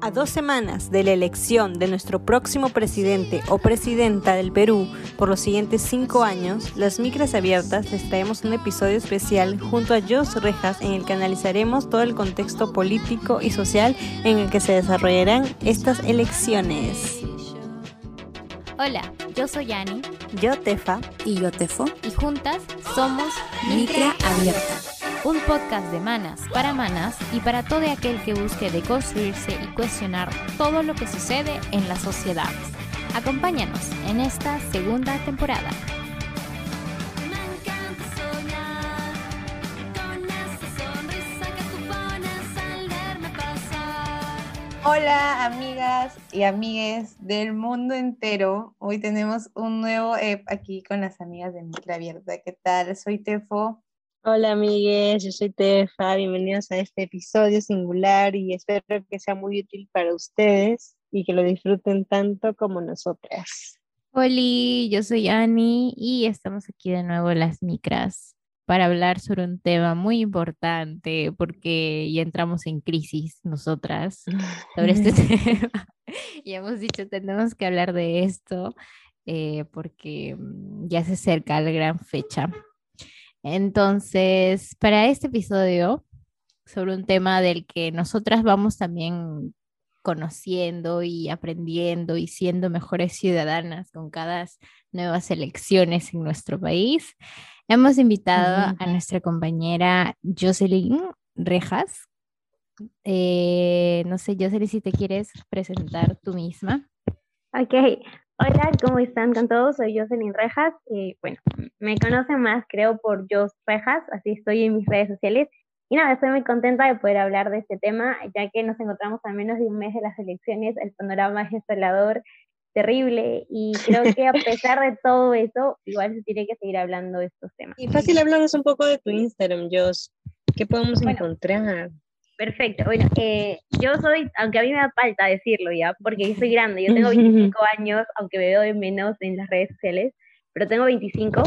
A dos semanas de la elección de nuestro próximo presidente o presidenta del Perú por los siguientes cinco años, las Micras Abiertas les traemos un episodio especial junto a Jos Rejas en el que analizaremos todo el contexto político y social en el que se desarrollarán estas elecciones. Hola, yo soy Ani. Yo Tefa. Y yo Tefo. Y juntas somos Micra Abierta un podcast de manas para manas y para todo aquel que busque deconstruirse y cuestionar todo lo que sucede en la sociedad. Acompáñanos en esta segunda temporada. Hola amigas y amigues del mundo entero. Hoy tenemos un nuevo EP aquí con las amigas de Micra Abierta. ¿Qué tal? Soy Tefo. Hola amigues, yo soy Tefa, bienvenidos a este episodio singular y espero que sea muy útil para ustedes y que lo disfruten tanto como nosotras. Hola, yo soy Ani y estamos aquí de nuevo las micras para hablar sobre un tema muy importante porque ya entramos en crisis nosotras sobre este tema y hemos dicho tenemos que hablar de esto eh, porque mm, ya se acerca la gran fecha entonces, para este episodio, sobre un tema del que nosotras vamos también conociendo y aprendiendo y siendo mejores ciudadanas con cada nuevas elecciones en nuestro país, hemos invitado a nuestra compañera Jocelyn Rejas. Eh, no sé, Jocelyn, si te quieres presentar tú misma. Ok, Hola, ¿cómo están con todos? Soy Jocelyn Rejas. Y bueno, me conocen más, creo, por Jos Rejas, así estoy en mis redes sociales. Y nada, estoy muy contenta de poder hablar de este tema, ya que nos encontramos a menos de un mes de las elecciones. El panorama es desolador, terrible, y creo que a pesar de todo eso, igual se tiene que seguir hablando de estos temas. Y fácil, hablarnos un poco de tu Instagram, Jos. ¿Qué podemos encontrar? Perfecto. Bueno, eh, yo soy, aunque a mí me da falta decirlo ya, porque yo soy grande, yo tengo 25 años, aunque me veo de menos en las redes sociales, pero tengo 25,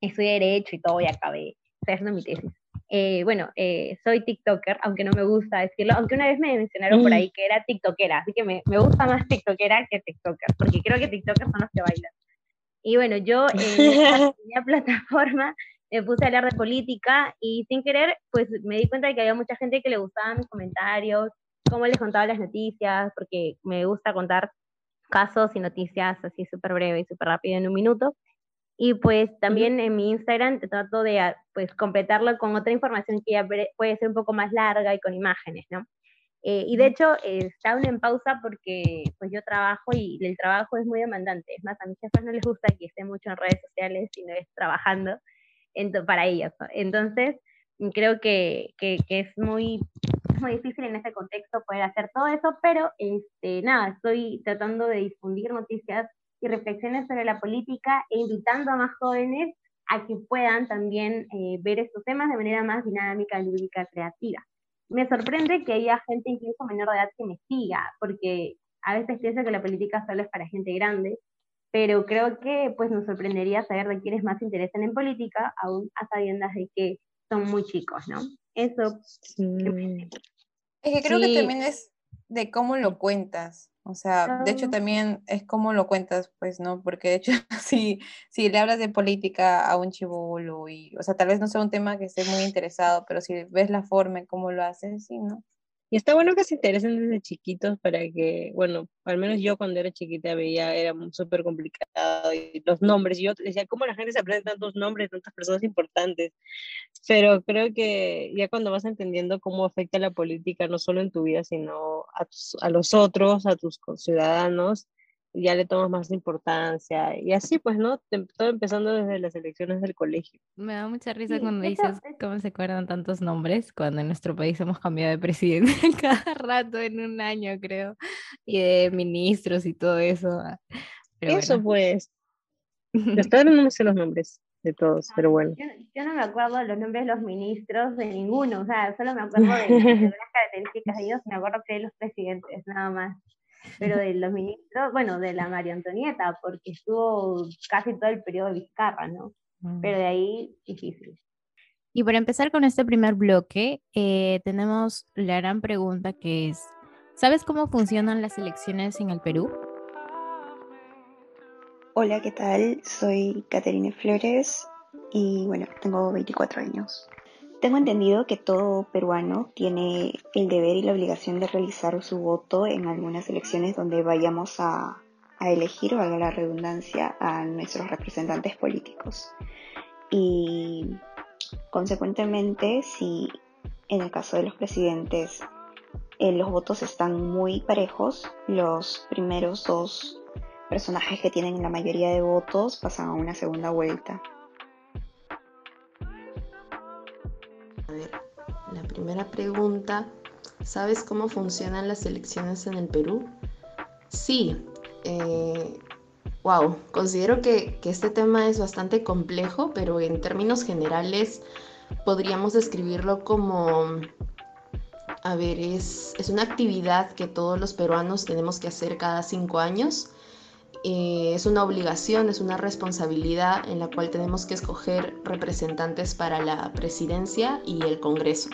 estudié Derecho y todo, y acabé, estoy haciendo mi tesis. Eh, bueno, eh, soy TikToker, aunque no me gusta decirlo, aunque una vez me mencionaron por ahí que era TikTokera, así que me, me gusta más TikTokera que TikToker, porque creo que TikTokers son los que bailan. Y bueno, yo en la plataforma me puse a hablar de política y sin querer, pues me di cuenta de que había mucha gente que le gustaban mis comentarios, cómo les contaba las noticias, porque me gusta contar casos y noticias así súper breve y súper rápido en un minuto. Y pues también en mi Instagram trato de ah, pues completarlo con otra información que ya puede ser un poco más larga y con imágenes, ¿no? Eh, y de hecho eh, está aún en pausa porque pues yo trabajo y el trabajo es muy demandante. Es más, a mis jefes no les gusta que esté mucho en redes sociales y no es trabajando para ellos. Entonces, creo que, es muy, muy difícil en este contexto poder hacer todo eso, pero este, nada, estoy tratando de difundir noticias y reflexiones sobre la política e invitando a más jóvenes a que puedan también eh, ver estos temas de manera más dinámica, lúdica, creativa. Me sorprende que haya gente incluso menor de edad que me siga, porque a veces pienso que la política solo es para gente grande, pero creo que pues nos sorprendería saber de quiénes más se interesan en política, aún a sabiendas de que son muy chicos, ¿no? Eso. Es que creo que también es de cómo lo cuentas. O sea, de hecho también es cómo lo cuentas, pues, ¿no? Porque de hecho, si, si le hablas de política a un chivolo, y, o sea, tal vez no sea un tema que esté muy interesado, pero si ves la forma en cómo lo haces, sí, ¿no? Y está bueno que se interesen desde chiquitos para que, bueno, al menos yo cuando era chiquita veía, era súper complicado y los nombres, y yo decía, ¿cómo la gente se aprende tantos nombres, tantas personas importantes? Pero creo que ya cuando vas entendiendo cómo afecta la política, no solo en tu vida, sino a, a los otros, a tus ciudadanos, ya le tomas más importancia. Y así, pues, ¿no? Todo empezando desde las elecciones del colegio. Me da mucha risa cuando dices cómo se acuerdan tantos nombres, cuando en nuestro país hemos cambiado de presidente cada rato, en un año, creo, y de ministros y todo eso. eso, pues. Hasta ahora no me sé los nombres de todos, pero bueno. Yo, no me acuerdo de los nombres de los ministros, de ninguno, o sea, solo me acuerdo de, de las características de ellos, me acuerdo que de los presidentes, nada más pero de los ministros, bueno, de la María Antonieta, porque estuvo casi todo el periodo de Vizcarra, ¿no? Mm. Pero de ahí, difícil. Y para empezar con este primer bloque, eh, tenemos la gran pregunta que es, ¿Sabes cómo funcionan las elecciones en el Perú? Hola, ¿qué tal? Soy Caterine Flores y bueno, tengo 24 años. Tengo entendido que todo peruano tiene el deber y la obligación de realizar su voto en algunas elecciones donde vayamos a, a elegir, valga la redundancia, a nuestros representantes políticos. Y consecuentemente, si en el caso de los presidentes eh, los votos están muy parejos, los primeros dos personajes que tienen la mayoría de votos pasan a una segunda vuelta. La primera pregunta, ¿sabes cómo funcionan las elecciones en el Perú? Sí, eh, wow, considero que, este tema es bastante complejo, pero en términos generales podríamos describirlo como a ver, es, una actividad que todos los peruanos tenemos que hacer cada cinco años. Eh, es una obligación, es una responsabilidad en la cual tenemos que escoger representantes para la presidencia y el Congreso.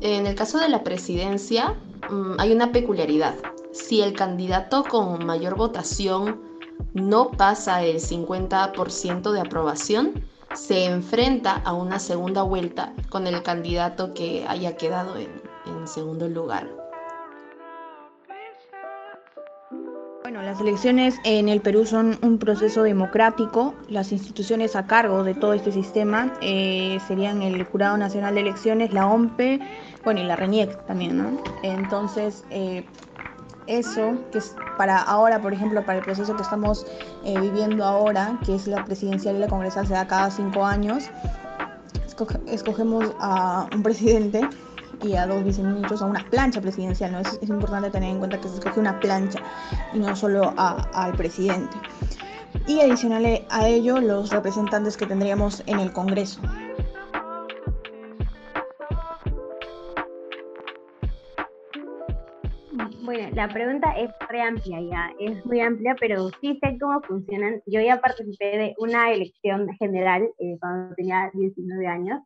En el caso de la presidencia mm, hay una peculiaridad. Si el candidato con mayor votación no pasa el 50% de aprobación, se enfrenta a una segunda vuelta con el candidato que haya quedado en, segundo lugar. Las elecciones en el Perú son un proceso democrático. Las instituciones a cargo de todo este sistema eh, serían el Jurado Nacional de Elecciones, la OMPE, bueno, y la RENIEC también, ¿no? Entonces, eh, eso, que es para ahora, por ejemplo, para el proceso que estamos eh, viviendo ahora, que es la presidencial y la congresal, se da cada cinco años, escogemos a un presidente y a dos viceministros, a una plancha presidencial, ¿no? Es, importante tener en cuenta que se escoge una plancha y no solo al presidente. Y adicional a ello, los representantes que tendríamos en el Congreso. Bueno, la pregunta es re amplia ya, es muy amplia, pero sí sé cómo funcionan. Yo ya participé de una elección general eh, cuando tenía 19 años.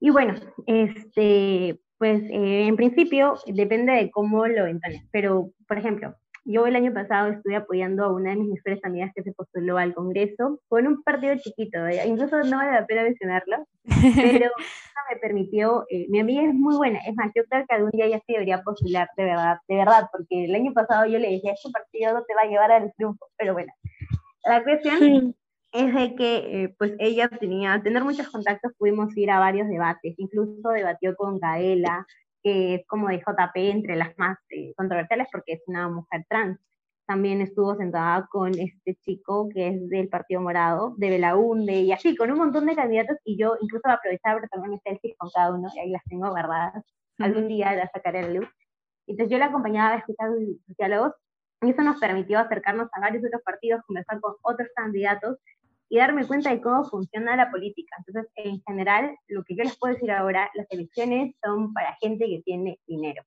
Y bueno, este, pues eh, en principio depende de cómo lo entones. Pero, por ejemplo, yo el año pasado estuve apoyando a una de mis mejores amigas que se postuló al Congreso con un partido chiquito, ¿eh? incluso no vale la pena mencionarlo, pero eso me permitió, eh, mi amiga es muy buena, es más, yo creo que algún día ya sí debería postular, de verdad, de verdad, porque el año pasado yo le dije, este partido no te va a llevar al triunfo, pero bueno, la cuestión es de que eh, pues ella tenía, tener muchos contactos, pudimos ir a varios debates, incluso debatió con Gaela, que es como de JP entre las más eh, controversiales porque es una mujer trans. También estuvo sentada con este chico que es del Partido Morado, de Belaunde, y así, con un montón de candidatos, y yo incluso aprovechaba para tomarme selfies con cada uno, y ahí las tengo guardadas. Algún día las sacaré a la luz. Entonces yo la acompañaba a escuchar sus diálogos, y eso nos permitió acercarnos a varios otros partidos, conversar con otros candidatos, y darme cuenta de cómo funciona la política. Entonces, en general, lo que yo les puedo decir ahora, las elecciones son para gente que tiene dinero.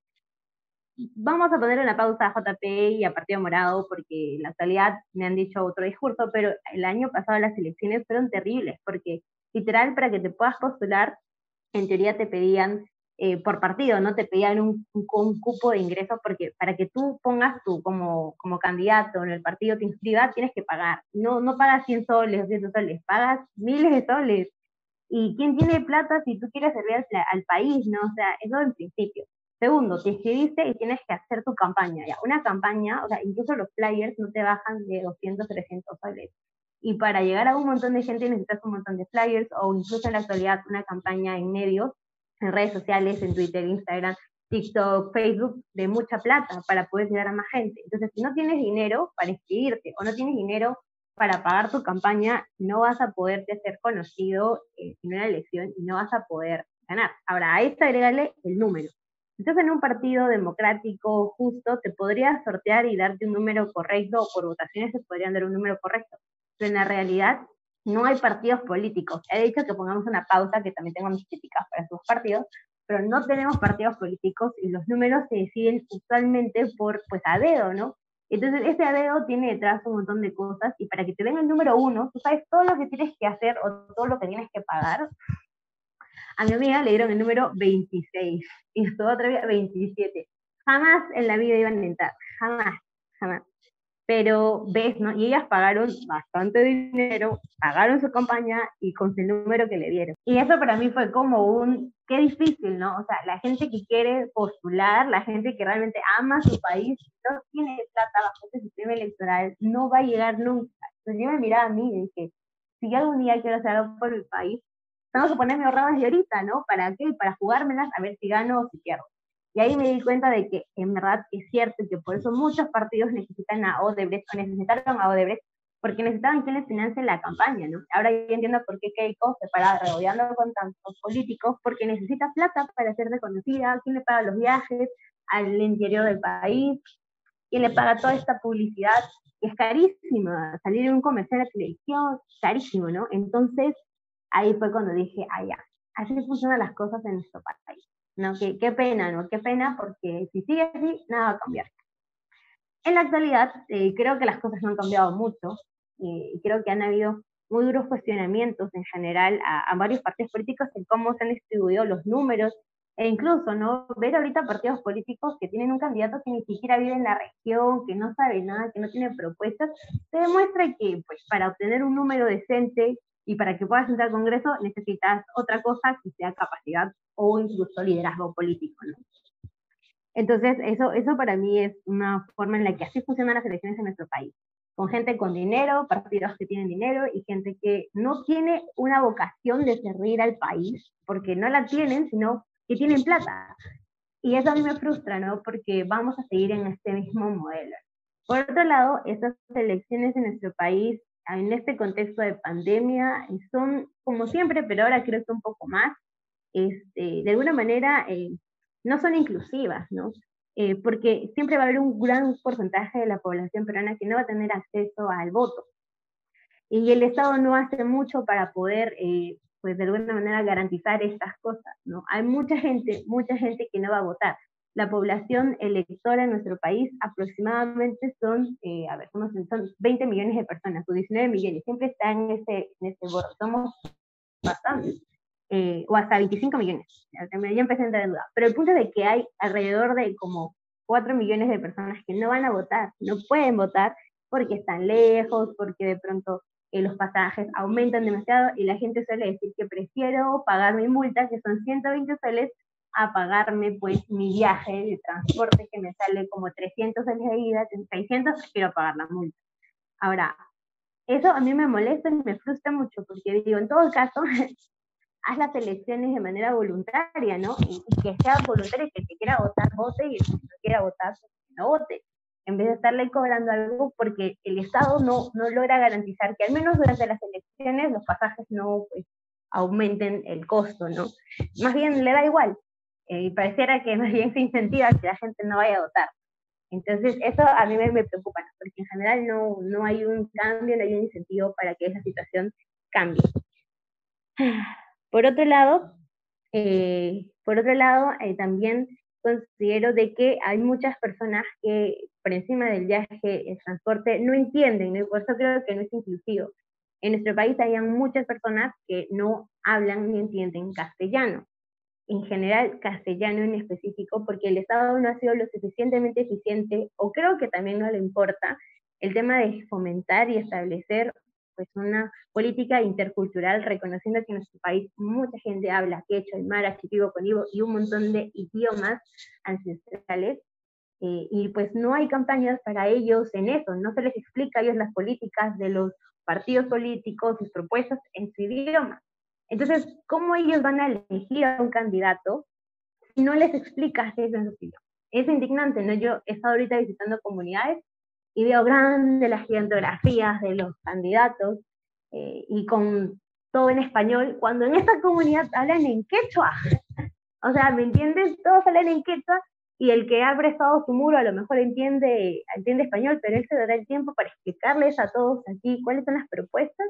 Vamos a poner una pausa a JP y a Partido Morado, porque en la actualidad me han dicho otro discurso, pero el año pasado las elecciones fueron terribles, porque literal para que te puedas postular, en teoría te pedían eh, por partido, no te pedían un, un, cupo de ingresos porque para que tú pongas tú como, como candidato en el partido te inscribas tienes que pagar. No, no pagas 100 soles o 100 soles, pagas miles de soles. ¿Y quién tiene plata si tú quieres servir al, país? ¿no? O sea, eso en principio. Segundo, te inscribiste y tienes que hacer tu campaña. ¿ya? Una campaña, o sea, incluso los flyers no te bajan de 200, 300 soles. Y para llegar a un montón de gente necesitas un montón de flyers o incluso en la actualidad una campaña en medios en redes sociales, en Twitter, Instagram, TikTok, Facebook, de mucha plata para poder llegar a más gente. Entonces, si no tienes dinero para inscribirte o no tienes dinero para pagar tu campaña, no vas a poderte ser conocido en una elección y no vas a poder ganar. Ahora, a esto agregarle el número. Entonces, en un partido democrático justo, te podrías sortear y darte un número correcto, o por votaciones te podrían dar un número correcto. Pero en la realidad, no hay partidos políticos. He dicho que pongamos una pausa, que también tengo mis críticas para sus partidos, pero no tenemos partidos políticos y los números se deciden usualmente por, pues, a dedo, ¿no? Entonces, ese dedo tiene detrás un montón de cosas y para que te den el número uno, tú sabes todo lo que tienes que hacer o todo lo que tienes que pagar. A mi amiga le dieron el número 26 y estuvo otra vez 27. jamás en la vida iban a entrar, jamás, jamás pero ves, ¿no? Y ellas pagaron bastante dinero, pagaron su campaña y con el número que le dieron. Y eso para mí fue como un, qué difícil, ¿no? O sea, la gente que quiere postular, la gente que realmente ama su país, no tiene plata bajo este sistema electoral, no va a llegar nunca. Entonces yo me miraba a mí y dije, si yo algún día quiero hacer algo por el país, tengo que ponerme ahorradas de ahorita, ¿no? ¿Para qué? Para jugármelas a ver si gano o si pierdo. Y ahí me di cuenta de que en verdad es cierto que por eso muchos partidos necesitan a Odebrecht, o necesitaron a Odebrecht, porque necesitaban quien les financie la campaña, ¿no? Ahora yo entiendo por qué Keiko se para rodeando con tantos políticos, porque necesita plata para ser reconocida, quién le paga los viajes al interior del país, quién le paga toda esta publicidad, que es carísima, salir en un comercial de televisión, carísimo, ¿no? Entonces, ahí fue cuando dije, ah, así funcionan las cosas en nuestro país. ¿No? Qué, qué pena, ¿no? Qué pena porque si sigue así, nada va a cambiar. En la actualidad, eh, creo que las cosas no han cambiado mucho eh, y creo que han habido muy duros cuestionamientos en general a, a, varios partidos políticos en cómo se han distribuido los números e incluso, ¿no? Ver ahorita partidos políticos que tienen un candidato que ni siquiera vive en la región, que no sabe nada, que no tiene propuestas, se demuestra que, pues, para obtener un número decente y para que puedas entrar al Congreso necesitas otra cosa que sea capacidad o incluso liderazgo político. ¿no? Entonces, eso, eso para mí es una forma en la que así funcionan las elecciones en nuestro país, con gente con dinero, partidos que tienen dinero y gente que no tiene una vocación de servir al país, porque no la tienen, sino que tienen plata. Y eso a mí me frustra, ¿no? Porque vamos a seguir en este mismo modelo. Por otro lado, estas elecciones en nuestro país en este contexto de pandemia son, como siempre, pero ahora creo que un poco más, este, de alguna manera eh, no son inclusivas, ¿no? Eh, porque siempre va a haber un gran porcentaje de la población peruana que no va a tener acceso al voto. Y el Estado no hace mucho para poder, eh, pues de alguna manera, garantizar estas cosas, ¿no? Hay mucha gente, mucha gente que no va a votar la población electora en nuestro país aproximadamente son, eh, a ver, son 20 millones de personas, o 19 millones, siempre está en ese, en ese bordo, somos bastantes, eh, o hasta 25 millones, ya empecé a entrar en duda, pero el punto es de que hay alrededor de como 4 millones de personas que no van a votar, no pueden votar porque están lejos, porque de pronto eh, los pasajes aumentan demasiado y la gente suele decir que prefiero pagar mi multa, que son 120 soles, a pagarme pues mi viaje de transporte que me sale como 300 soles de ida, 600, quiero pagar la multa. Ahora, eso a mí me molesta y me frustra mucho porque digo, en todo caso, haz las elecciones de manera voluntaria, ¿no? Y, que sea voluntario, que el que quiera votar, vote, y el que no quiera votar, no vote. En vez de estarle cobrando algo porque el Estado no, no logra garantizar que al menos durante las elecciones los pasajes no pues, aumenten el costo, ¿no? Más bien le da igual, y pareciera que más bien se incentiva que la gente no vaya a votar. Entonces, eso a mí me, me preocupa, porque en general no, no hay un cambio, no hay un incentivo para que esa situación cambie. Por otro lado, eh, por otro lado, eh, también considero de que hay muchas personas que por encima del viaje, el transporte, no entienden, y por eso creo que no es inclusivo. En nuestro país hay muchas personas que no hablan ni entienden castellano en general castellano en específico, porque el Estado no ha sido lo suficientemente eficiente, o creo que también no le importa, el tema de fomentar y establecer pues una política intercultural, reconociendo que en nuestro país mucha gente habla quechua, aymara, chipibo, conibo y un montón de idiomas ancestrales, eh, y pues no hay campañas para ellos en eso, no se les explica a ellos las políticas de los partidos políticos, sus propuestas en su idioma. Entonces, ¿cómo ellos van a elegir a un candidato si no les explicas eso en su sitio? Es indignante, ¿no? Yo he estado ahorita visitando comunidades y veo grandes las gigantografías de los candidatos eh, y con todo en español, cuando en esta comunidad hablan en quechua. o sea, ¿me entiendes? Todos hablan en quechua y el que ha prestado su muro a lo mejor entiende, entiende español, pero él se dará el tiempo para explicarles a todos aquí cuáles son las propuestas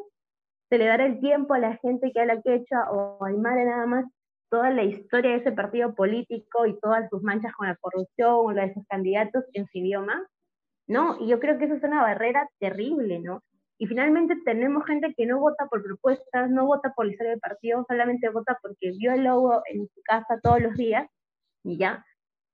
se le dará el tiempo a la gente que habla quechua o aymara nada más toda la historia de ese partido político y todas sus manchas con la corrupción o la de sus candidatos en su idioma, ¿no? Y yo creo que eso es una barrera terrible, ¿no? Y finalmente tenemos gente que no vota por propuestas, no vota por la historia del partido, solamente vota porque vio el logo en su casa todos los días y ya.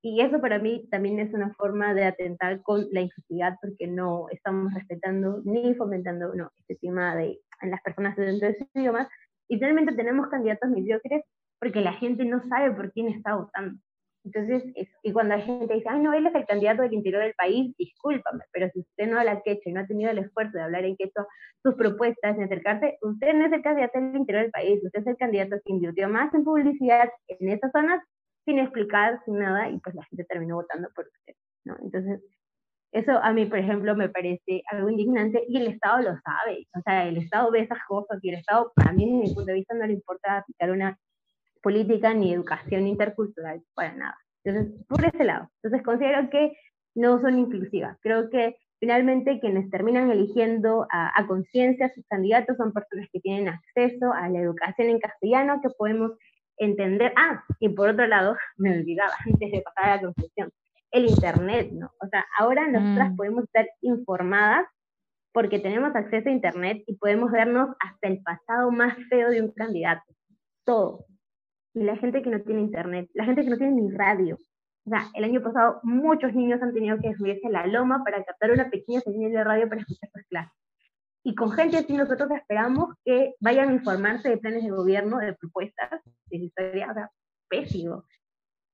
Y eso para mí también es una forma de atentar con la inclusividad porque no estamos respetando ni fomentando no, este tema de en las personas dentro de su idioma. Y finalmente tenemos candidatos mediocres porque la gente no sabe por quién está votando. Entonces, y cuando la gente dice, ay, no, él es el candidato del interior del país, discúlpame, pero si usted no habla quechua y no ha tenido el esfuerzo de hablar en quechua sus propuestas, de acercarse, usted no es el candidato del interior del país, usted es el candidato que invirtió más en publicidad en esas zonas sin explicar, sin nada, y pues la gente terminó votando por usted, ¿no? Entonces, eso a mí, por ejemplo, me parece algo indignante y el Estado lo sabe, o sea, el Estado ve esas cosas y el Estado, para mí, desde mi punto de vista, no le importa aplicar una política ni educación intercultural para nada. Entonces, por ese lado. Entonces, considero que no son inclusivas. Creo que finalmente quienes terminan eligiendo a, a conciencia sus candidatos son personas que tienen acceso a la educación en castellano, que podemos entender. Ah, y por otro lado, me olvidaba antes de pasar a la conclusión, el Internet, ¿no? O sea, ahora nosotras mm. podemos estar informadas porque tenemos acceso a Internet y podemos vernos hasta el pasado más feo de un candidato. Todo y la gente que no tiene internet, la gente que no tiene ni radio. O sea, el año pasado muchos niños han tenido que subirse a la loma para captar una pequeña señal de radio para escuchar sus clases. Y con gente así nosotros esperamos que vayan a informarse de planes de gobierno, de propuestas, de historia, o sea, pésimo.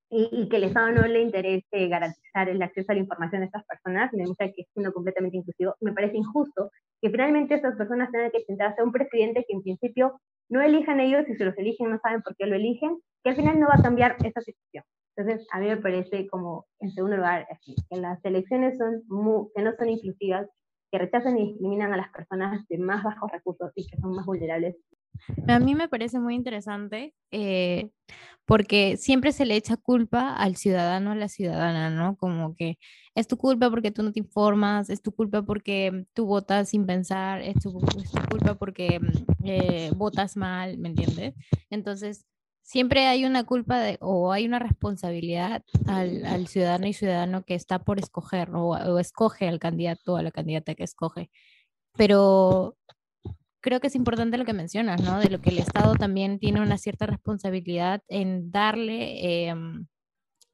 Y, y, que el Estado no le interese garantizar el acceso a la información de estas personas, me gusta que uno completamente inclusivo. Me parece injusto que finalmente esas personas tengan que sentarse a un presidente que en principio no elijan ellos, y si los eligen no saben por qué lo eligen, que al final no va a cambiar esa situación. Entonces, a mí me parece como, en segundo lugar, que las elecciones son que no son inclusivas, que rechazan y discriminan a las personas de más bajos recursos y que son más vulnerables a mí me parece muy interesante eh, porque siempre se le echa culpa al ciudadano, a la ciudadana, ¿no? Como que es tu culpa porque tú no te informas, es tu culpa porque tú votas sin pensar, es tu, culpa porque mm, eh, votas mal, ¿me entiendes? Entonces, siempre hay una culpa o hay una responsabilidad al, ciudadano y ciudadano que está por escoger o, o escoge al candidato o a la candidata que escoge. Pero creo que es importante lo que mencionas, ¿no? De lo que el Estado también tiene una cierta responsabilidad en darle em,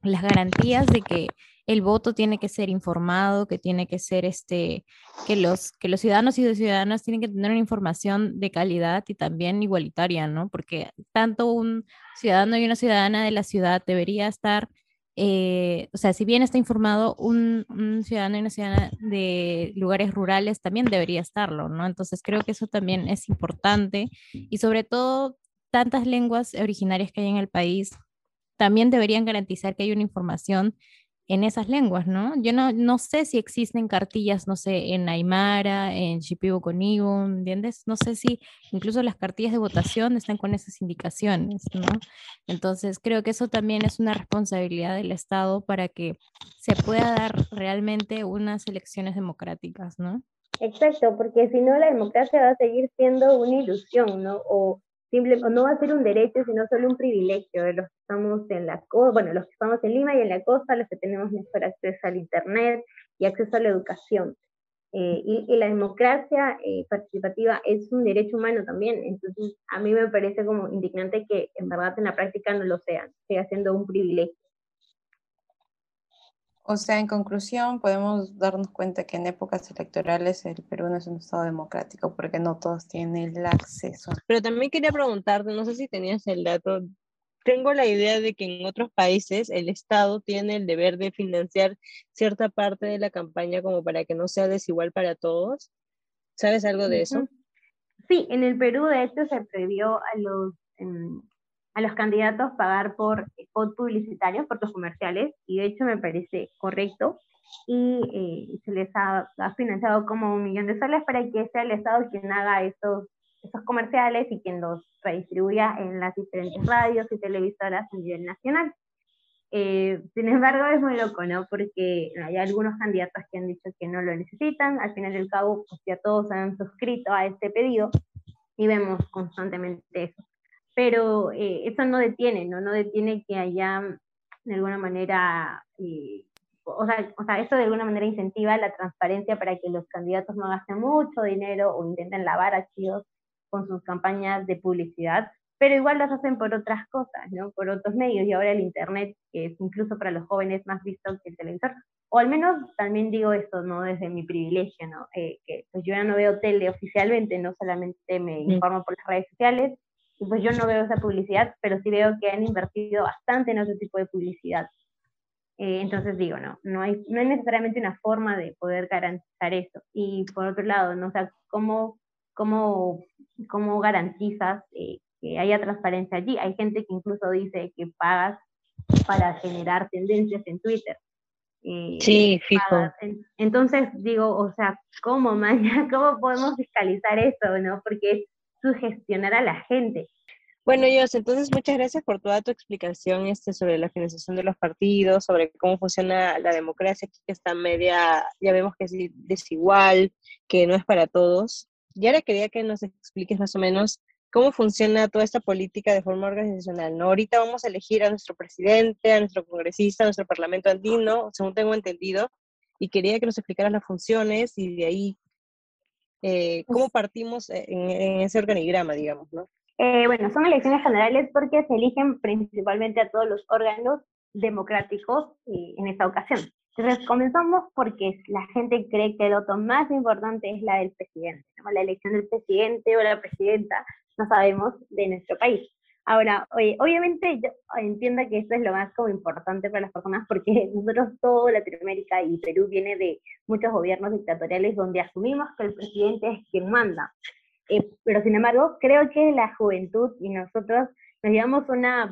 las garantías de que el voto tiene que ser informado, que tiene que ser este, que los, que los ciudadanos y ciudadanas tienen que tener una información de calidad y también igualitaria, ¿no? Porque tanto un ciudadano y una ciudadana de la ciudad debería estar eh, o sea, si bien está informado, un, ciudadano y una ciudadana de lugares rurales también debería estarlo, ¿no? Entonces creo que eso también es importante y sobre todo tantas lenguas originarias que hay en el país también deberían garantizar que hay una información en esas lenguas, ¿no? Yo no, no sé si existen cartillas, no sé, en Aymara, en Shipibo Conigo, ¿entiendes? No sé si incluso las cartillas de votación están con esas indicaciones, ¿no? Entonces, creo que eso también es una responsabilidad del Estado para que se pueda dar realmente unas elecciones democráticas, ¿no? Exacto, porque si no la democracia va a seguir siendo una ilusión, ¿no? No va a ser un derecho, sino solo un privilegio de los que estamos en la bueno, los que estamos en Lima y en la costa, los que tenemos mejor acceso al Internet y acceso a la educación. Eh, y, la democracia eh, participativa es un derecho humano también, entonces a mí me parece como indignante que en verdad en la práctica no lo sean, siga siendo un privilegio. O sea, en conclusión, podemos darnos cuenta que en épocas electorales el Perú no es un Estado democrático porque no todos tienen el acceso. Pero también quería preguntarte, no sé si tenías el dato, tengo la idea de que en otros países el Estado tiene el deber de financiar cierta parte de la campaña como para que no sea desigual para todos. ¿Sabes algo de eso? Sí, en el Perú de hecho se previó a los... A los candidatos pagar por spot publicitarios, por los comerciales, y de hecho me parece correcto, y eh, se les ha, financiado como un millón de soles para que sea el Estado quien haga esos, esos comerciales y quien los redistribuya en las diferentes radios y televisoras a nivel nacional. Eh, sin embargo, es muy loco, ¿no? Porque hay algunos candidatos que han dicho que no lo necesitan, al final del cabo, pues ya todos han suscrito a este pedido y vemos constantemente eso pero eh, eso no detiene, ¿no? No detiene que haya de alguna manera, eh, o, sea, o sea, eso de alguna manera incentiva la transparencia para que los candidatos no gasten mucho dinero o intenten lavar archivos con sus campañas de publicidad, pero igual las hacen por otras cosas, ¿no? Por otros medios, y ahora el Internet es incluso para los jóvenes más visto que el televisor. O al menos también digo esto, ¿no? Desde mi privilegio, ¿no? Eh, que pues yo ya no veo tele oficialmente, no solamente me informo por las redes sociales, y pues yo no veo esa publicidad, pero sí veo que han invertido bastante en ese tipo de publicidad. Eh, entonces digo, no, no hay, no hay necesariamente una forma de poder garantizar eso. Y por otro lado, ¿no? O sea, ¿cómo, cómo, cómo garantizas eh, que haya transparencia allí? Hay gente que incluso dice que pagas para generar tendencias en Twitter. Eh, sí, fijo. Entonces digo, o sea, ¿cómo, Maya? ¿Cómo podemos fiscalizar eso, no? Porque sugestionar a la gente. Bueno, Jos, entonces muchas gracias por toda tu explicación este, sobre la financiación de los partidos, sobre cómo funciona la democracia, aquí que está media, ya vemos que es desigual, que no es para todos. Y ahora quería que nos expliques más o menos cómo funciona toda esta política de forma organizacional. ¿no? Ahorita vamos a elegir a nuestro presidente, a nuestro congresista, a nuestro parlamento andino, según tengo entendido, y quería que nos explicaras las funciones y de ahí eh, cómo partimos en, ese organigrama, digamos, ¿no? Eh, bueno, son elecciones generales porque se eligen principalmente a todos los órganos democráticos eh, en esta ocasión. Entonces, comenzamos porque la gente cree que el voto más importante es la del presidente, la elección del presidente o la presidenta, no sabemos, de nuestro país. Ahora, obviamente yo entiendo que esto es lo más como importante para las personas porque nosotros todo Latinoamérica y Perú viene de muchos gobiernos dictatoriales donde asumimos que el presidente es quien manda. Eh, pero sin embargo, creo que la juventud y nosotros nos llevamos una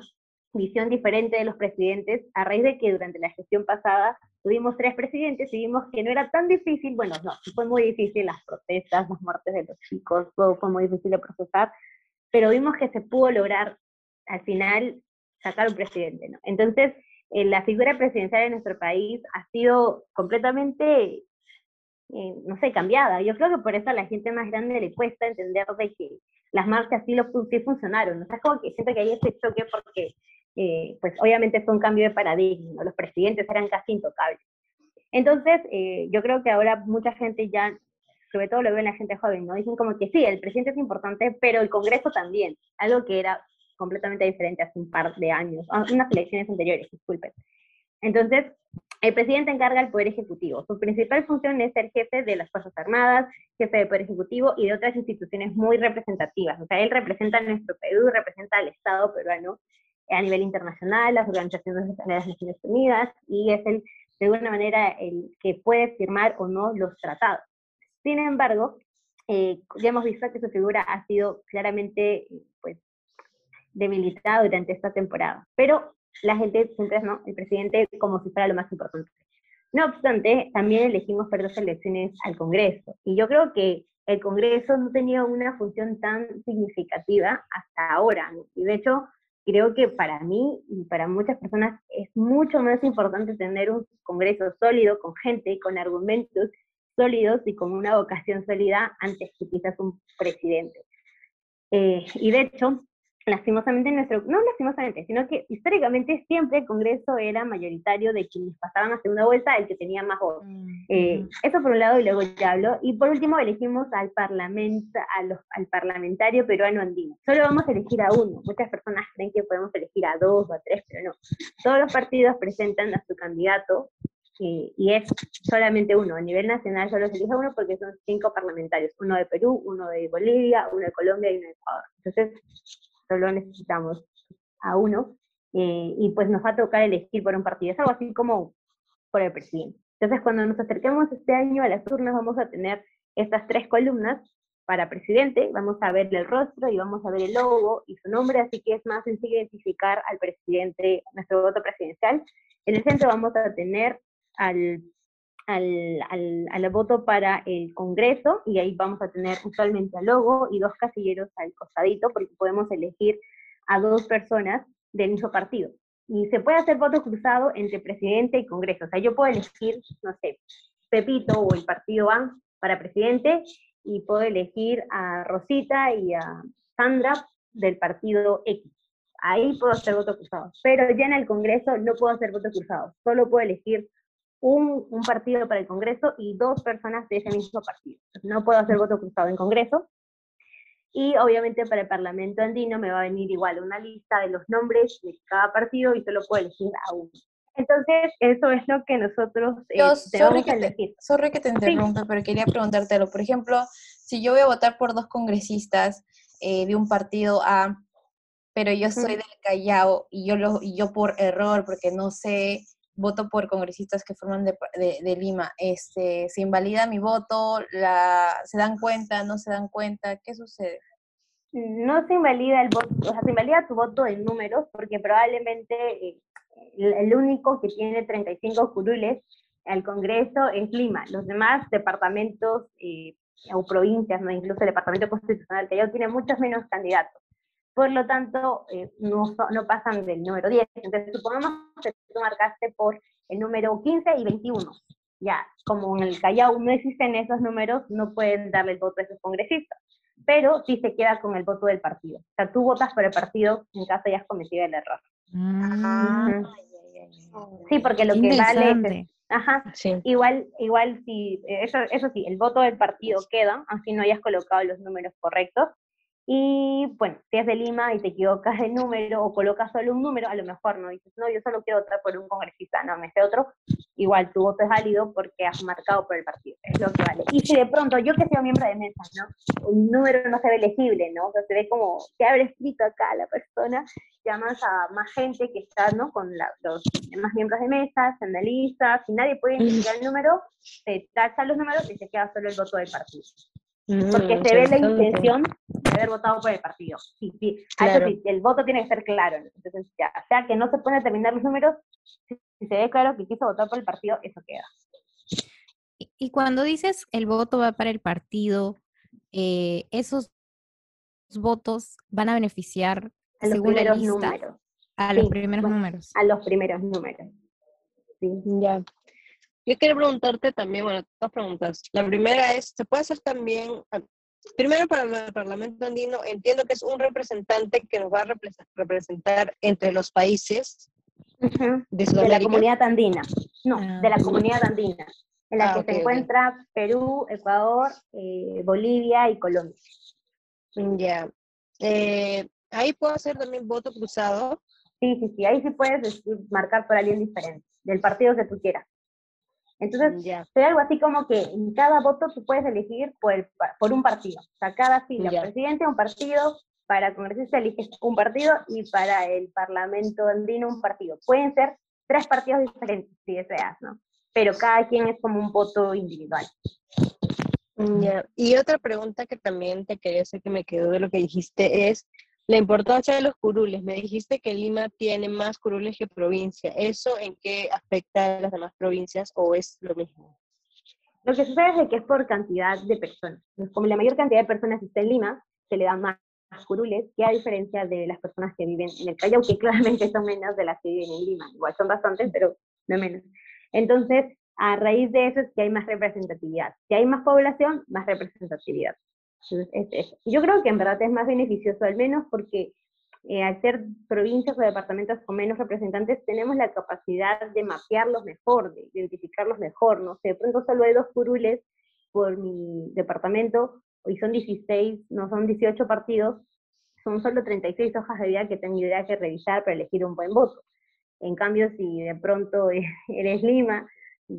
visión diferente de los presidentes a raíz de que durante la gestión pasada tuvimos tres presidentes y vimos que no era tan difícil, bueno, no, fue muy difícil las protestas, las muertes de los chicos, todo fue muy difícil de procesar, pero vimos que se pudo lograr al final sacar un presidente, ¿no? Entonces, eh, la figura presidencial en nuestro país ha sido completamente eh, no sé, cambiada. Yo creo que por eso a la gente más grande le cuesta entender de que las marchas sí, lo, sí funcionaron. O sea, como que siento que hay ese choque porque, eh, pues obviamente fue un cambio de paradigma, los presidentes eran casi intocables. Entonces, eh, yo creo que ahora mucha gente ya, sobre todo lo ven la gente joven, ¿no? Dicen como que sí, el presidente es importante, pero el Congreso también, algo que era completamente diferente hace un par de años, ah, unas elecciones anteriores, disculpen. Entonces, el presidente encarga al Poder Ejecutivo. Su principal función es ser jefe de las Fuerzas Armadas, jefe del Poder Ejecutivo y de otras instituciones muy representativas. O sea, él representa a nuestro Perú, representa al Estado peruano a nivel internacional, las organizaciones de las Naciones Unidas, y es el, de alguna manera el que puede firmar o no los tratados. Sin embargo, eh, ya hemos visto que su figura ha sido claramente pues, debilitada durante esta temporada. Pero la gente siempre ¿no? el presidente como si fuera lo más importante. No obstante, también elegimos para las elecciones al Congreso. Y yo creo que el Congreso no tenía una función tan significativa hasta ahora. Y de hecho, creo que para mí y para muchas personas es mucho más importante tener un Congreso sólido, con gente, con argumentos sólidos y con una vocación sólida antes que quizás un presidente. Eh, y de hecho, lastimosamente nuestro, no lastimosamente, sino que históricamente siempre el Congreso era mayoritario de quienes pasaban a segunda vuelta, el que tenía más votos. Mm, eh, eso por un lado, y luego ya hablo. Y por último, elegimos al, parlamento, a los, al parlamentario peruano andino. Solo vamos a elegir a uno. Muchas personas creen que podemos elegir a dos o a tres, pero no. Todos los partidos presentan a su candidato y es solamente uno. A nivel nacional solo se elige uno porque son cinco parlamentarios. Uno de Perú, uno de Bolivia, uno de Colombia y uno de Ecuador. Entonces, solo necesitamos a uno, eh, y pues nos va a tocar elegir por un partido. Es algo así como por el presidente. Entonces, cuando nos acerquemos este año a las urnas, vamos a tener estas tres columnas para presidente, vamos a ver el rostro y vamos a ver el logo y su nombre, así que es más sencillo identificar al presidente, nuestro voto presidencial. En el centro vamos a tener al al, al, al, voto para el Congreso y ahí vamos a tener usualmente al logo y dos casilleros al costadito porque podemos elegir a dos personas del mismo partido. Y se puede hacer voto cruzado entre presidente y Congreso. O sea, yo puedo elegir, no sé, Pepito o el partido A para presidente y puedo elegir a Rosita y a Sandra del partido X. Ahí puedo hacer voto cruzado. Pero ya en el Congreso no puedo hacer voto cruzado. Solo puedo elegir un, un, partido para el Congreso y dos personas de ese mismo partido. No puedo hacer voto cruzado en Congreso. Y obviamente para el Parlamento andino me va a venir igual una lista de los nombres de cada partido y solo puedo elegir a uno. Entonces, eso es lo que nosotros eh, Yo, sorry, que que te, elegir. sorry que te interrumpa, pero quería preguntártelo. Por ejemplo, si yo voy a votar por dos congresistas eh, de un partido A, pero yo soy del Callao y yo, lo, y yo por error, porque no sé, voto por congresistas que forman de, de- Lima, este, ¿se invalida mi voto? La, ¿Se dan cuenta? ¿No se dan cuenta? ¿Qué sucede? no se invalida el voto, o sea, se invalida tu voto en números, porque probablemente eh, el, el único que tiene 35 curules al Congreso es Lima. Los demás departamentos eh, o provincias, ¿no? incluso el Departamento Constitucional, que ya tiene muchos menos candidatos. Por lo tanto, eh, no, no pasan del número 10. Entonces, supongamos que tú marcaste por el número 15 y 21. Ya, como en el Callao no existen esos números, no pueden darle el voto a esos congresistas pero sí se queda con el voto del partido. O sea, tú votas por el partido en caso hayas cometido el error. Mm, Ujú. Sí, porque lo que vale es... Ajá, Sí. igual, igual si, eh, eso, eso sí, el voto del partido queda, aunque no hayas colocado los números correctos. Y bueno, si es de Lima y te equivocas de número o colocas solo un número, a lo mejor no dices, no, yo solo quiero votar por un congresista, no, me sé otro, igual tu voto es válido porque has marcado por el partido, es lo que vale. Y si de pronto, yo que soy miembro de mesa, ¿no? Un número no se ve legible, ¿no? O sea, se ve como, se abre escrito acá la persona, llamas a más gente que está, ¿no? Con la- los demás miembros de mesa, se analiza, si nadie puede identificar el número, se tachan los números y se queda solo el voto del partido. Porque Mm, se ve la intención de haber votado por el partido. Sí, sí. Ah, eso Claro. sí, el voto tiene que ser claro. Entonces, ya, o sea, que no se pueden determinar los números, si, si se ve claro que quiso votar por el partido, eso queda. Y- Y cuando dices el voto va para el partido, eh, esos votos van a beneficiar A los según la primeros lista números. a los Sí, primeros bueno, números. A los primeros números. Sí. Ya. Yo quiero preguntarte también, bueno, dos preguntas. La primera es, ¿se puede hacer también, ah, primero para el Parlamento andino, entiendo que es un representante que nos va a represe- representar entre los países de De la comunidad andina. No, Ah. de la comunidad andina, en la Ah, que se encuentra Perú, Ecuador, eh, Bolivia y Colombia. Mm, Ya. Eh, ahí puedo hacer también voto cruzado. Sí, sí, sí, ahí sí puedes decir- marcar por alguien diferente, del partido que tú quieras. Entonces, Mm, Ya. sería algo así como que en cada voto tú puedes elegir por, el por un partido. O sea, cada fila, Ya. presidente un partido, para congresista eliges un partido y para el parlamento andino un partido. Pueden ser tres partidos diferentes, si deseas, ¿no? Pero cada quien es como un voto individual. Ya. Y otra pregunta que también te quería hacer que me quedó de lo que dijiste es la importancia de los curules. Me dijiste que Lima tiene más curules que provincia. ¿Eso en qué afecta a las demás provincias o es lo mismo? Lo que sucede es que es por cantidad de personas. Como la mayor cantidad de personas está en Lima, se le dan más curules, que a diferencia de las personas que viven en el Callao, que claramente son menos de las que viven en Lima. Igual son bastantes, pero no menos. Entonces, a raíz de eso es que hay más representatividad. Si hay más población, más representatividad. Yo creo que en verdad es más beneficioso, al menos porque eh, al ser provincias o departamentos con menos representantes, tenemos la capacidad de mapearlos mejor, de identificarlos mejor, ¿no? sé, de pronto solo hay dos curules por mi departamento, y son 16, no son 18 partidos, son solo 36 hojas de vida que tendría que revisar para elegir un buen voto. En cambio, si de pronto eres Lima,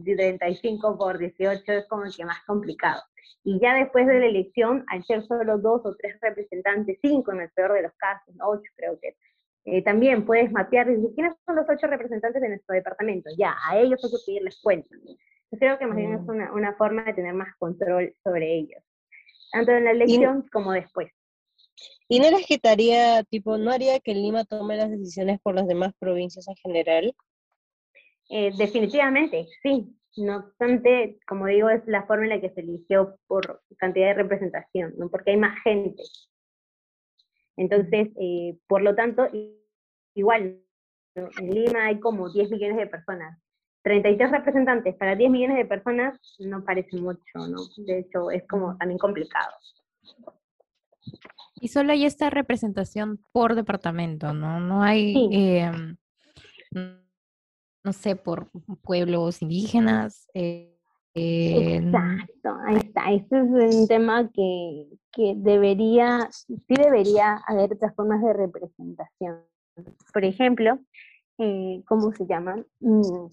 35 por 18 es como que más complicado. Y ya después de la elección, al ser solo dos o tres representantes, cinco en el peor de los casos, ocho creo que, eh, también puedes mapear, y decir, ¿quiénes son los ocho representantes de nuestro departamento? Ya, a ellos hay que pedirles cuentas. Yo creo que más bien es una, una forma de tener más control sobre ellos, tanto en la elección como después. ¿Y no les quitaría, tipo, no haría que Lima tome las decisiones por las demás provincias en general? Eh, definitivamente, sí. No obstante, como digo, es la forma en la que se eligió por cantidad de representación, ¿no? porque hay más gente. Entonces, eh, por lo tanto, igual, ¿no? en Lima hay como 10 millones de personas. 33 representantes para 10 millones de personas no parece mucho, ¿no? De hecho, es como también complicado. Y solo hay esta representación por departamento, ¿no? No hay, Sí. em, no sé, por pueblos indígenas. eh, Exacto, ahí está. Este es un tema que, que debería, sí debería haber otras formas de representación. Por ejemplo, eh, ¿cómo se llama? Mm,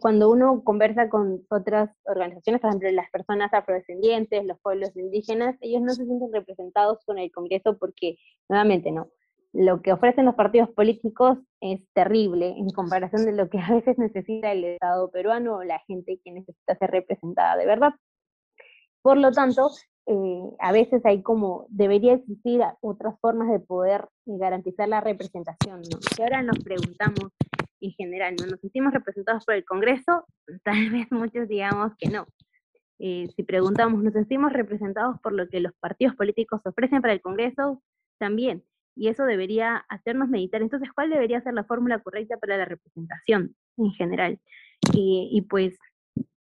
cuando uno conversa con otras organizaciones, por ejemplo, las personas afrodescendientes, los pueblos indígenas, ellos no se sienten representados con el Congreso porque, nuevamente, no. Lo que ofrecen los partidos políticos es terrible en comparación de lo que a veces necesita el Estado peruano o la gente que necesita ser representada de verdad. Por lo tanto, eh, a veces hay como, debería existir otras formas de poder eh, garantizar la representación, ¿no? Ahora nos preguntamos en general, ¿no? ¿Nos sentimos representados por el Congreso? Tal vez muchos digamos que no. Eh, si preguntamos, ¿nos sentimos representados por lo que los partidos políticos ofrecen para el Congreso? También. Y eso debería hacernos meditar. Entonces, ¿cuál debería ser la fórmula correcta para la representación en general? y pues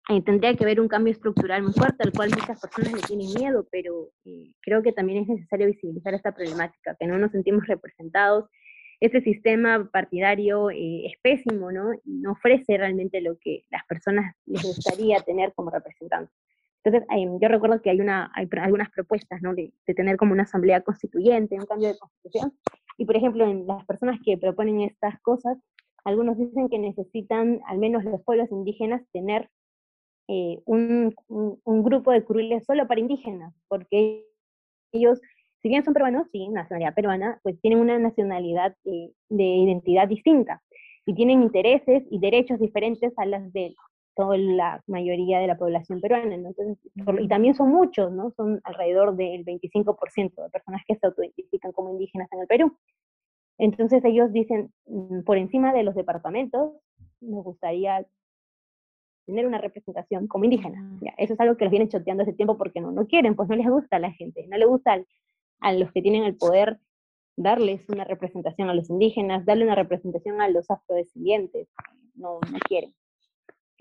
eh, tendría que haber un cambio estructural muy fuerte, al cual muchas personas le tienen miedo, pero eh, creo que también es necesario visibilizar esta problemática, que no nos sentimos representados. Este sistema partidario eh, es pésimo, ¿no? No ofrece realmente lo que las personas les gustaría tener como representantes. Entonces, yo recuerdo que hay, una, hay algunas propuestas, ¿no? De, de, tener como una asamblea constituyente, un cambio de constitución. Y, por ejemplo, en las personas que proponen estas cosas, algunos dicen que necesitan, al menos los pueblos indígenas, tener eh, un, un, grupo de curules solo para indígenas, porque ellos, si bien son peruanos, sí, nacionalidad peruana, pues tienen una nacionalidad eh, de identidad distinta y tienen intereses y derechos diferentes a las de toda la mayoría de la población peruana. Entonces, y también son muchos, ¿no? Son alrededor del 25% de personas que se autoidentifican como indígenas en el Perú. Entonces ellos dicen, mm, por encima de los departamentos, nos gustaría tener una representación como indígena. Ya, eso es algo que los vienen choteando hace tiempo porque no, no quieren, pues no les gusta a la gente, no les gusta a los que tienen el poder darles una representación a los indígenas, darle una representación a los afrodescendientes, no, no quieren.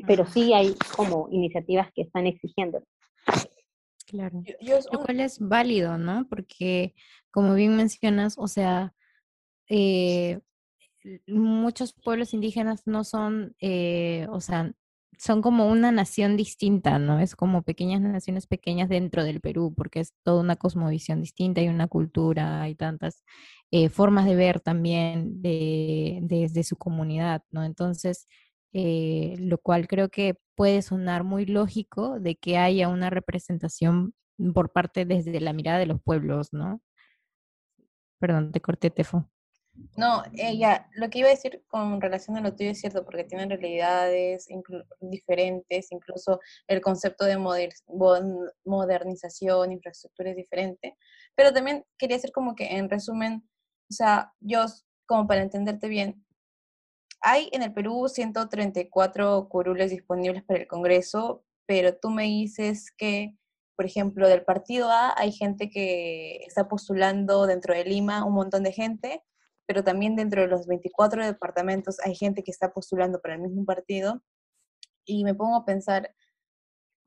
Pero sí hay como iniciativas que están exigiendo. Claro. Lo cual es válido, ¿no? Porque, como bien mencionas, o sea, eh, muchos pueblos indígenas no son, eh, o sea, son como una nación distinta, ¿no? Es como pequeñas naciones pequeñas dentro del Perú, porque es toda una cosmovisión distinta, hay una cultura, hay tantas eh, formas de ver también desde su comunidad, ¿no? Entonces, eh, lo cual creo que puede sonar muy lógico de que haya una representación por parte desde la mirada de los pueblos, ¿no? Perdón, te corté, Tefo. No, ella, lo que iba a decir con relación a lo tuyo es cierto, porque tienen realidades diferentes, incluso el concepto de modernización, infraestructura es diferente, pero también quería decir como que en resumen, o sea, yo, como para entenderte bien, hay en el Perú 134 curules disponibles para el Congreso, pero tú me dices que, por ejemplo, del partido A hay gente que está postulando dentro de Lima, un montón de gente, pero también dentro de los 24 departamentos hay gente que está postulando para el mismo partido y me pongo a pensar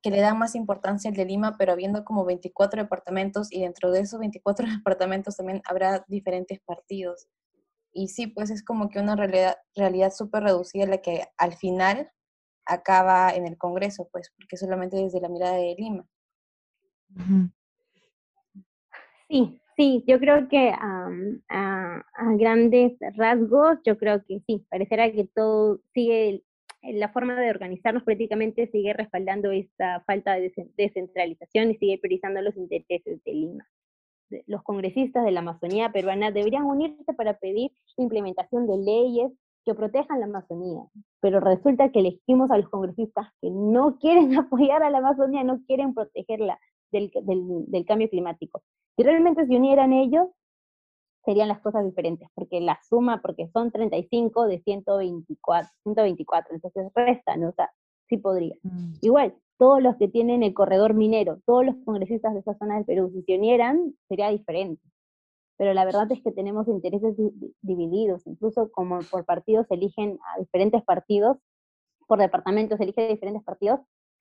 que le dan más importancia al de Lima, pero habiendo como 24 departamentos y dentro de esos 24 departamentos también habrá diferentes partidos. Y sí, pues es como que una realidad realidad súper reducida la que al final acaba en el Congreso, pues, porque solamente desde la mirada de Lima. Sí, Sí, yo creo que a, grandes rasgos, yo creo que sí, parecerá que todo sigue, la forma de organizarnos políticamente sigue respaldando esta falta de descentralización y sigue priorizando los intereses de Lima. Los congresistas de la Amazonía peruana deberían unirse para pedir implementación de leyes que protejan la Amazonía, pero resulta que elegimos a los congresistas que no quieren apoyar a la Amazonía, no quieren protegerla del, del cambio climático. Si realmente se unieran ellos, serían las cosas diferentes, porque la suma, porque son 35 de 124, 124 entonces restan, o sea, sí podría. Mm. Igual, todos los que tienen el corredor minero, todos los congresistas de esa zona del Perú, si se unieran, sería diferente. Pero la verdad es que tenemos intereses divididos, incluso como por partidos eligen a diferentes partidos, por departamentos eligen diferentes partidos,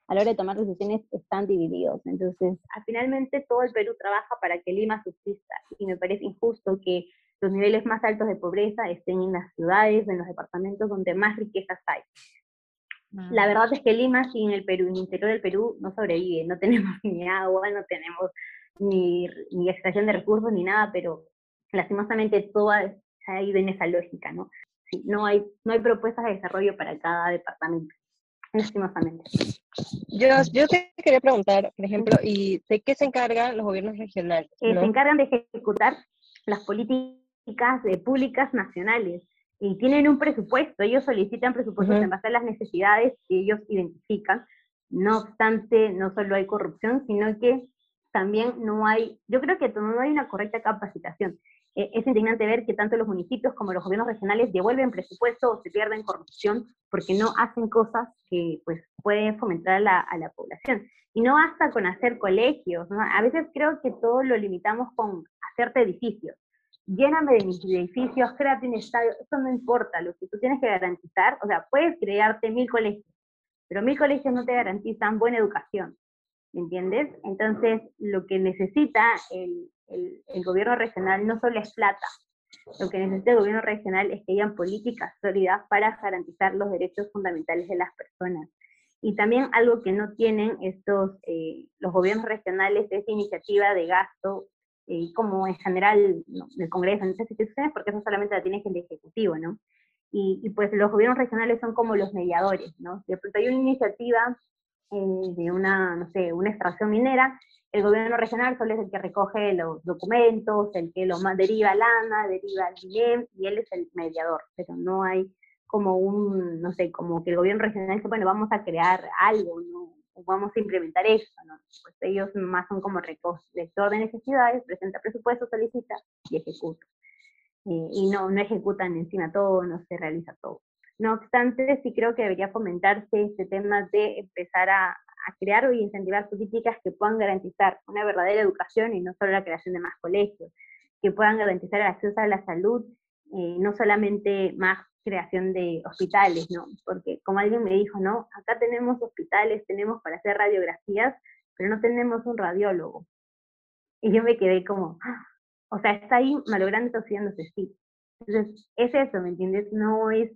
a la hora de tomar decisiones están divididos. Entonces, finalmente todo el Perú trabaja para que Lima subsista y me parece injusto que los niveles más altos de pobreza estén en las ciudades, en los departamentos donde más riquezas hay. La verdad es que Lima sin el Perú, el interior del Perú no sobrevive, no tenemos ni agua, no tenemos ni, ni extracción de recursos ni nada, pero lastimosamente todo ha ido en esa lógica, ¿no? Sí, no hay, no hay propuestas de desarrollo para cada departamento, lastimosamente. Yo, yo te quería preguntar, por ejemplo, ¿y de qué se encargan los gobiernos regionales? Eh, se encargan de ejecutar las políticas de públicas nacionales y tienen un presupuesto, ellos solicitan presupuestos en base a las necesidades que ellos identifican. No obstante, no solo hay corrupción, sino que también no hay, yo creo que no hay una correcta capacitación. Eh, es indignante ver que tanto los municipios como los gobiernos regionales devuelven presupuesto o se pierden corrupción porque no hacen cosas que pues, pueden fomentar a la, a la población. Y no basta con hacer colegios, a veces creo que todo lo limitamos con hacerte edificios. Lléname de mis edificios, créate un estadio, eso no importa, lo que tú tienes que garantizar, o sea, puedes crearte mil colegios, pero mil colegios no te garantizan buena educación, ¿me entiendes? Entonces, lo que necesita el, gobierno regional no solo es plata, lo que necesita el gobierno regional es que hayan políticas sólidas para garantizar los derechos fundamentales de las personas. Y también algo que no tienen estos, eh, los gobiernos regionales es iniciativa de gasto, eh, como en general ¿no? el Congreso, en estas instituciones, porque eso solamente la tiene el Ejecutivo, ¿no? Y, y, pues los gobiernos regionales son como los mediadores, ¿no? De pronto hay una iniciativa eh, de una, no sé, una extracción minera, el gobierno regional solo es el que recoge los documentos, el que lo deriva al ANA, deriva al INEM, y él es el mediador, pero no hay como un, no sé, como que el gobierno regional dice, bueno, vamos a crear algo, ¿no? Vamos a implementar esto, ¿no? Pues ellos más son como lector de necesidades, presenta presupuesto, solicita y ejecuta. Eh, y no, no ejecutan encima todo, no se realiza todo. No obstante, sí creo que debería fomentarse este tema de empezar a, crear y incentivar políticas que puedan garantizar una verdadera educación y no solo la creación de más colegios, que puedan garantizar el acceso a la salud, eh, no solamente más creación de hospitales, ¿no? Porque como alguien me dijo, ¿no? Acá tenemos hospitales, tenemos para hacer radiografías, pero no tenemos un radiólogo. Y yo me quedé como, ¡ah! o sea, está ahí malogrando, oxidándose, sí. Entonces, es eso, ¿me entiendes? No es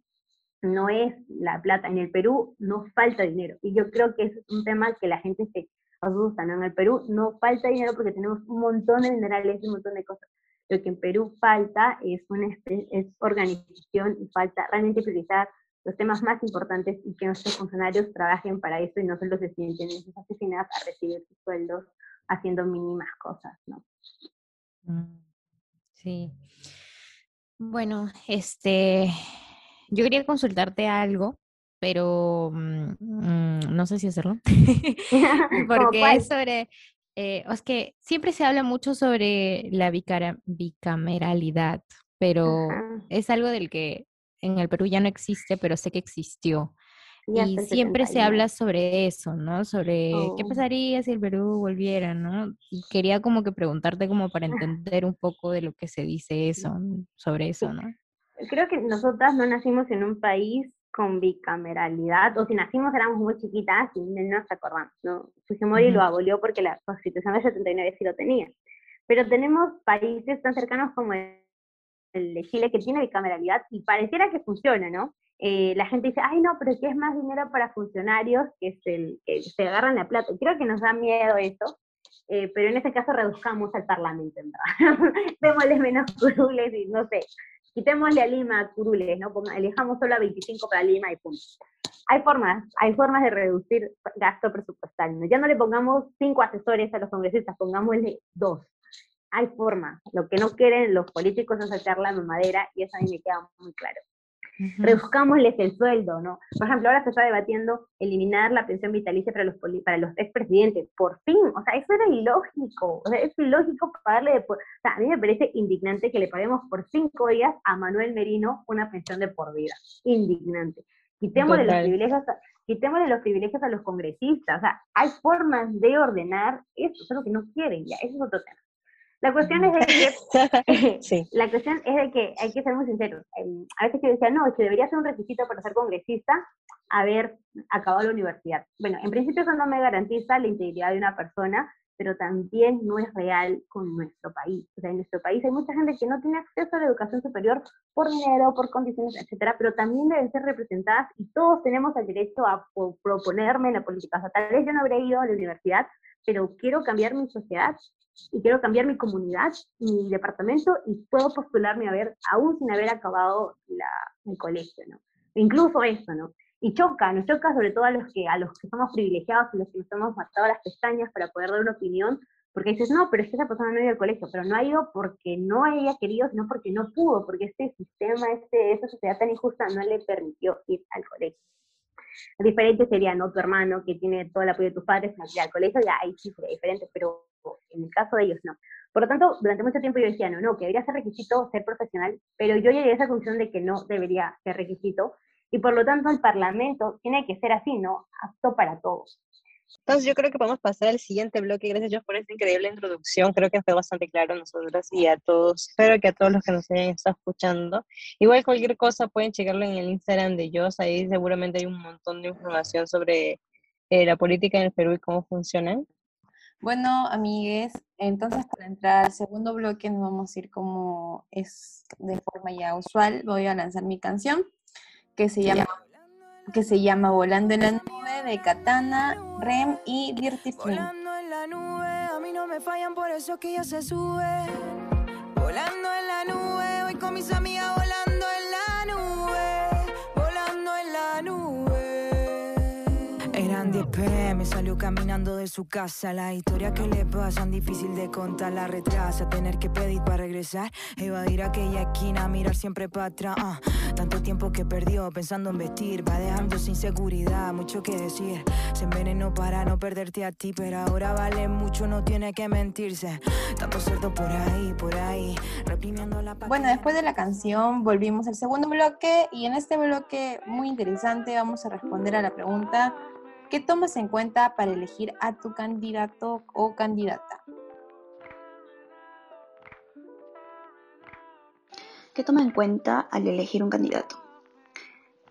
no es la plata. En el Perú no falta dinero. Y yo creo que es un tema que la gente se asusta, ¿no? En el Perú no falta dinero porque tenemos un montón de minerales y un montón de cosas. Lo que en Perú falta es, una es organización y falta realmente priorizar los temas más importantes y que nuestros funcionarios trabajen para eso y no solo se sienten en sus oficinas a recibir sus sueldos haciendo mínimas cosas, ¿no? Mm, sí. Bueno, este, yo quería consultarte algo, pero mm, mm, no sé si hacerlo. Porque es sobre, eh, es que siempre se habla mucho sobre la bicameralidad, pero es algo del que en el Perú ya no existe, pero sé que existió. y siempre se habla sobre eso, ¿no? Sobre qué oh. pasaría si el Perú volviera, ¿no? Y quería como que preguntarte como para entender un poco de lo que se dice eso, sobre eso, ¿no? creo que nosotras no nacimos en un país con bicameralidad, o si nacimos éramos muy chiquitas y no nos acordamos, ¿no? Fujimori lo abolió porque la Constitución del 79 sí lo tenía. Pero tenemos países tan cercanos como el de Chile que tiene bicameralidad y pareciera que funciona, ¿no? Eh, la gente dice, ay no, pero ¿qué es más dinero para funcionarios que, es el, que se agarran la plata? Creo que nos da miedo eso, eh, pero en ese caso reduzcamos al Parlamento, ¿verdad? Démosle menos curules y no sé, quitémosle a Lima curules, ¿no? elijamos solo a 25 para Lima y punto. Hay formas, hay formas de reducir gasto presupuestal, ¿no? Ya no le pongamos cinco asesores a los congresistas, pongámosle dos. Hay formas. Lo que no quieren los políticos es sacar la mamadera y eso a mí me queda muy claro reduzcámosles el sueldo, ¿no? Por ejemplo, ahora se está debatiendo eliminar la pensión vitalicia para los, para los expresidentes. Por fin, o sea, eso era ilógico, o sea, es ilógico pagarle, de, o sea, a mí me parece indignante que le paguemos por cinco días a Manuel Merino una pensión de por vida. Indignante. Quitémosle los, privilegios a, quitémosle los privilegios a los congresistas, o sea, hay formas de ordenar eso, eso es lo que no quieren, ya, eso es otro tema. La cuestión es de que, la cuestión es de que hay que ser muy sinceros. A veces yo decía, no, que debería ser un requisito para ser congresista haber acabado la universidad. Bueno, en principio eso no me garantiza la integridad de una persona, pero también no es real con nuestro país. O sea, en nuestro país hay mucha gente que no tiene acceso a la educación superior por dinero, por condiciones, etcétera, pero también deben ser representadas y todos tenemos el derecho a proponerme en la política. O sea, tal vez yo no habría ido a la universidad, pero quiero cambiar mi sociedad y quiero cambiar mi comunidad, mi departamento y puedo postularme a ver, aún sin haber acabado la, el colegio, ¿no? Incluso eso, ¿no? Y choca, nos choca sobre todo a los que, a los que somos privilegiados y los que nos hemos matado las pestañas para poder dar una opinión, porque dices, no, pero es que esa persona no ha ido al colegio, pero no ha ido porque no haya querido, sino porque no pudo, porque este sistema, este, esta sociedad tan injusta no le permitió ir al colegio. Diferente sería, ¿no? Tu hermano que tiene todo el apoyo de tus padres, ir al colegio, ya ahí sí sería diferente, pero en el caso de ellos no. Por lo tanto, durante mucho tiempo yo decía, no, no, que debería ser requisito ser profesional, pero yo llegué a esa conclusión de que no debería ser requisito, y por lo tanto el Parlamento tiene que ser así, ¿no? Apto para todos. Entonces yo creo que podemos pasar al siguiente bloque. Gracias Dios por esta increíble introducción. Creo que fue bastante claro a nosotros y a todos. Espero que a todos los que nos hayan estado escuchando. Igual cualquier cosa pueden checarlo en el Instagram de Jos. Ahí seguramente hay un montón de información sobre eh, la política en el Perú y cómo funcionan. Bueno, amigues, entonces para entrar al segundo bloque nos vamos a ir como es de forma ya usual. Voy a lanzar mi canción que se llama que se llama Volando en la nube de Katana, Rem y Dirty Volando en la nube, a mí no me fallan por eso que ya se sube. Volando en la nube, voy con mis amigas me salió caminando de su casa. La historia que le pasan difícil de contar, la retrasa. Tener que pedir para regresar, evadir aquella esquina, mirar siempre para atrás. ah. Tanto tiempo que perdió pensando en vestir, va dejando sin seguridad, mucho que decir. Se envenenó para no perderte a ti, pero ahora vale mucho, no tiene que mentirse. Tanto cerdo por ahí, por ahí, reprimiendo la Bueno, después de la canción volvimos al segundo bloque y en este bloque muy interesante vamos a responder a la pregunta ¿qué tomas en cuenta para elegir a tu candidato o candidata? ¿Qué toma en cuenta al elegir un candidato?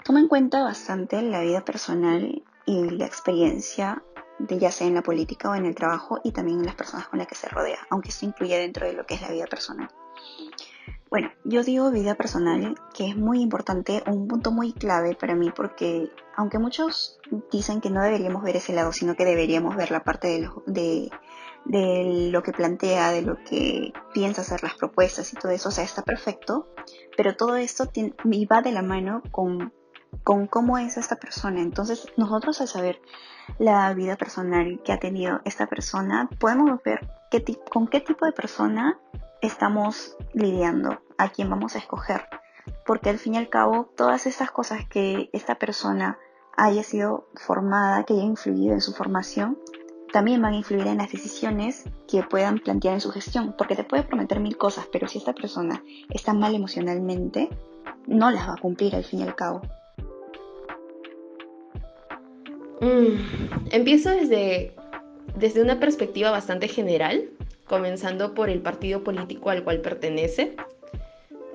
Toma en cuenta bastante la vida personal y la experiencia de ya sea en la política o en el trabajo y también en las personas con las que se rodea, aunque esto incluye dentro de lo que es la vida personal. Bueno, yo digo vida personal, que es muy importante, un punto muy clave para mí, porque aunque muchos dicen que no deberíamos ver ese lado, sino que deberíamos ver la parte de lo, de, lo que plantea, de lo que piensa hacer las propuestas y todo eso, o sea, está perfecto, pero todo esto va de la mano con, con cómo es esta persona. Entonces, nosotros al saber la vida personal que ha tenido esta persona, podemos ver qué con qué tipo de persona estamos lidiando, a quién vamos a escoger. Porque al fin y al cabo, todas estas cosas que esta persona haya sido formada, que haya influido en su formación, también van a influir en las decisiones que puedan plantear en su gestión. Porque te puede prometer mil cosas, pero si esta persona está mal emocionalmente, no las va a cumplir al fin y al cabo. Mm, empiezo desde, desde una perspectiva bastante general, comenzando por el partido político al cual pertenece.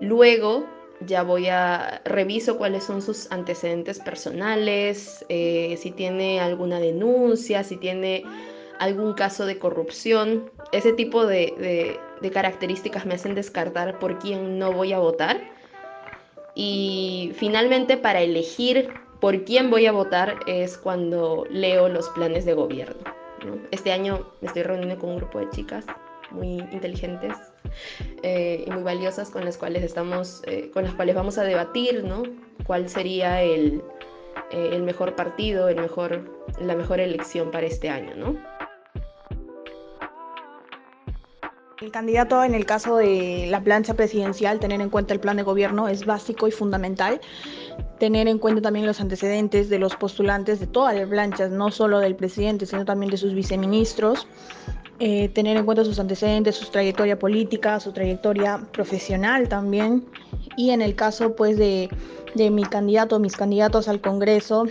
Luego ya voy a reviso cuáles son sus antecedentes personales, eh, si tiene alguna denuncia, si tiene algún caso de corrupción. Ese tipo de, de- de características me hacen descartar por quién no voy a votar. Y finalmente para elegir por quién voy a votar es cuando leo los planes de gobierno. ¿no? Este año me estoy reuniendo con un grupo de chicas muy inteligentes eh, y muy valiosas con las cuales estamos, eh, con las cuales vamos a debatir, ¿no? ¿Cuál sería el, eh, el mejor partido, el mejor, la mejor elección para este año, ¿no? El candidato en el caso de la plancha presidencial, tener en cuenta el plan de gobierno es básico y fundamental. Tener en cuenta también los antecedentes de los postulantes de todas las planchas, no solo del presidente, sino también de sus viceministros. Eh, tener en cuenta sus antecedentes, su trayectoria política, su trayectoria profesional también. Y en el caso pues de, de mi candidato, mis candidatos al Congreso,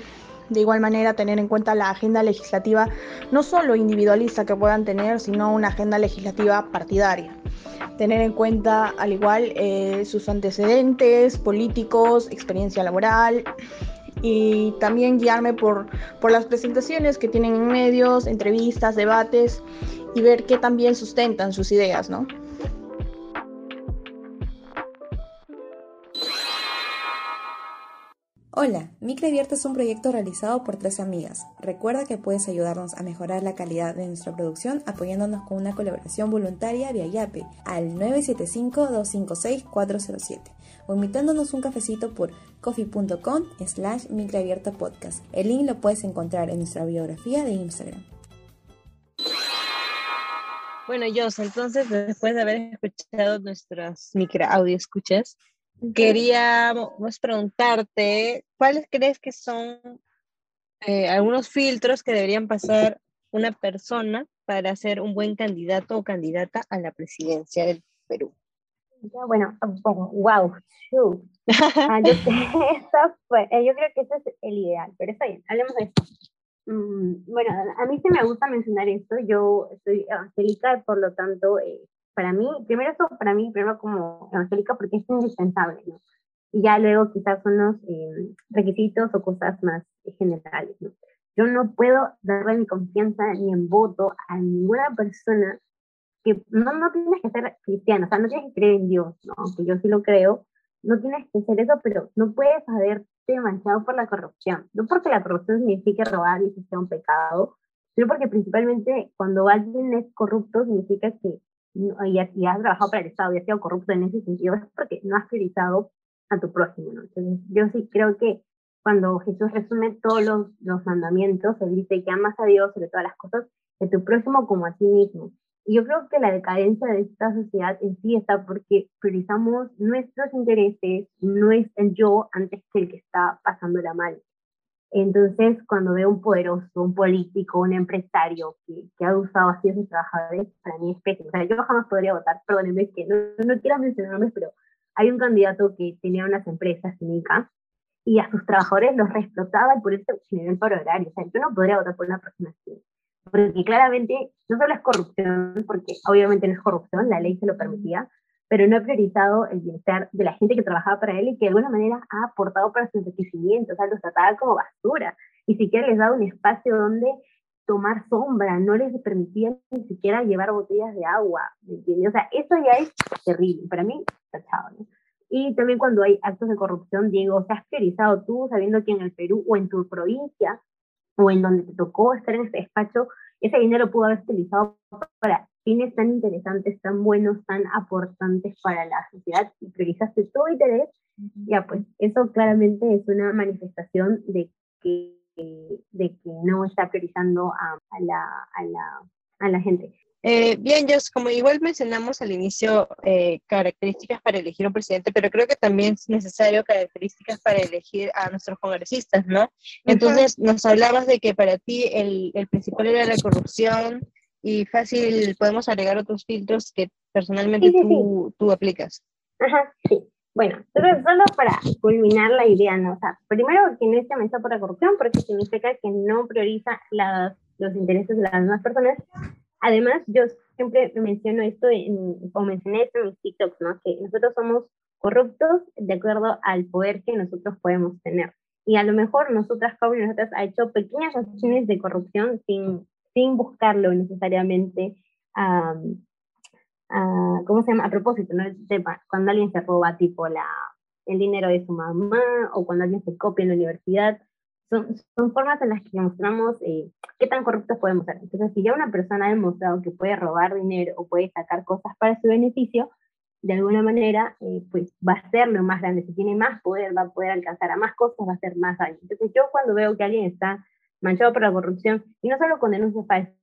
de igual manera tener en cuenta la agenda legislativa, no solo individualista que puedan tener, sino una agenda legislativa partidaria. Tener en cuenta al igual eh, sus antecedentes políticos, experiencia laboral y también guiarme por, por las presentaciones que tienen en medios, entrevistas, debates y ver qué también sustentan sus ideas, ¿no? Hola, Micro Abierta es un proyecto realizado por tres amigas. Recuerda que puedes ayudarnos a mejorar la calidad de nuestra producción apoyándonos con una colaboración voluntaria vía Yape al 975-256-407 o invitándonos un cafecito por coffee.com slash microabierta podcast. El link lo puedes encontrar en nuestra biografía de Instagram. Bueno, Jos, entonces después de haber escuchado nuestras micro audio escuchas, queríamos preguntarte, ¿cuáles crees que son eh, algunos filtros que deberían pasar una persona para ser un buen candidato o candidata a la presidencia del Perú? Bueno, wow, ah, yo, eh, yo, creo que ese es el ideal, pero está bien, hablemos de esto. Mm, bueno, a mí sí me gusta mencionar esto, yo soy evangélica, por lo tanto, eh, para mí, primero eso para mí, primero como evangélica, porque es indispensable, ¿no? Y ya luego quizás son los eh, requisitos o cosas más generales, ¿no? Yo no puedo darle mi confianza ni en voto a ninguna persona que no, no tienes que ser cristiano, o sea, no tienes que creer en Dios, ¿no? aunque yo sí lo creo, no tienes que ser eso, pero no puedes haberte manchado por la corrupción. No porque la corrupción signifique robar y que sea un pecado, sino porque principalmente cuando alguien es corrupto significa que y, has trabajado para el Estado y has sido corrupto en ese sentido, es porque no has priorizado a tu próximo, ¿no? Entonces, yo sí creo que cuando Jesús resume todos los, los mandamientos, él dice que amas a Dios sobre todas las cosas, de tu próximo como a ti mismo. Yo creo que la decadencia de esta sociedad en sí está porque priorizamos nuestros intereses, el yo antes que el que está pasándola mal. Entonces, cuando veo un poderoso, un político, un empresario que, que ha usado así a sus trabajadores, para mí es pésimo. O sea, yo jamás podría votar, perdónenme que no, no quiero mencionar nombres, pero hay un candidato que tenía unas empresas en Ica y a sus trabajadores los reexplotaba y por eso generó el paro horario. O sea, yo no podría votar por una persona así. Porque claramente no solo es corrupción, porque obviamente no es corrupción, la ley se lo permitía, pero no ha priorizado el bienestar de la gente que trabajaba para él y que de alguna manera ha aportado para su enriquecimiento, o sea, los trataba como basura, y siquiera les daba un espacio donde tomar sombra, no les permitía ni siquiera llevar botellas de agua, ¿me entiendes? O sea, eso ya es terrible, para mí, tachado, ¿no? Y también cuando hay actos de corrupción, Diego, sea, has priorizado tú, sabiendo que en el Perú o en tu provincia o en donde te tocó estar en este despacho, ese dinero pudo haber utilizado para fines tan interesantes, tan buenos, tan aportantes para la sociedad y priorizaste tu interés, ya pues eso claramente es una manifestación de que, de que no está priorizando a, la, a, la, a la gente. Eh, bien, Jos, como igual mencionamos al inicio eh, características para elegir un presidente, pero creo que también es necesario características para elegir a nuestros congresistas, ¿no? Entonces, nos hablabas de que para ti el, el principal era la corrupción y fácil podemos agregar otros filtros que personalmente tú, tú aplicas. Ajá, sí. Bueno, entonces solo para culminar la idea, ¿no? O sea, primero que no amenazado por la corrupción, porque significa que no prioriza los intereses de las demás personas, Además, yo siempre menciono esto, o mencioné esto en mis TikToks, ¿no? Que nosotros somos corruptos de acuerdo al poder que nosotros podemos tener. Y a lo mejor nosotras, jóvenes, nosotras, ha hecho pequeñas acciones de corrupción sin, sin buscarlo necesariamente, ¿cómo se llama? A propósito, ¿no? cuando alguien se roba tipo la, el dinero de su mamá o cuando alguien se copia en la universidad, son, formas en las que demostramos eh, qué tan corruptos podemos ser. Entonces, si ya una persona ha demostrado que puede robar dinero o puede sacar cosas para su beneficio, de alguna manera, eh, pues va a ser lo más grande. Si tiene más poder, va a poder alcanzar a más cosas, va a ser más daño. Entonces, yo cuando veo que alguien está manchado por la corrupción, y no solo con denuncias falsas,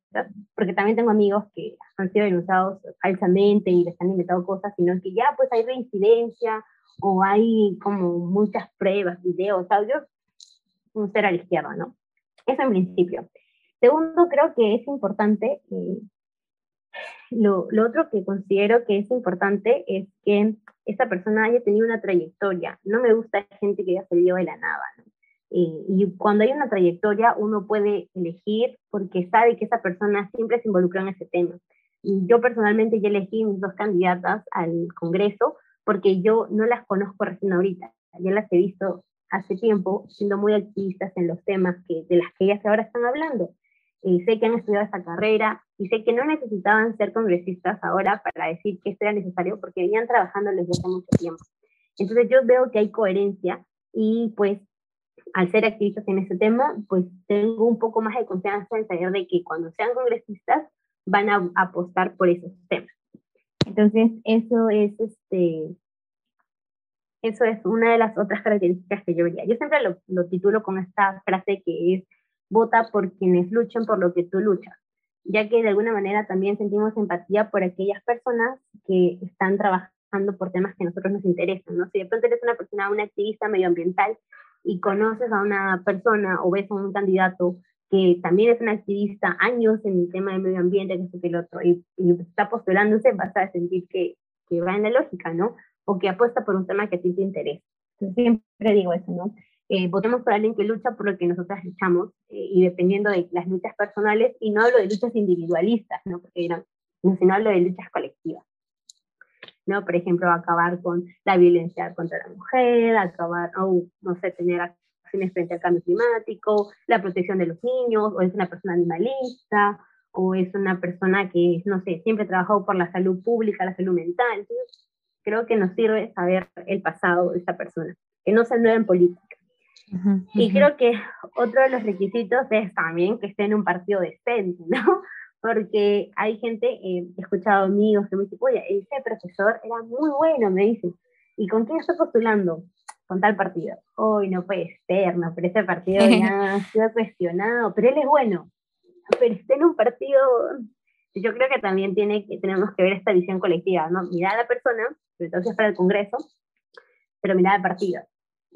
porque también tengo amigos que han sido denunciados falsamente y les han inventado cosas, sino que ya pues hay reincidencia o hay como muchas pruebas, videos, audios, un ser a la izquierda, ¿no? Eso en principio. Segundo, creo que es importante, eh, lo, otro que considero que es importante es que esa persona haya tenido una trayectoria. No me gusta gente que haya salido de la nada, ¿no? Eh, y cuando hay una trayectoria, uno puede elegir porque sabe que esa persona siempre se involucró en ese tema. Y yo personalmente ya elegí mis dos candidatas al Congreso porque yo no las conozco recién ahorita, ya las he visto hace tiempo siendo muy activistas en los temas que, de las que ellas ahora están hablando. y sé que han estudiado esta carrera y sé que no necesitaban ser congresistas ahora para decir que esto era necesario porque venían trabajando desde hace mucho tiempo. Entonces yo veo que hay coherencia y pues al ser activistas en este tema, pues tengo un poco más de confianza en saber de que cuando sean congresistas van a apostar por esos temas. Entonces, eso es este eso es una de las otras características que yo vería. Yo siempre lo, lo titulo con esta frase que es vota por quienes luchen por lo que tú luchas, ya que de alguna manera también sentimos empatía por aquellas personas que están trabajando por temas que a nosotros nos interesan, ¿no? Si de pronto eres una persona, una activista medioambiental y conoces a una persona o ves a un candidato que también es un activista años en el tema del medio ambiente, que es el otro, y, está postulándose, vas a sentir que, que, va en la lógica, ¿no? O que apuesta por un tema que a ti te interesa. siempre digo eso, ¿no? Eh, votemos por alguien que lucha por lo que nosotras luchamos, eh, y dependiendo de las luchas personales, y no hablo de luchas individualistas, ¿no? Porque dirán, sino hablo de luchas colectivas. ¿no? Por ejemplo, acabar con la violencia contra la mujer, acabar, o no sé, tener acciones frente al cambio climático, la protección de los niños, o es una persona animalista, o es una persona que, no sé, siempre ha trabajado por la salud pública, la salud mental. Entonces, creo que nos sirve saber el pasado de esa persona, que no se nueva en política. Y creo que otro de los requisitos es también que esté en un partido decente, ¿no? porque hay gente, eh, he escuchado amigos que me dicen, oye, ese profesor era muy bueno, me dicen, ¿y con quién está postulando? Con tal partido. Hoy no puede ser, no, pero ese partido ya ha sido cuestionado, pero él es bueno, pero está en un partido, yo creo que también tiene que, tenemos que ver esta visión colectiva, ¿no? Mirar a la persona, sobre todo si es para el Congreso, pero mirar al partido.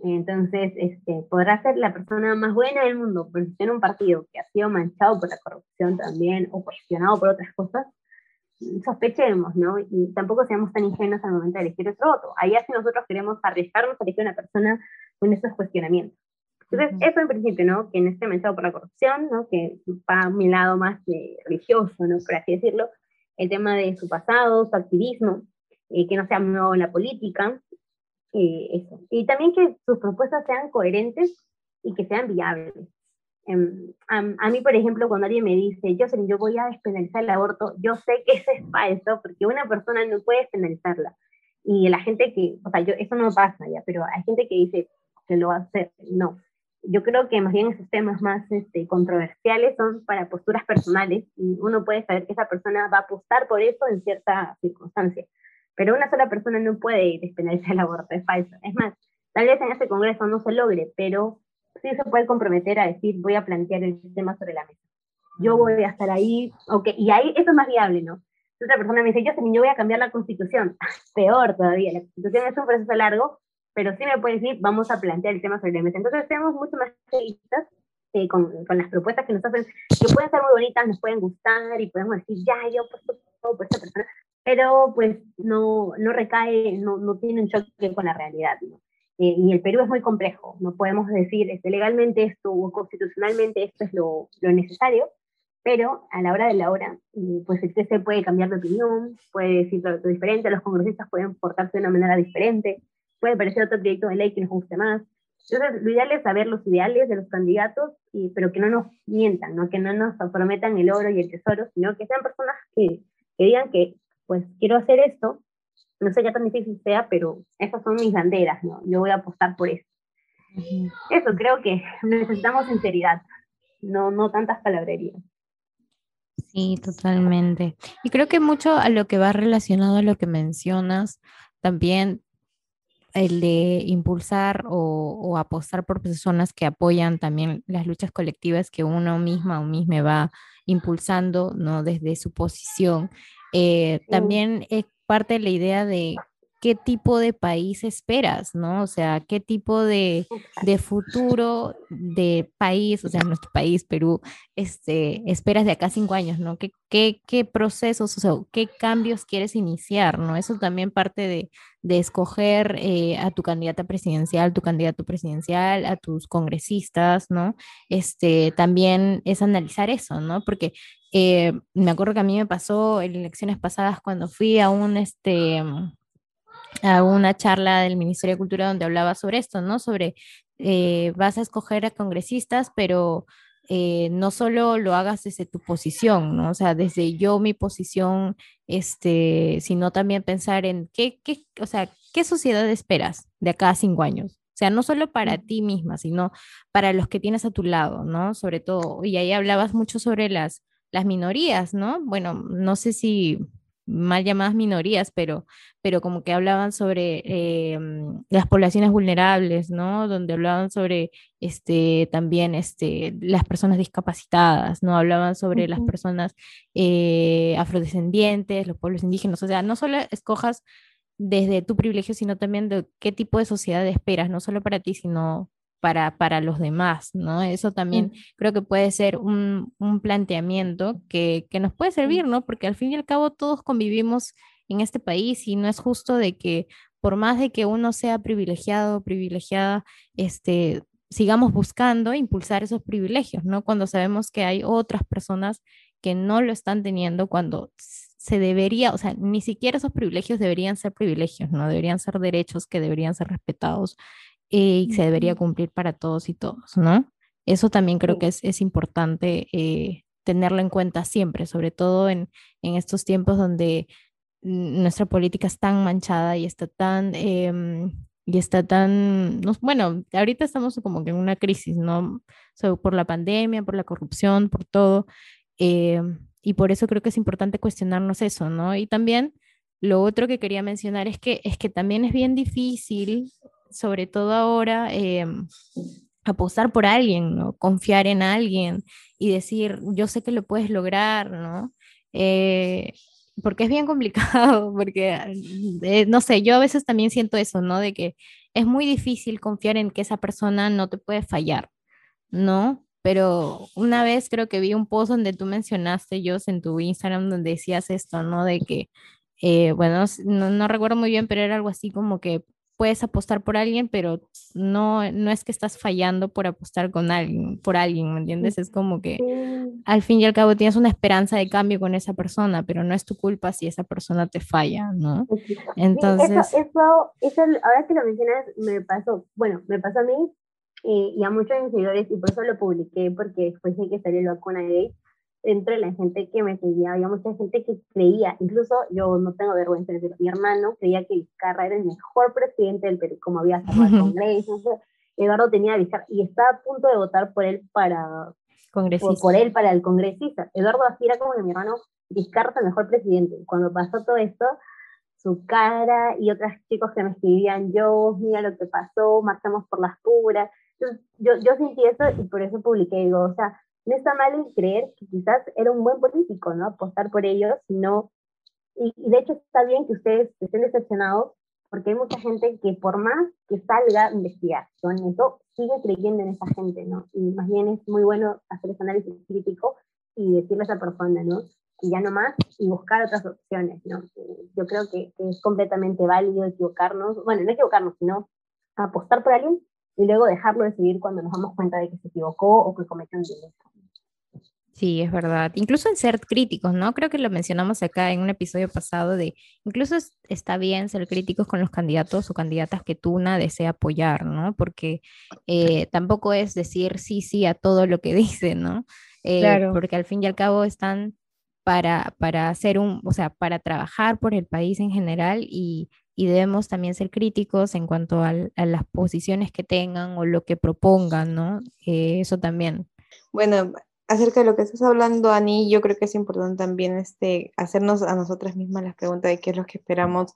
Entonces, este, podrá ser la persona más buena del mundo, pero si tiene un partido que ha sido manchado por la corrupción también o cuestionado por otras cosas, sospechemos, ¿no? Y tampoco seamos tan ingenuos al momento de elegir otro voto. Ahí así nosotros queremos arriesgarnos a elegir una persona con esos cuestionamientos. Entonces, eso en principio, ¿no? Que no esté manchado por la corrupción, ¿no? Que va a mi lado más religioso, ¿no? Por así decirlo. El tema de su pasado, su activismo, eh, que no sea nuevo en la política, eso. Y también que sus propuestas sean coherentes y que sean viables. Em, a, mí, por ejemplo, cuando alguien me dice, yo, yo voy a despenalizar el aborto, yo sé que eso es falso, porque una persona no puede despenalizarla. Y la gente que, o sea, yo, eso no pasa ya, pero hay gente que dice que lo va a hacer. No. Yo creo que más bien esos temas más este, controversiales son para posturas personales y uno puede saber que esa persona va a apostar por eso en cierta circunstancia. Pero una sola persona no puede despenalizar el aborto, es falso. Es más, tal vez en ese congreso no se logre, pero sí se puede comprometer a decir, voy a plantear el tema sobre la mesa. Yo voy a estar ahí, ok, y ahí eso es más viable, ¿no? Si otra persona me dice, yo, yo voy a cambiar la constitución, peor todavía, la constitución es un proceso largo, pero sí me puede decir, vamos a plantear el tema sobre la mesa. Entonces, tenemos mucho más realistas eh, con, con, las propuestas que nos hacen, que pueden ser muy bonitas, nos pueden gustar y podemos decir, ya, yo por, por esta persona, pero pues no, no recae, no, no tiene un choque con la realidad. ¿no? Eh, y el Perú es muy complejo, no podemos decir este, legalmente esto o constitucionalmente esto es lo, lo, necesario, pero a la hora de la hora, eh, pues el TC puede cambiar de opinión, puede decir algo diferente, los congresistas pueden portarse de una manera diferente, puede aparecer otro proyecto de ley que nos guste más. Entonces, lo ideal es saber los ideales de los candidatos, y, pero que no nos mientan, ¿no? que no nos prometan el oro y el tesoro, sino que sean personas que, que digan que pues quiero hacer esto, no sé qué tan difícil sea, pero esas son mis banderas, ¿no? Yo voy a apostar por eso. Eso, creo que necesitamos sinceridad, no, no tantas palabrerías. Sí, totalmente. Y creo que mucho a lo que va relacionado a lo que mencionas, también el de impulsar o, o, apostar por personas que apoyan también las luchas colectivas que uno misma o misma va impulsando, ¿no? Desde su posición eh, también es parte de la idea de qué tipo de país esperas, ¿no? O sea, qué tipo de, de, futuro de país, o sea, nuestro país, Perú, este, esperas de acá cinco años, ¿no? ¿Qué, qué, qué procesos, o sea, qué cambios quieres iniciar, ¿no? Eso también parte de, de escoger eh, a tu candidata presidencial, tu candidato presidencial, a tus congresistas, ¿no? Este, también es analizar eso, ¿no? Porque eh, me acuerdo que a mí me pasó en elecciones pasadas cuando fui a un, este, a una charla del Ministerio de Cultura donde hablaba sobre esto, ¿no? Sobre, eh, vas a escoger a congresistas, pero eh, no solo lo hagas desde tu posición, ¿no? O sea, desde yo mi posición, este, sino también pensar en qué, qué, o sea, qué sociedad esperas de acá a cinco años. O sea, no solo para ti misma, sino para los que tienes a tu lado, ¿no? Sobre todo, y ahí hablabas mucho sobre las, las minorías, ¿no? Bueno, no sé si mal llamadas minorías, pero, pero como que hablaban sobre eh, las poblaciones vulnerables, ¿no? Donde hablaban sobre este, también este, las personas discapacitadas, ¿no? Hablaban sobre las personas eh, afrodescendientes, los pueblos indígenas, o sea, no solo escojas desde tu privilegio, sino también de qué tipo de sociedad esperas, no solo para ti, sino para, para los demás, ¿no? Eso también creo que puede ser un, un planteamiento que, que, nos puede servir, ¿no? Porque al fin y al cabo todos convivimos en este país y no es justo de que por más de que uno sea privilegiado o privilegiada, este, sigamos buscando impulsar esos privilegios, ¿no? Cuando sabemos que hay otras personas que no lo están teniendo cuando se debería, o sea, ni siquiera esos privilegios deberían ser privilegios, ¿no? Deberían ser derechos que deberían ser respetados y se debería cumplir para todos y todos, ¿no? Eso también creo que es, es importante eh, tenerlo en cuenta siempre, sobre todo en, en, estos tiempos donde nuestra política es tan manchada y está tan, eh, y está tan, no, bueno, ahorita estamos como que en una crisis, ¿no? por la pandemia, por la corrupción, por todo, eh, y por eso creo que es importante cuestionarnos eso, ¿no? Y también lo otro que quería mencionar es que, es que también es bien difícil sobre todo ahora, em, apostar por alguien, ¿no? Confiar en alguien y decir, yo sé que lo puedes lograr, ¿no? Eh, porque es bien complicado, porque, eh, no sé, yo a veces también siento eso, ¿no? De que es muy difícil confiar en que esa persona no te puede fallar, ¿no? Pero una vez creo que vi un post donde tú mencionaste, yo en tu Instagram, donde decías esto, ¿no? De que, eh, bueno, no, no, recuerdo muy bien, pero era algo así como que puedes apostar por alguien, pero no, no es que estás fallando por apostar con alguien, por alguien, ¿me entiendes? Es como que al fin y al cabo tienes una esperanza de cambio con esa persona, pero no es tu culpa si esa persona te falla, ¿no? Entonces... eso, eso, ahora que lo mencionas, me pasó, bueno, me pasó a mí eh, y a muchos de mis seguidores, y por eso lo publiqué, porque después de que salió la vacuna gay, entre la gente que me seguía, había mucha gente que creía, incluso yo no tengo vergüenza de decirlo, mi hermano creía que Vizcarra era el mejor presidente del Perú, como había cerrado el Congreso, Eduardo tenía a Vizcarra y estaba a punto de votar por él para por, por, él para el congresista. Eduardo así era como que mi hermano, Vizcarra es el mejor presidente. Cuando pasó todo esto, su cara y otros chicos que me escribían, yo, mira lo que pasó, marchamos por las puras. Entonces, yo, yo sentí eso y por eso publiqué, digo, o sea, no está mal en creer que quizás era un buen político, ¿no? Apostar por ellos, sino, y, de hecho está bien que ustedes estén decepcionados, porque hay mucha gente que por más que salga a investigar eso, sigue creyendo en esa gente, ¿no? Y más bien es muy bueno hacer ese análisis crítico y decirle a persona, ¿no? Y ya no más, y buscar otras opciones, ¿no? Yo creo que, es completamente válido equivocarnos, bueno, no equivocarnos, sino apostar por alguien y luego dejarlo de seguir cuando nos damos cuenta de que se equivocó o que cometió un delito. Sí, es verdad. Incluso en ser críticos, ¿no? Creo que lo mencionamos acá en un episodio pasado de, incluso está bien ser críticos con los candidatos o candidatas que tú una desea apoyar, ¿no? Porque eh, tampoco es decir sí, sí a todo lo que dicen, ¿no? Eh, claro. Porque al fin y al cabo están para, para hacer un, o sea, para trabajar por el país en general y, y debemos también ser críticos en cuanto a, las posiciones que tengan o lo que propongan, ¿no? Eh, eso también. Bueno, acerca de lo que estás hablando, Ani, yo creo que es importante también este, hacernos a nosotras mismas las preguntas de qué es lo que esperamos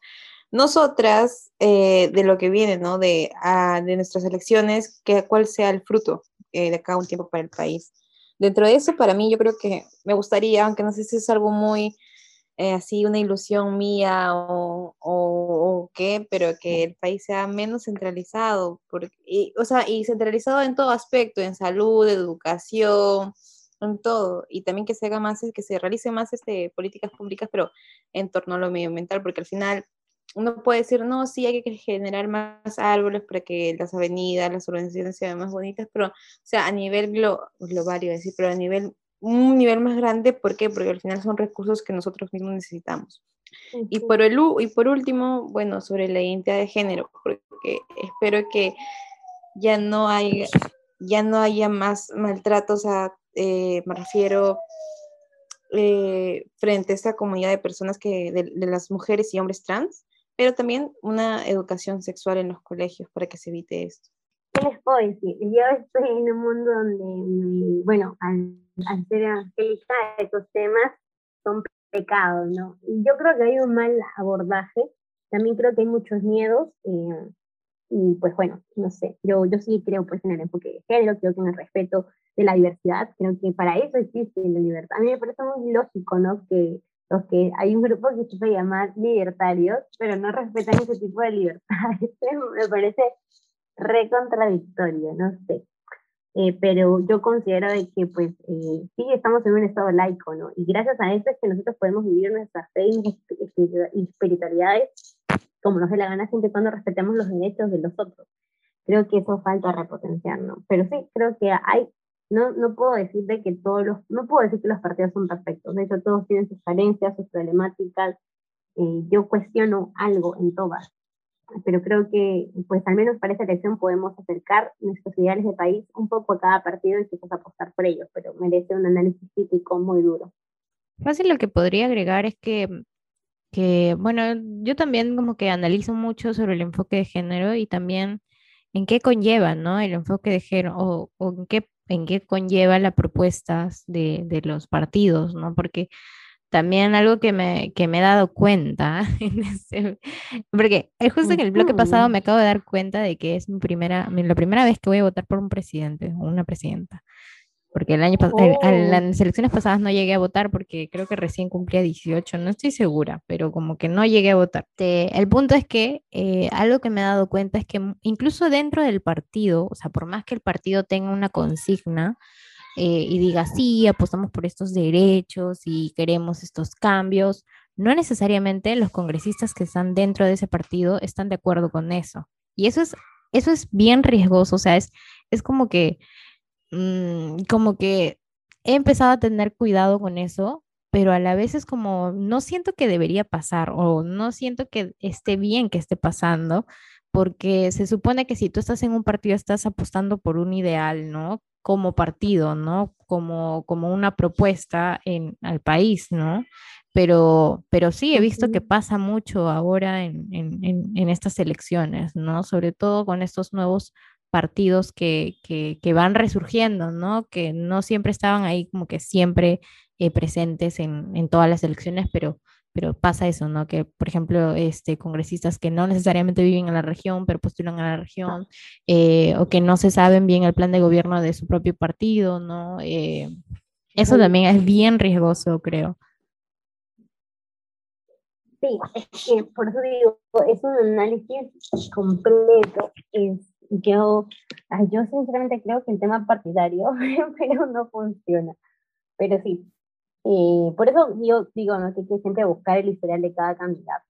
nosotras eh, de lo que viene, ¿no? De, ah, de nuestras elecciones, que, cuál sea el fruto eh, de acá un tiempo para el país. Dentro de eso, para mí, yo creo que me gustaría, aunque no sé si es algo muy eh, así, una ilusión mía o, o, qué, pero que el país sea menos centralizado, porque, o sea, y centralizado en todo aspecto, en salud, educación, en todo, y también que se haga más, que se realice más este, políticas públicas, pero en torno a lo medioambiental, porque al final uno puede decir, no, sí, hay que generar más árboles para que las avenidas, las organizaciones sean más bonitas, pero, o sea, a nivel global, iba a decir, pero a nivel, un nivel más grande, ¿por qué? Porque al final son recursos que nosotros mismos necesitamos. Y por, el, y por último, bueno, sobre la identidad de género, porque espero que ya no haya ya no haya más maltrato, o sea, eh, me refiero eh, frente a esta comunidad de personas que, de, de, las mujeres y hombres trans, pero también una educación sexual en los colegios para que se evite esto. ¿Qué les puedo decir? Yo estoy en un mundo donde, bueno, al, al ser evangelizada, estos temas son pecados, ¿no? Y yo creo que hay un mal abordaje, también creo que hay muchos miedos, eh, y pues bueno, no sé, yo, yo sí creo pues en el enfoque de género, creo que en el respeto de la diversidad, creo que para eso existe la libertad. A mí me parece muy lógico, ¿no? Que los que hay un grupo que se puede llamar libertarios, pero no respetan ese tipo de libertad. me parece re contradictorio, no sé. Eh, pero yo considero de que pues eh, sí estamos en un estado laico, ¿no? Y gracias a eso es que nosotros podemos vivir nuestra fe y espiritualidades como nos dé la gana, siempre cuando respetemos los derechos de los otros. Creo que eso falta repotenciar, ¿no? Pero sí, creo que hay no, no puedo decir de que todos los, no puedo decir que los partidos son perfectos, de hecho todos tienen sus carencias, sus problemáticas, eh, yo cuestiono algo en todas, pero creo que pues al menos para esa elección podemos acercar nuestros ideales de país un poco a cada partido y quizás apostar por ellos, pero merece un análisis crítico muy duro. Fácil lo que podría agregar es que, que, bueno, yo también como que analizo mucho sobre el enfoque de género y también en qué conlleva, ¿no? El enfoque de género o, o en qué en qué conlleva las propuestas de, de, los partidos, ¿no? Porque también algo que me, que me he dado cuenta, en porque justo en el bloque pasado me acabo de dar cuenta de que es mi primera, la primera vez que voy a votar por un presidente o una presidenta porque el año pasado, en las elecciones pasadas no llegué a votar porque creo que recién cumplía 18, no estoy segura, pero como que no llegué a votar. el punto es que eh, algo que me he dado cuenta es que incluso dentro del partido, o sea, por más que el partido tenga una consigna eh, y diga, sí, apostamos por estos derechos y queremos estos cambios, no necesariamente los congresistas que están dentro de ese partido están de acuerdo con eso. Y eso es, eso es bien riesgoso, o sea, es, es como que Mm, como que he empezado a tener cuidado con eso, pero a la vez es como, no siento que debería pasar o no siento que esté bien que esté pasando, porque se supone que si tú estás en un partido estás apostando por un ideal, ¿no? Como partido, ¿no? Como, como una propuesta en, al país, ¿no? Pero, pero sí, he visto que pasa mucho ahora en, en, en estas elecciones, ¿no? Sobre todo con estos nuevos partidos que, que, van resurgiendo, ¿no? Que no siempre estaban ahí como que siempre eh, presentes en, en, todas las elecciones, pero, pero pasa eso, ¿no? Que, por ejemplo, este, congresistas que no necesariamente viven en la región, pero postulan a la región, eh, o que no se saben bien el plan de gobierno de su propio partido, ¿no? Eh, eso también es bien riesgoso, creo. Sí, es que por eso digo, es un análisis completo, es yo, yo sinceramente creo que el tema partidario, pero no funciona. Pero sí, eh, por eso yo digo, ¿no? que hay que siempre buscar el historial de cada candidato.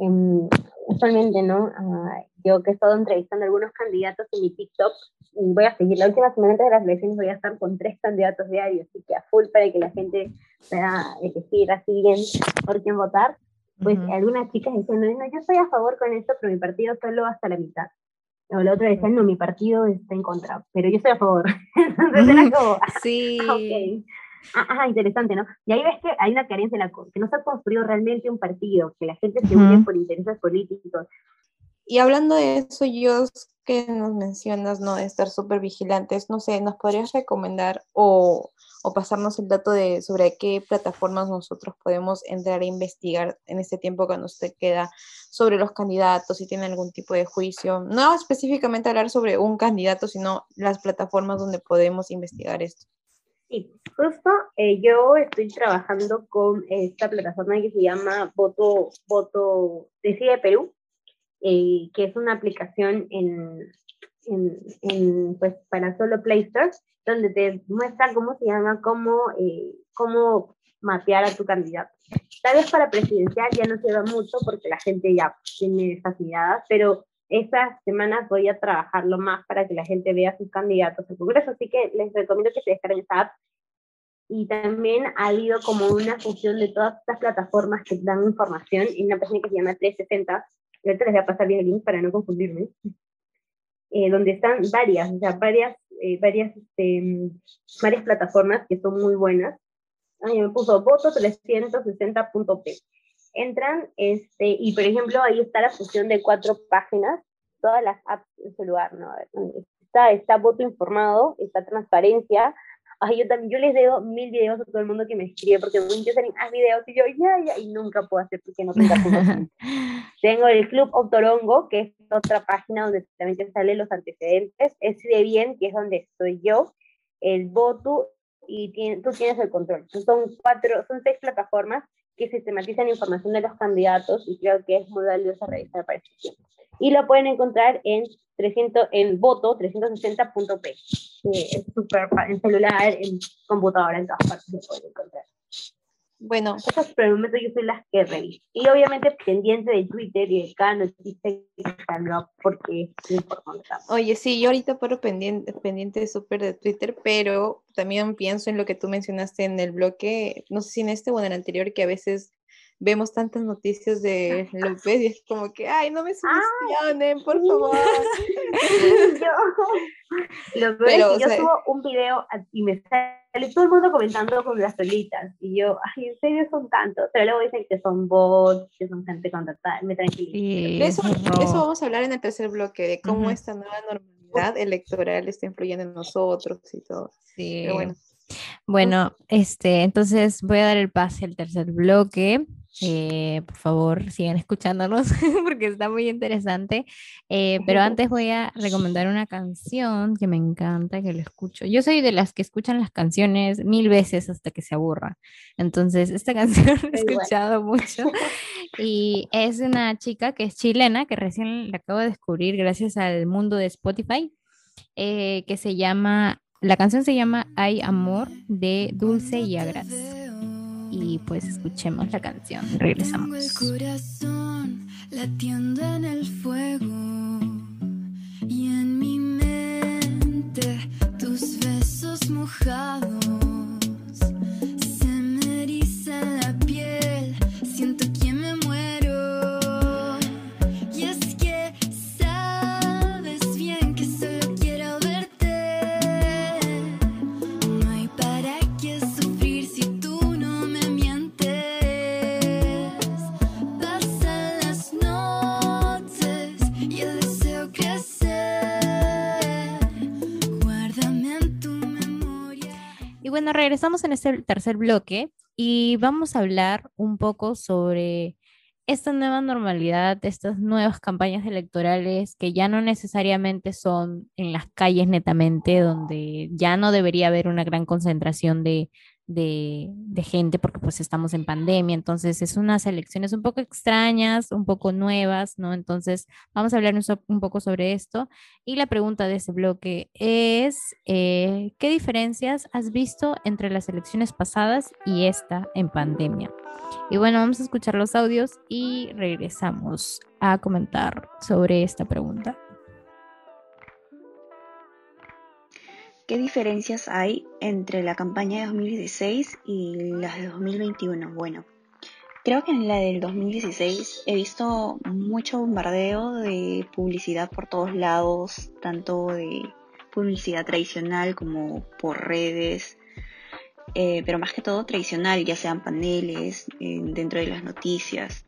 Eh, usualmente, ¿no? Uh, yo que he estado entrevistando a algunos candidatos en mi TikTok, y voy a seguir, la última semana de las elecciones voy a estar con tres candidatos diarios, así que a full para que la gente pueda elegir así bien por quién votar. Pues algunas chicas dicen, no, yo estoy a favor con esto, pero mi partido solo hasta la mitad. O la otra decía, no, mi partido está en contra, pero yo estoy a favor. Entonces era como, ah, sí. okay. Ah, ah, interesante, ¿no? Y ahí ves que hay una carencia en la que no se ha construido realmente un partido, que la gente se une por intereses políticos. Y hablando de eso, yo que nos mencionas, ¿no? De estar súper vigilantes, no sé, ¿nos podrías recomendar o, o, pasarnos el dato de sobre qué plataformas nosotros podemos entrar a investigar en este tiempo que nos queda sobre los candidatos, si tienen algún tipo de juicio? No específicamente hablar sobre un candidato, sino las plataformas donde podemos investigar esto. Sí, justo eh, yo estoy trabajando con esta plataforma que se llama Voto, Voto Decide Perú, eh, que es una aplicación en, en, en, pues, para solo Play Store, donde te muestra cómo se llama, cómo, eh, cómo mapear a tu candidato. Tal vez para presidencial ya no se mucho porque la gente ya tiene facilidades, pero estas semanas voy a trabajarlo más para que la gente vea sus candidatos al Congreso, así que les recomiendo que se descarguen esta app. Y también ha habido como una función de todas estas plataformas que dan información en una página que se llama 360, ahorita les voy a pasar bien el link para no confundirme, eh, donde están varias, o sea, varias eh, varias, este, varias plataformas que son muy buenas. Ay, me puso voto360.p. Entran, este, y por ejemplo, ahí está la fusión de cuatro páginas, todas las apps en su lugar, ¿no? Está, está voto informado, está transparencia, Ay, yo también, yo les debo mil videos a todo el mundo que me escribe, porque yo salen, haz videos, y yo, ya, ya, y nunca puedo hacer porque no tengo Tengo el Club Autorongo, que es otra página donde también te salen los antecedentes, es de bien, que es donde estoy yo, el voto, y tú tienes el control. Son cuatro, son seis plataformas que sistematizan información de los candidatos, y creo que es muy valioso revisar para este tiempo. Y lo pueden encontrar en 300, en voto 360.p. es súper en celular, en computadora, en todas partes se puede encontrar. Bueno, esas por el momento yo soy las que reviso. Y obviamente pendiente de Twitter y de cada noticia que salió porque es importante. Oye, sí, yo ahorita paro pendiente, pendiente súper de Twitter, pero también pienso en lo que tú mencionaste en el bloque, no sé si en este o en el anterior, que a veces vemos tantas noticias de López y es como que, ay, no me subestionen, por favor. yo, lo Pero, es que yo subo un video y me sale todo el mundo comentando con las solitas y yo, ay, en serio son tantos, pero luego dicen que son bots, que son gente contratada, me tranquilizo. eso, eso vamos a hablar en el tercer bloque, de cómo esta nueva normalidad electoral está influyendo en nosotros y todo. Sí. Pero bueno. Bueno, este, entonces voy a dar el pase al tercer bloque. Eh, por favor, sigan escuchándonos porque está muy interesante. Eh, pero antes voy a recomendar una canción que me encanta, que lo escucho. Yo soy de las que escuchan las canciones mil veces hasta que se aburra. Entonces, esta canción la he escuchado mucho y es una chica que es chilena, que recién la acabo de descubrir gracias al mundo de Spotify, eh, que se llama, la canción se llama Hay Amor de Dulce y Agras y pues escuchemos la canción. Regresamos. Tengo el corazón latiendo en el fuego y en mi mente tus besos mojados. Bueno, regresamos en este tercer bloque y vamos a hablar un poco sobre esta nueva normalidad, estas nuevas campañas electorales que ya no necesariamente son en las calles netamente, donde ya no debería haber una gran concentración de, de, gente porque pues estamos en pandemia, entonces es unas elecciones un poco extrañas, un poco nuevas, ¿no? Entonces vamos a hablar un poco sobre esto y la pregunta de este bloque es, eh, ¿qué diferencias has visto entre las elecciones pasadas y esta en pandemia? Y bueno, vamos a escuchar los audios y regresamos a comentar sobre esta pregunta. ¿Qué diferencias hay entre la campaña de 2016 y las de 2021? Bueno, creo que en la del 2016 he visto mucho bombardeo de publicidad por todos lados, tanto de publicidad tradicional como por redes, eh, pero más que todo tradicional, ya sean paneles, eh, dentro de las noticias.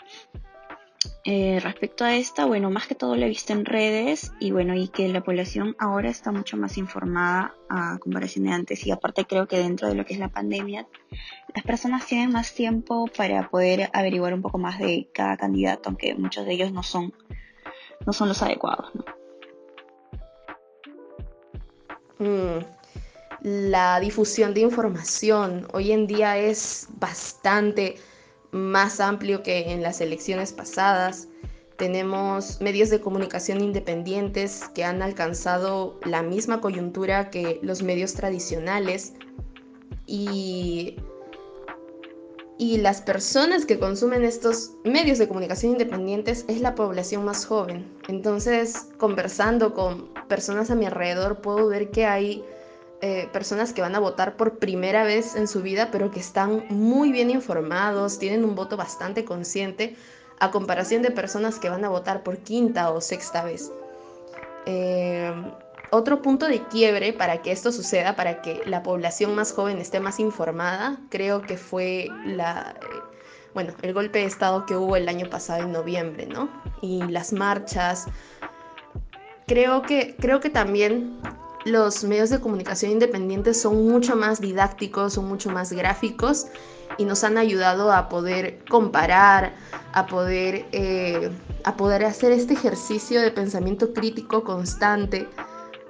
Eh, respecto a esta, bueno, más que todo la he visto en redes y bueno, y que la población ahora está mucho más informada a comparación de antes y aparte creo que dentro de lo que es la pandemia, las personas tienen más tiempo para poder averiguar un poco más de cada candidato, aunque muchos de ellos no son, no son los adecuados. Mm, la difusión de información hoy en día es bastante más amplio que en las elecciones pasadas. Tenemos medios de comunicación independientes que han alcanzado la misma coyuntura que los medios tradicionales y, y las personas que consumen estos medios de comunicación independientes es la población más joven. Entonces, conversando con personas a mi alrededor, puedo ver que hay eh, personas que van a votar por primera vez en su vida, pero que están muy bien informados, tienen un voto bastante consciente, a comparación de personas que van a votar por quinta o sexta vez. Eh, otro punto de quiebre para que esto suceda, para que la población más joven esté más informada, creo que fue la, eh, bueno, el golpe de Estado que hubo el año pasado en noviembre, ¿no? Y las marchas. Creo que, creo que también los medios de comunicación independientes son mucho más didácticos, son mucho más gráficos y nos han ayudado a poder comparar, a poder, eh, a poder hacer este ejercicio de pensamiento crítico constante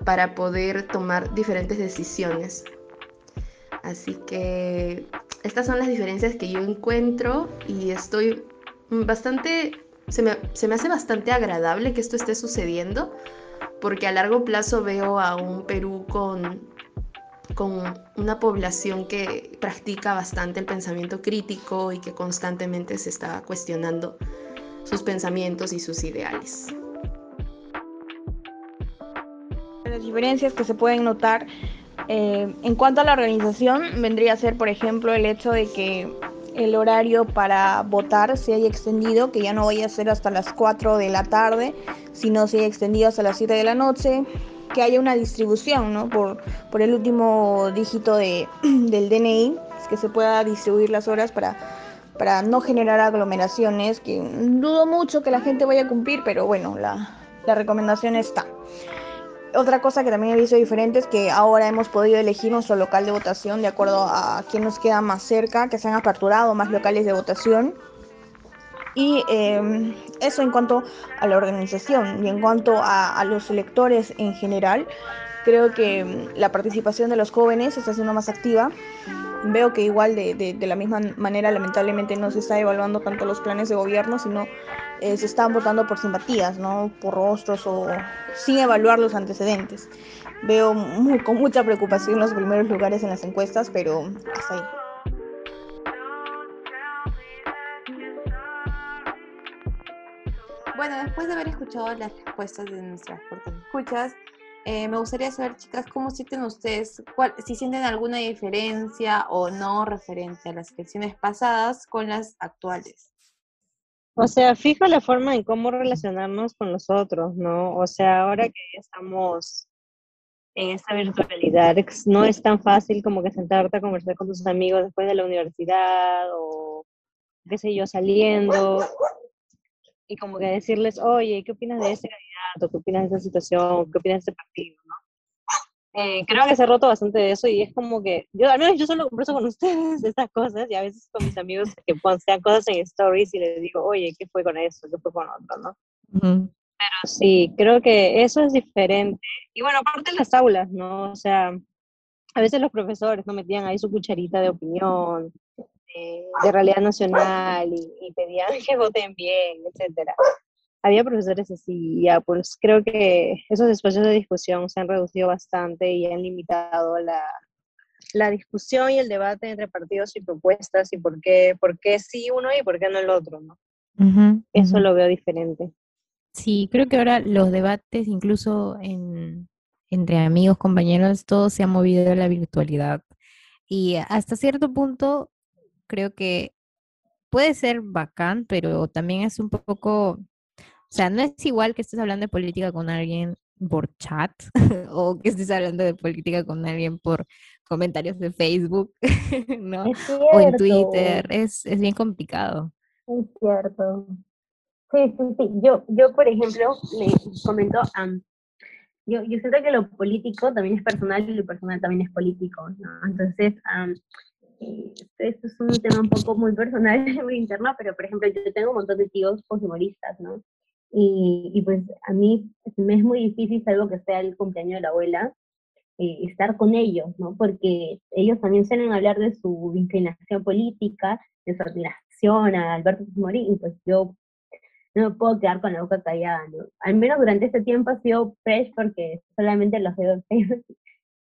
para poder tomar diferentes decisiones. Así que estas son las diferencias que yo encuentro y estoy bastante, se me, se me hace bastante agradable que esto esté sucediendo porque a largo plazo veo a un Perú con, con una población que practica bastante el pensamiento crítico y que constantemente se está cuestionando sus pensamientos y sus ideales. Las diferencias que se pueden notar eh, en cuanto a la organización, vendría a ser, por ejemplo, el hecho de que el horario para votar se haya extendido, que ya no vaya a ser hasta las 4 de la tarde, sino se haya extendido hasta las 7 de la noche, que haya una distribución ¿no? por, por el último dígito de, del DNI, que se pueda distribuir las horas para, para no generar aglomeraciones, que dudo mucho que la gente vaya a cumplir, pero bueno, la, la recomendación está. Otra cosa que también he visto diferente es que ahora hemos podido elegir nuestro local de votación de acuerdo a quién nos queda más cerca, que se han aperturado más locales de votación. Y eh, eso en cuanto a la organización y en cuanto a, a, los electores en general, creo que la participación de los jóvenes está siendo más activa. Veo que igual de, de, de la misma manera lamentablemente no se está evaluando tanto los planes de gobierno, sino eh, se están votando por simpatías, ¿no? Por rostros o sin evaluar los antecedentes. Veo muy, con mucha preocupación los primeros lugares en las encuestas, pero hasta ahí. Bueno, después de haber escuchado las respuestas de nuestras escuchas, eh, me gustaría saber, chicas, cómo sienten ustedes, cuál, si sienten alguna diferencia o no referente a las elecciones pasadas con las actuales. O sea, fijo la forma en cómo relacionarnos con los otros, ¿no? O sea, ahora que estamos en esta virtualidad, no es tan fácil como que sentarte a conversar con tus amigos después de la universidad o qué sé yo, saliendo y como que decirles, oye, ¿qué opinas de este candidato? ¿Qué opinas de esta situación? ¿Qué opinas de este partido? ¿no? Eh, creo que se ha roto bastante de eso y es como que, yo al menos yo solo converso con ustedes de estas cosas y a veces con mis amigos que postean cosas en stories y les digo, oye, ¿qué fue con eso? ¿Qué fue con otro? ¿no? Uh -huh. Pero sí, creo que eso es diferente. Y bueno, aparte de las aulas, ¿no? O sea, a veces los profesores no metían ahí su cucharita de opinión, de, de realidad nacional y, y, pedían que voten bien, etcétera. Había profesores así, ya pues creo que esos espacios de discusión se han reducido bastante y han limitado la, la discusión y el debate entre partidos y propuestas y por qué, por qué sí uno y por qué no el otro, ¿no? Uh -huh, Eso uh -huh. lo veo diferente. Sí, creo que ahora los debates, incluso en, entre amigos, compañeros, todo se ha movido a la virtualidad. Y hasta cierto punto, creo que puede ser bacán, pero también es un poco, o sea, no es igual que estés hablando de política con alguien por chat o que estés hablando de política con alguien por comentarios de Facebook, ¿no? O en Twitter, es, es bien complicado. Es cierto. Sí, sí, sí. Yo, yo por ejemplo, le comento, um, yo, yo siento que lo político también es personal y lo personal también es político, ¿no? Entonces, um, esto es un tema un poco muy personal, muy interno, pero por ejemplo, yo tengo un montón de tíos poshumoristas, ¿no? Y, pues a mí me es muy difícil, salvo que sea el cumpleaños de la abuela, eh, estar con ellos, ¿no? Porque ellos también suelen hablar de su inclinación política, de su admiración a Alberto Fujimori, y pues yo no me puedo quedar con la boca callada, ¿no? Al menos durante este tiempo ha sido fresh porque solamente los veo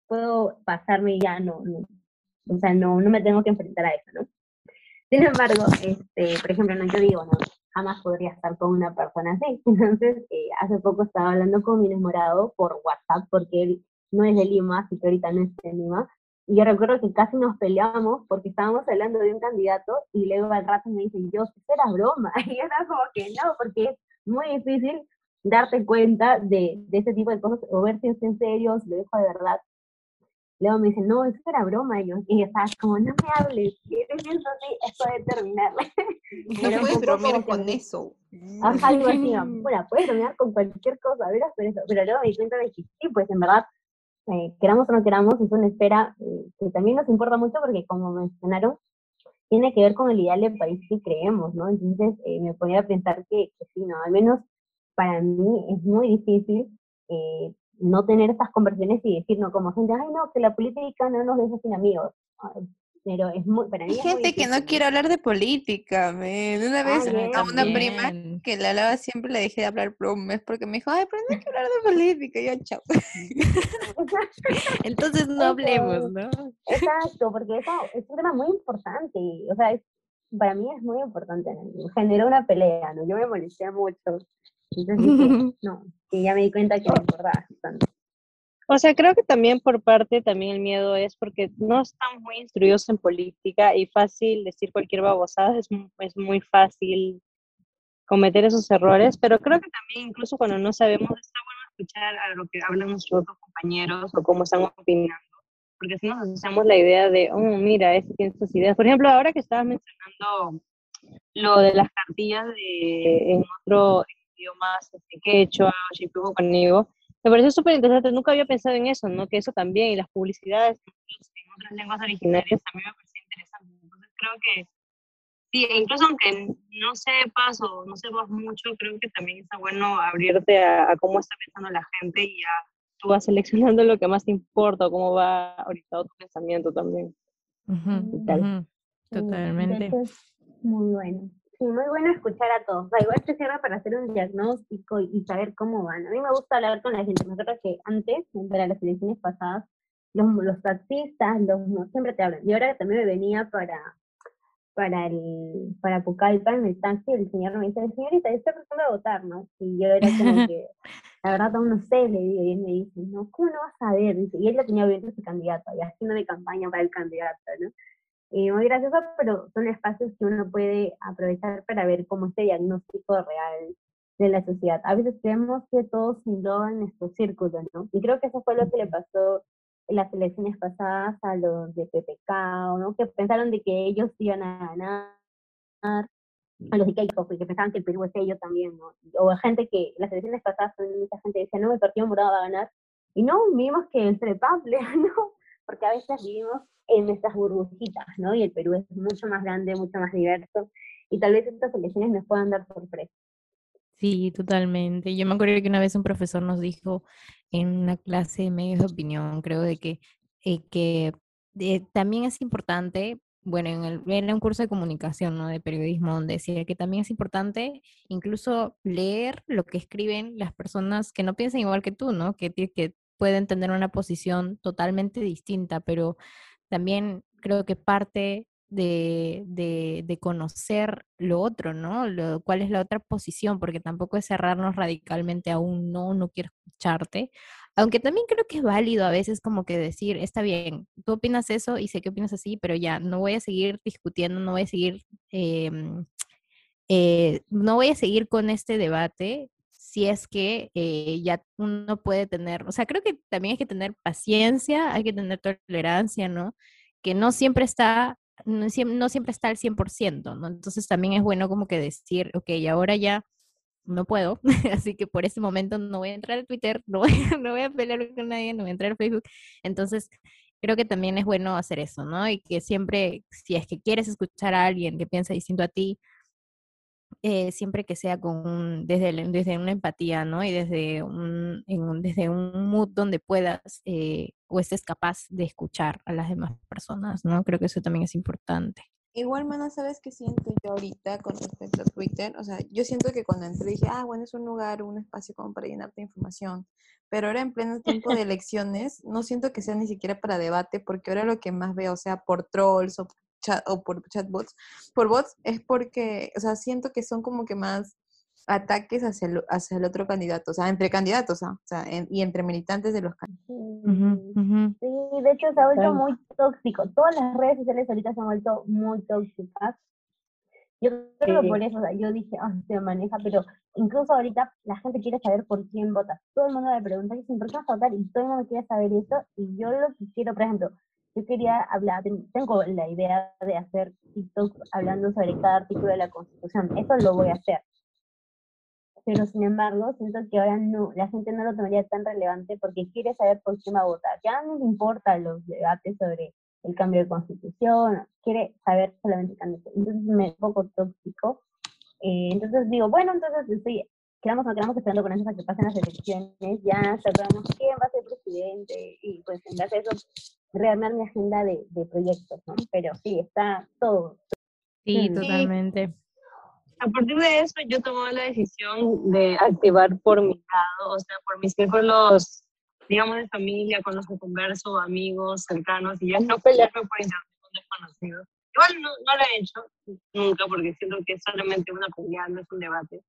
puedo pasarme y ya no, o sea, no, no me tengo que enfrentar a eso, ¿no? Sin embargo, este, por ejemplo, no, yo digo, no, jamás podría estar con una persona así. Entonces, eh, hace poco estaba hablando con mi enamorado por WhatsApp, porque él no es de Lima, así que ahorita no es de Lima. Y yo recuerdo que casi nos peleamos porque estábamos hablando de un candidato y luego al rato me dicen, yo, eso era broma. Y era como que no, porque es muy difícil darte cuenta de, ese tipo de cosas o ver si es en serio, si lo dejo de verdad. Luego me dicen, no, eso era broma. Y yo, y estaba como, no me hables, y te pienso así, esto debe terminar. No puedes bromear con eso. Ajá, algo así, bueno, puedes bromear con cualquier cosa, ¿verdad? Pero, eso, pero luego me di cuenta de que sí, pues en verdad, eh, queramos o no queramos, es una espera eh, que también nos importa mucho porque como mencionaron, tiene que ver con el ideal del país que creemos, ¿no? Entonces eh, me ponía a pensar que, que, sí, ¿no? Al menos para mí es muy difícil eh, no tener estas conversaciones y decir, no, como gente, ay, no, que la política no nos deja sin amigos. Pero es muy, para mí Hay es muy gente que no quiere hablar de política, men. Una vez Ah, bien. a una prima También. que le hablaba siempre le dejé de hablar por un mes porque me dijo, ay, pero no hay que hablar de política. Y yo, chao. Entonces no hablemos, ¿no? Exacto, porque eso es un tema muy importante. y, O sea, es, para mí es muy importante. ¿no? Generó una pelea, ¿no? Yo me molesté mucho. Entonces dije, no, y ya me di cuenta que me importaba bastante. O sea, creo que también por parte también el miedo es porque no están muy instruidos en política y fácil decir cualquier babosada, es, es muy fácil cometer esos errores, pero creo que también incluso cuando no sabemos está bueno escuchar a lo que hablan nuestros otros compañeros o cómo están opinando, porque así nos hacemos la idea de, oh, mira, este tiene estas ideas. Por ejemplo, ahora que estabas mencionando lo de las cartillas de, en otro idioma, este, quechua, shipibo conmigo, me pareció súper interesante, nunca había pensado en eso, ¿no? Que eso también, y las publicidades en otras- en otras lenguas originarias también me pareció interesante. Entonces creo que, sí, incluso aunque no sepas o no sepas mucho, creo que también está bueno abrirte a, a cómo está pensando la gente y a tú vas seleccionando lo que más te importa o cómo va orientado tu pensamiento también. Ujú, y tal. ujú, Totalmente. Entonces, muy bueno. Sí, muy bueno escuchar a todos. O sea, igual te sirve para hacer un diagnóstico y, y saber cómo van. A mí me gusta hablar con la gente. Nosotros que antes, para las elecciones pasadas, los, los taxistas, los, siempre te hablan. Y ahora también me venía para, para el para Pucallpa en el taxi, el señor me dice, señorita, yo estoy pensando a votar, ¿no? Y yo era como que, la verdad aún no sé, le digo, y él me dice, no, ¿cómo no vas a ver? Y él ya tenía abierto su candidato, y haciendo mi campaña para el candidato, ¿no? Y muy gracioso, pero son espacios que uno puede aprovechar para ver cómo este diagnóstico real de la sociedad. A veces creemos que todo se engloba en nuestro círculo, ¿no? Y creo que eso fue lo que le pasó en las elecciones pasadas a los de PPK, ¿no? Que pensaron de que ellos iban a ganar, a los de Keiko, porque pensaban que el Perú es ellos también, ¿no? O gente que las elecciones pasadas, mucha gente decía, no, el Partido Morado va a ganar. Y no, vimos que el trepable, ¿no? Porque a veces vivimos en nuestras burbujitas, ¿no? Y el Perú es mucho más grande, mucho más diverso, y tal vez estas elecciones nos puedan dar sorpresa. Sí, totalmente. Yo me acuerdo que una vez un profesor nos dijo en una clase de medios de opinión, creo de que, eh, que también es importante, bueno, en el, era un curso de comunicación, ¿no? De periodismo, donde decía que también es importante incluso leer lo que escriben las personas que no piensan igual que tú, ¿no? Que, que pueden tener una posición totalmente distinta, pero también creo que parte de, de, de conocer lo otro, ¿no? Lo, cuál es la otra posición, porque tampoco es cerrarnos radicalmente a un no, no quiero escucharte. Aunque también creo que es válido a veces como que decir, está bien, tú opinas eso y sé que opinas así, pero ya no voy a seguir discutiendo, no voy a seguir, em, eh, no voy a seguir con este debate si es que eh, ya uno puede tener, o sea, creo que también hay que tener paciencia, hay que tener tolerancia, ¿no? Que no siempre está, no, siem- no siempre está al 100%, ¿no? Entonces también es bueno como que decir, ok, ahora ya no puedo, así que por ese momento no voy a entrar a Twitter, no voy, no voy a pelear con nadie, no voy a entrar a Facebook. Entonces, creo que también es bueno hacer eso, ¿no? Y que siempre, si es que quieres escuchar a alguien que piensa distinto a ti, eh, siempre que sea con un- desde, el- desde una empatía, ¿no? Y desde un, en un- desde un mood donde puedas eh, o estés capaz de escuchar a las demás personas, ¿no? Creo que eso también es importante. Igual, mana, ¿sabes qué siento yo ahorita con respecto a Twitter? O sea, yo siento que cuando entré dije, ah, bueno, es un lugar, un espacio como para llenarte de información. Pero ahora en pleno tiempo de elecciones, no siento que sea ni siquiera para debate, porque ahora lo que más veo, o sea, por trolls o, chat, o por chatbots, por bots, es porque, o sea, siento que son como que más ataques hacia el, hacia el otro candidato, o sea, entre candidatos, ¿ah? o sea, en- y entre militantes de los candidatos. Sí, de hecho se ha vuelto muy tóxico. Todas las redes sociales ahorita se han vuelto muy tóxicas. Yo creo que por eso, o sea, yo dije, ah, se maneja, pero incluso ahorita la gente quiere saber por quién vota. Todo el mundo me pregunta, ¿por qué vas a votar? Y todo el mundo quiere saber eso. Y yo lo que quiero, por ejemplo, yo quería hablar, tengo la idea de hacer TikTok hablando sobre cada artículo de la Constitución. Eso lo voy a hacer. Pero sin embargo, siento que ahora no, la gente no lo tomaría tan relevante porque quiere saber por quién va a votar. Ya no le importa los debates sobre el cambio de constitución, quiere saber solamente el cambio. Entonces me un poco tóxico. Eh, entonces digo, bueno, entonces estoy, quedamos no quedamos esperando con eso a que pasen las elecciones, ya sabemos quién va a ser presidente y pues en base a eso rearmar mi agenda de, de proyectos, ¿no? Pero sí, está todo. Sí, totalmente. A partir de eso yo tomé la decisión de activar por mi lado, o sea, por mis círculos digamos, de familia, con los que converso, amigos cercanos, y ya no pelearme por internet con desconocidos. Igual no, no, lo he hecho nunca, porque siento que es solamente una pelea, no es un debate.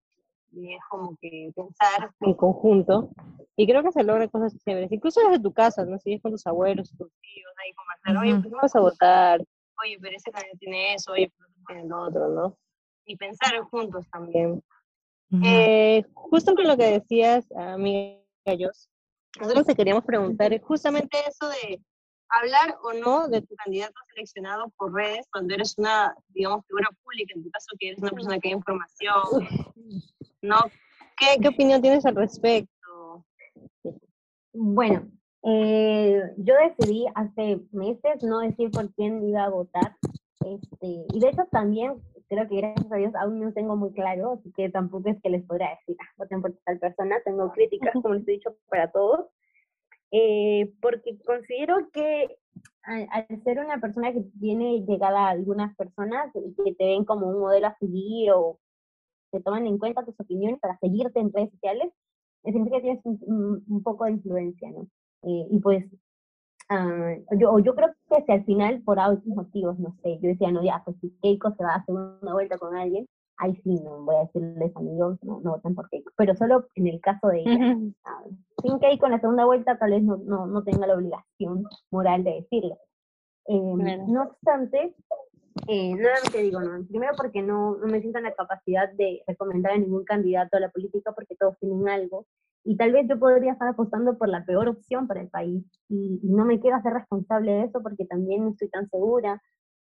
Y es como que pensar en conjunto. Y creo que se logran cosas chéveres, incluso desde tu casa, ¿no? Si es con tus abuelos, tus tíos, ahí conversar, oye, ¿por qué vas a votar? Oye, pero ese candidato tiene eso, oye, pero tiene el otro, ¿no? Y pensar juntos también. eh, justo con lo que decías, amiga Jos, nosotros te queríamos preguntar justamente eso de hablar o no de tu candidato seleccionado por redes cuando eres una, digamos, figura pública, en tu caso que eres una persona que da información, ¿no? ¿Qué, qué opinión tienes al respecto? Bueno, eh, yo decidí hace meses no decir por quién iba a votar, este, y de hecho también creo que gracias a Dios aún no tengo muy claro, así que tampoco es que les podrá decir, ah, voten por tal persona, tengo críticas, como les he dicho, para todos, eh, porque considero que al, ser una persona que tiene llegada a algunas personas y que te ven como un modelo a seguir o te toman en cuenta tus opiniones para seguirte en redes sociales, siento que tienes un, un, poco de influencia, ¿no? Eh, y pues Uh, yo, yo creo que si al final, por otros motivos, no sé, yo decía, no, ya, pues si Keiko se va a hacer una vuelta con alguien, ahí sí, no voy a decirles amigos, no, no voten por Keiko, pero solo en el caso de ella. Uh, sin Keiko en la segunda vuelta tal vez no, no, no tenga la obligación moral de decirlo. Eh, No obstante, eh, nuevamente digo, no, primero porque no, no me siento en la capacidad de recomendar a ningún candidato a la política porque todos tienen algo y tal vez yo podría estar apostando por la peor opción para el país y, no me quiero hacer responsable de eso porque también no estoy tan segura.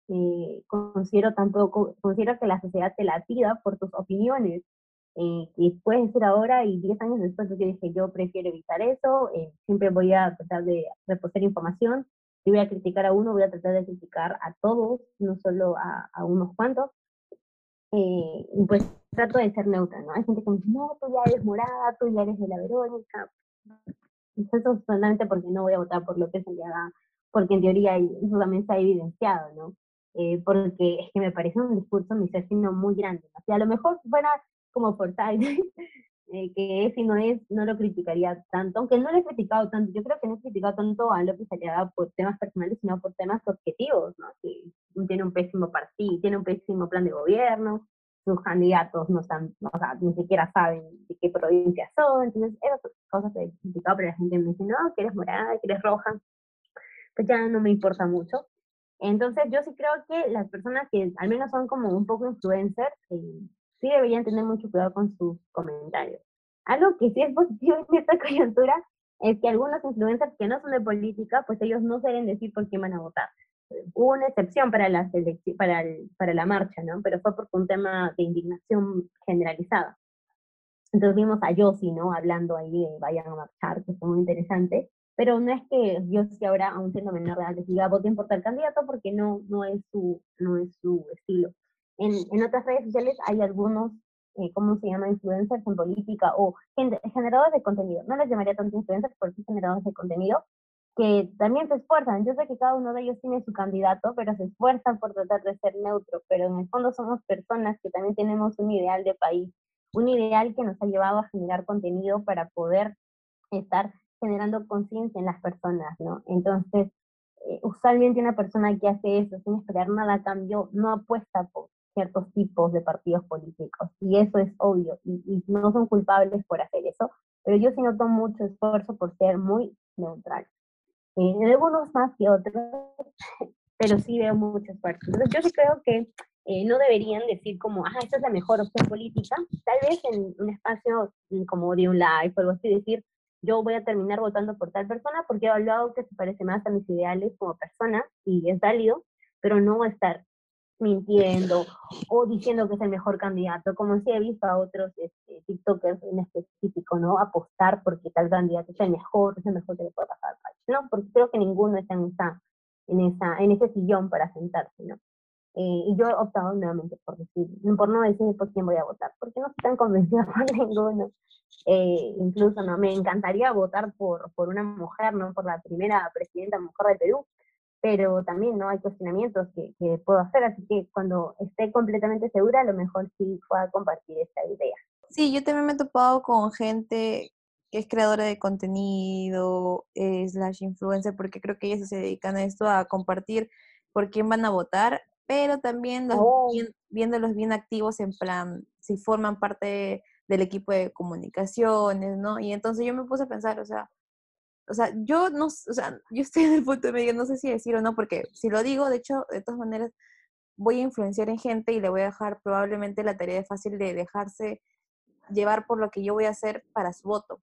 Eh, considero tampoco, considero que la sociedad te la pida por tus opiniones, eh, que puedes decir ahora y 10 años después yo dije yo prefiero evitar eso, eh, siempre voy a tratar de reposar información, si voy a criticar a uno, voy a tratar de criticar a todos, no solo a, unos cuantos, eh, pues trato de ser neutra, ¿no? Hay gente que me dice, no, tú ya eres morada, tú ya eres de la Verónica. Eso solamente porque no voy a votar por López Aliaga, porque en teoría eso también está evidenciado, ¿no? Eh, porque es que me parece un discurso misógino muy grande. ¿no? O a lo mejor fuera como por eh, que es y no es, no lo criticaría tanto, aunque no lo he criticado tanto, yo creo que no he criticado tanto a López Aliaga por temas personales, sino por temas objetivos, ¿no? Que tiene un pésimo partido, tiene un pésimo plan de gobierno, sus candidatos no están, o sea, ni siquiera saben de qué provincia son, entonces esas cosas que he criticado, pero la gente me dice, no, que eres morada, que eres roja, pues ya no me importa mucho. Entonces yo sí creo que las personas que al menos son como un poco influencers, eh, sí deberían tener mucho cuidado con sus comentarios. Algo que sí es positivo en esta coyuntura es que algunos influencers que no son de política, pues ellos no saben decir por quién van a votar. Hubo una excepción para la, para, para la marcha, ¿no? Pero fue por un tema de indignación generalizada. Entonces vimos a Yossi, ¿no? Hablando ahí de vayan a marchar, que fue muy interesante. Pero no es que Yossi ahora, aún siendo menor de edad, diga voten por tal candidato porque no, no, es, su, no es su estilo. En, en otras redes sociales hay algunos, eh, ¿cómo se llama? Influencers en política o generadores de contenido. No les llamaría tanto influencers, sí generadores de contenido que también se esfuerzan. Yo sé que cada uno de ellos tiene su candidato, pero se esfuerzan por tratar de ser neutro, pero en el fondo somos personas que también tenemos un ideal de país, un ideal que nos ha llevado a generar contenido para poder estar generando conciencia en las personas, ¿no? Entonces, eh, usualmente una persona que hace eso sin esperar nada a cambio no apuesta por ciertos tipos de partidos políticos, y eso es obvio, y, no son culpables por hacer eso, pero yo sí noto mucho esfuerzo por ser muy neutral en algunos más que otros, pero sí veo muchas partes. Entonces yo sí creo que eh, no deberían decir como, ah, esta es la mejor opción política, tal vez en un espacio mm, como de un live o algo así, decir, yo voy a terminar votando por tal persona porque he evaluado que se parece más a mis ideales como persona y es válido, pero no estar mintiendo o diciendo que es el mejor candidato, como si he visto a otros este, TikTokers en específico, ¿no? Apostar porque tal candidato es el mejor, es el mejor que le puede pasar al país, ¿no? Porque creo que ninguno está en, esa, en ese sillón para sentarse, ¿no? Eh, y yo he optado nuevamente por decir, por no decir por quién voy a votar, porque no estoy tan convencida por ninguno. Eh, incluso no me encantaría votar por, por una mujer, no por la primera presidenta mujer de Perú, pero también no hay cuestionamientos que, que, puedo hacer, así que cuando esté completamente segura, a lo mejor sí pueda compartir esta idea. Sí, yo también me he topado con gente que es creadora de contenido, eh, slash influencer, porque creo que ellas se dedican a esto, a compartir por quién van a votar, pero también los, Oh. bien- viéndolos bien activos en plan, si forman parte del equipo de comunicaciones, ¿no? Y entonces yo me puse a pensar, o sea, o sea, yo no, o sea, yo estoy en el punto de medio, no sé si decir o no, porque si lo digo, de hecho, de todas maneras, voy a influenciar en gente y le voy a dejar probablemente la tarea fácil de dejarse llevar por lo que yo voy a hacer para su voto.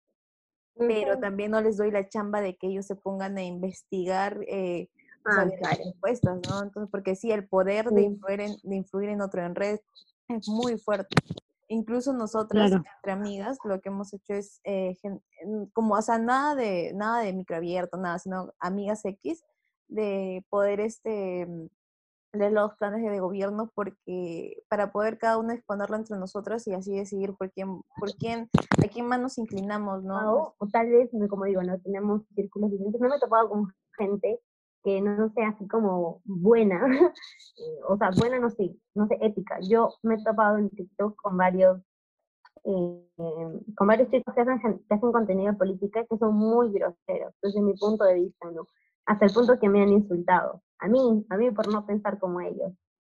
Pero también no les doy la chamba de que ellos se pongan a investigar eh, sea, Ah, las claro. encuestas, ¿no? Entonces, porque sí, el poder de influir en, de influir en otro en red es muy fuerte. Incluso nosotras, Claro. entre amigas, lo que hemos hecho es, eh, como, o sea, nada de, nada de microabierto, nada, sino amigas X, de poder, este, mm, leer los planes de gobierno porque para poder cada uno exponerlo entre nosotros y así decidir por quién, por quién, a quién más nos inclinamos, ¿no? Ah, O, o tal vez, como digo, no tenemos círculos diferentes. No me he topado con gente que no sea así como buena, eh, o sea, buena no sé, no sé, ética. Yo me he topado en TikTok con varios, eh, con varios chicos que hacen, que hacen contenido de política que son muy groseros, desde mi punto de vista, ¿no? Hasta el punto que me han insultado. A mí, a mí por no pensar como ellos.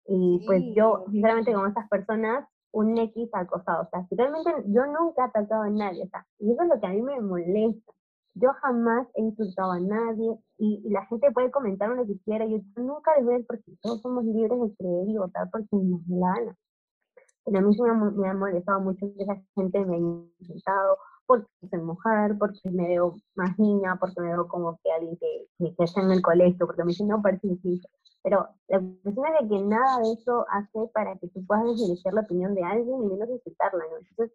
Y pues yo, sinceramente, con esas personas, un X al costado. O sea, si realmente yo nunca he atacado a nadie, o sea, y eso es lo que a mí me molesta. Yo jamás he insultado a nadie y, la gente puede comentar lo que quiera. Yo nunca les voy a porque todos somos libres de creer y votar porque nos da la gana. Pero a mí me ha, me ha molestado mucho que esa gente me haya insultado porque soy mujer, porque me veo más niña, porque me veo como que alguien que, que, está en el colegio, porque me dicen, no, un Pero la cuestión es de que nada de eso hace para que tú puedas desmerecer la opinión de alguien y menos insultarla, ¿no?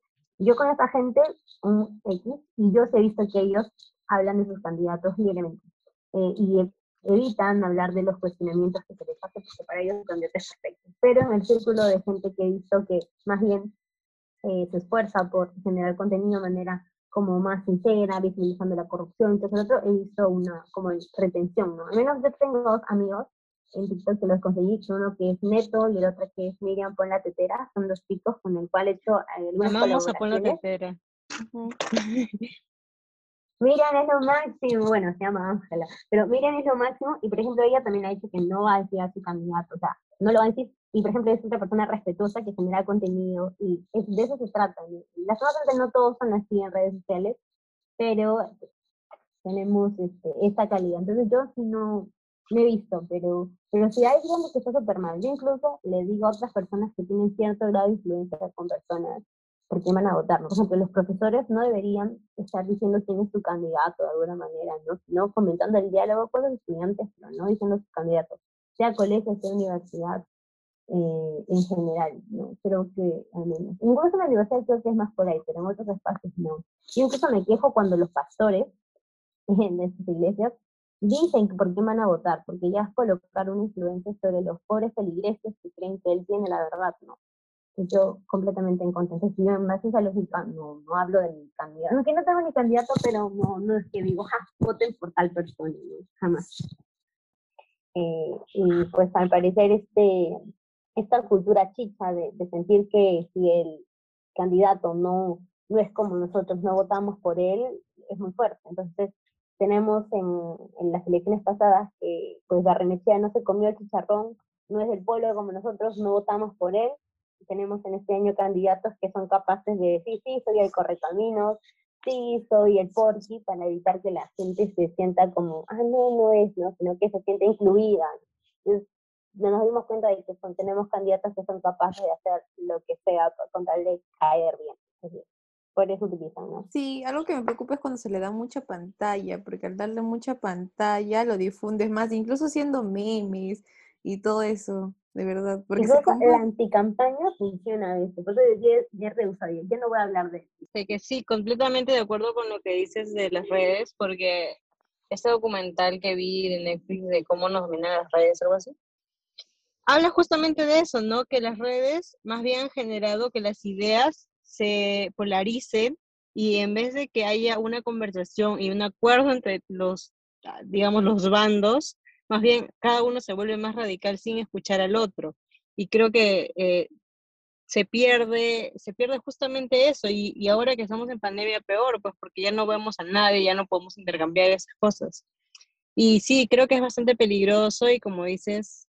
Yo con esa gente, un X, y yo he visto que ellos hablan de sus candidatos libremente. eh, y e- evitan hablar de los cuestionamientos que se les hace, porque para ellos candidato es perfecto. Pero en el círculo de gente que he visto que más bien eh, se esfuerza por generar contenido de manera como más sincera, visibilizando la corrupción, entonces otro he visto una como retención, ¿no? Al menos yo tengo dos amigos en TikTok que los conseguí, uno que es Neto y el otro que es Miriam Pon la Tetera, son dos chicos con el cual he hecho algunas Amamos a Pon la tetera. Miriam es lo máximo, bueno, se llama Ángela, pero Miriam es lo máximo y por ejemplo ella también ha dicho que no va a decir a su candidato, o sea, no lo va a decir y por ejemplo es otra persona respetuosa que genera contenido y es- de eso se trata. ¿no? Lastimosamente no todos son así en redes sociales, pero tenemos este, esta calidad. Entonces yo sí no, no he visto, pero, pero si hay gente que está súper mal, yo incluso le digo a otras personas que tienen cierto grado de influencia con personas por quién van a votar. Por ejemplo, los profesores no deberían estar diciendo quién es su candidato de alguna manera, ¿no? sino fomentando el diálogo con los estudiantes, pero no diciendo sus candidatos, sea colegio, sea universidad, eh, en general, ¿no? Creo que al menos. Incluso en la universidad creo que es más por ahí, pero en otros espacios no. Yo incluso me quejo cuando los pastores en estas iglesias dicen que por qué van a votar, porque ya es colocar una influencia sobre los pobres feligreses que creen que él tiene la verdad, ¿no? Y yo completamente en contra. Entonces, en base a lógica no, no hablo de mi candidato. Aunque no tengo ni candidato, pero no, no es que digo, ja, voten por tal persona, ¿no? jamás. Eh, y pues al parecer este, esta cultura chicha de, de sentir que si el candidato no, no es como nosotros, no votamos por él, es muy fuerte. Entonces, tenemos en, las elecciones pasadas que pues Barrenechea no se comió el chicharrón, no es del pueblo como nosotros, no votamos por él. Tenemos en este año candidatos que son capaces de decir, sí, soy el correcaminos, sí, soy el porqui, para evitar que la gente se sienta como, ah, no, no es, ¿no? sino que se sienta incluida. Entonces, nos dimos cuenta de que tenemos candidatas que son capaces de hacer lo que sea con tal de caer bien. Por eso utilizan, ¿no? Sí, algo que me preocupa es cuando se le da mucha pantalla, porque al darle mucha pantalla lo difundes más, incluso siendo memes y todo eso, de verdad. Porque la anticampaña funciona a veces, por eso ya, ya ya no voy a hablar de eso. que sí, completamente de acuerdo con lo que dices de las redes, porque este documental que vi de Netflix de cómo nos dominan las redes, algo así, habla justamente de eso, ¿no? Que las redes más bien han generado que las ideas se polaricen y en vez de que haya una conversación y un acuerdo entre los, ah, digamos, los bandos, más bien cada uno se vuelve más radical sin escuchar al otro. Y creo que eh, se pierde, se pierde justamente eso. Y, y, ahora que estamos en pandemia, peor, pues porque ya no vemos a nadie, ya no podemos intercambiar esas cosas. Y sí, creo que es bastante peligroso y como dices,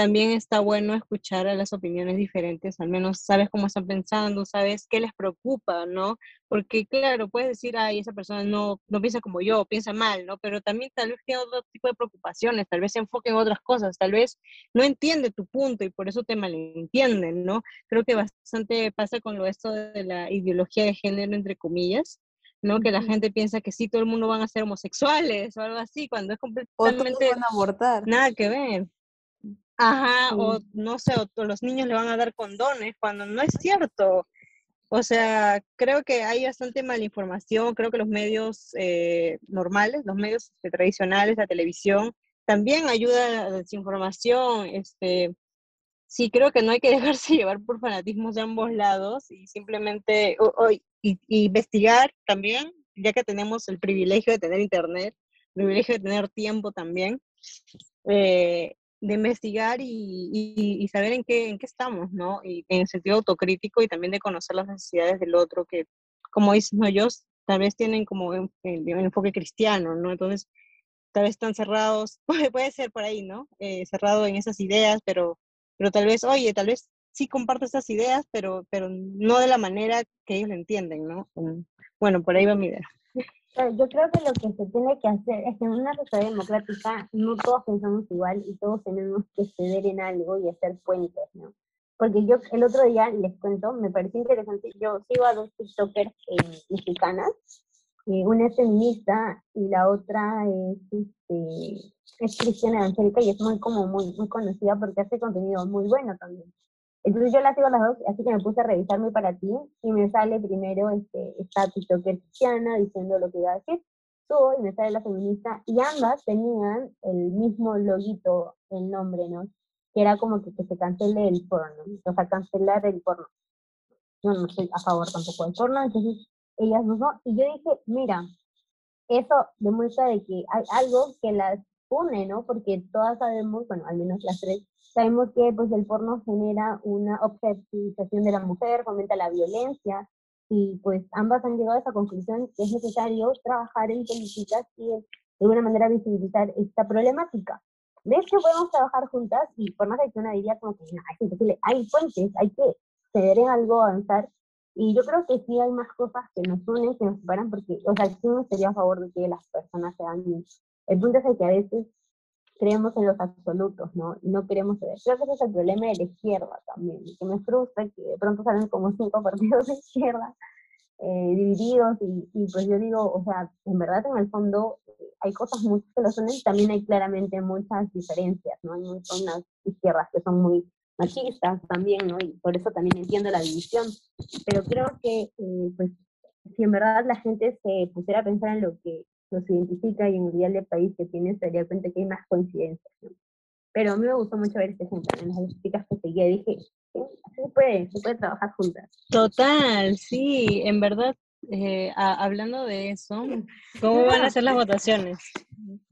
también está bueno escuchar a las opiniones diferentes, al menos sabes cómo están pensando, sabes qué les preocupa, ¿no? Porque claro, puedes decir, ay, esa persona no, no piensa como yo, piensa mal, ¿no? Pero también tal vez tiene otro tipo de preocupaciones, tal vez se enfoque en otras cosas, tal vez no entiende tu punto y por eso te malentienden, ¿no? Creo que bastante pasa con lo esto de la ideología de género, entre comillas, ¿no? Que la gente piensa que sí, todo el mundo van a ser homosexuales o algo así, cuando es completamente... van a abortar. Nada que ver. Ajá, o no sé, o los niños le van a dar condones cuando no es cierto. O sea, creo que hay bastante malinformación, creo que los medios eh, normales, los medios este, tradicionales, la televisión, también ayudan a la desinformación. Este, sí, creo que no hay que dejarse llevar por fanatismos de ambos lados y simplemente investigar también, ya que tenemos el privilegio de tener internet, el privilegio de tener tiempo también. Eh, de investigar y, saber en qué, en qué estamos, ¿no? Y en el sentido autocrítico y también de conocer las necesidades del otro, que, como dicen ellos, tal vez tienen como un, enfoque cristiano, ¿no? Entonces, tal vez están cerrados, puede, puede ser por ahí, ¿no? Eh, cerrado en esas ideas, pero, pero tal vez, oye, tal vez sí comparto esas ideas, pero, pero no de la manera que ellos lo entienden, ¿no? Bueno, por ahí va mi idea. Yo creo que lo que se tiene que hacer es que en una sociedad democrática no todos pensamos igual y todos tenemos que ceder en algo y hacer puentes, ¿no? Porque yo el otro día les cuento, me pareció interesante, yo sigo a dos TikTokers eh, mexicanas, eh, una es feminista y la otra es, este, es cristiana evangélica y es muy, como muy, muy conocida porque hace contenido muy bueno también. Entonces yo las sigo las dos, así que me puse a revisarme para ti y me sale primero este, esta TikToker cristiana diciendo lo que iba a decir, subo y me sale la feminista y ambas tenían el mismo loguito, el nombre, ¿no? Que era como que, que se cancele el porno, o sea, cancelar el porno. Yo no estoy a favor tampoco del porno, entonces ellas son. Y yo dije, mira, eso demuestra de que hay algo que las une, ¿no? Porque todas sabemos, bueno, al menos las tres, sabemos que pues el porno genera una objetivización de la mujer, fomenta la violencia, y pues ambas han llegado a esa conclusión que es necesario trabajar en políticas y de alguna manera visibilizar esta problemática. De hecho, podemos trabajar juntas y por más que una diría como que no, es imposible, hay puentes, hay que ceder en algo, avanzar. Y yo creo que sí hay más cosas que nos unen, que nos separan, porque, o sea, sí no estaría a favor de que las personas sean el punto es que a veces creemos en los absolutos, ¿no? Y no queremos ver. Creo que ese es el problema de la izquierda también, que me frustra que de pronto salen como cinco partidos de izquierda eh, divididos y, y, pues yo digo, o sea, en verdad en el fondo eh, hay cosas muchas que los unen y también hay claramente muchas diferencias, ¿no? Hay unas izquierdas que son muy machistas también, ¿no? Y por eso también entiendo la división, pero creo que, eh, pues, si en verdad la gente se pusiera a pensar en lo que nos identifica y en el ideal del país que tiene, se daría cuenta que hay más coincidencias. Pero a mí me gustó mucho ver este ejemplo, en las chicas que seguía, dije, sí, se puede, se puede trabajar juntas. Total, sí, en verdad, eh, hablando de eso, ¿cómo van a ser las votaciones?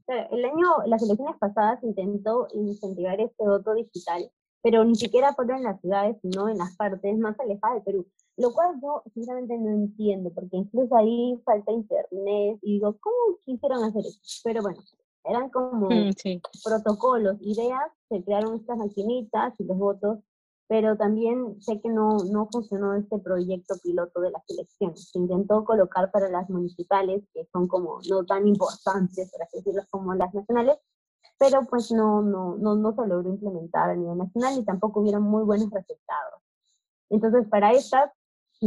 El año, las elecciones pasadas intentó incentivar este voto digital, pero ni siquiera fueron en las ciudades, sino en las partes más alejadas de Perú. Lo cual yo sinceramente no entiendo, porque incluso ahí falta internet y digo, ¿cómo quisieron hacer eso? Pero bueno, eran como mm, protocolos, ideas, se crearon estas maquinitas y los votos, pero también sé que no, no funcionó este proyecto piloto de las elecciones. Se intentó colocar para las municipales, que son como no tan importantes, por así decirlo, como las nacionales, pero pues no, no, no, no se logró implementar a nivel nacional y tampoco hubieron muy buenos resultados. Entonces, para estas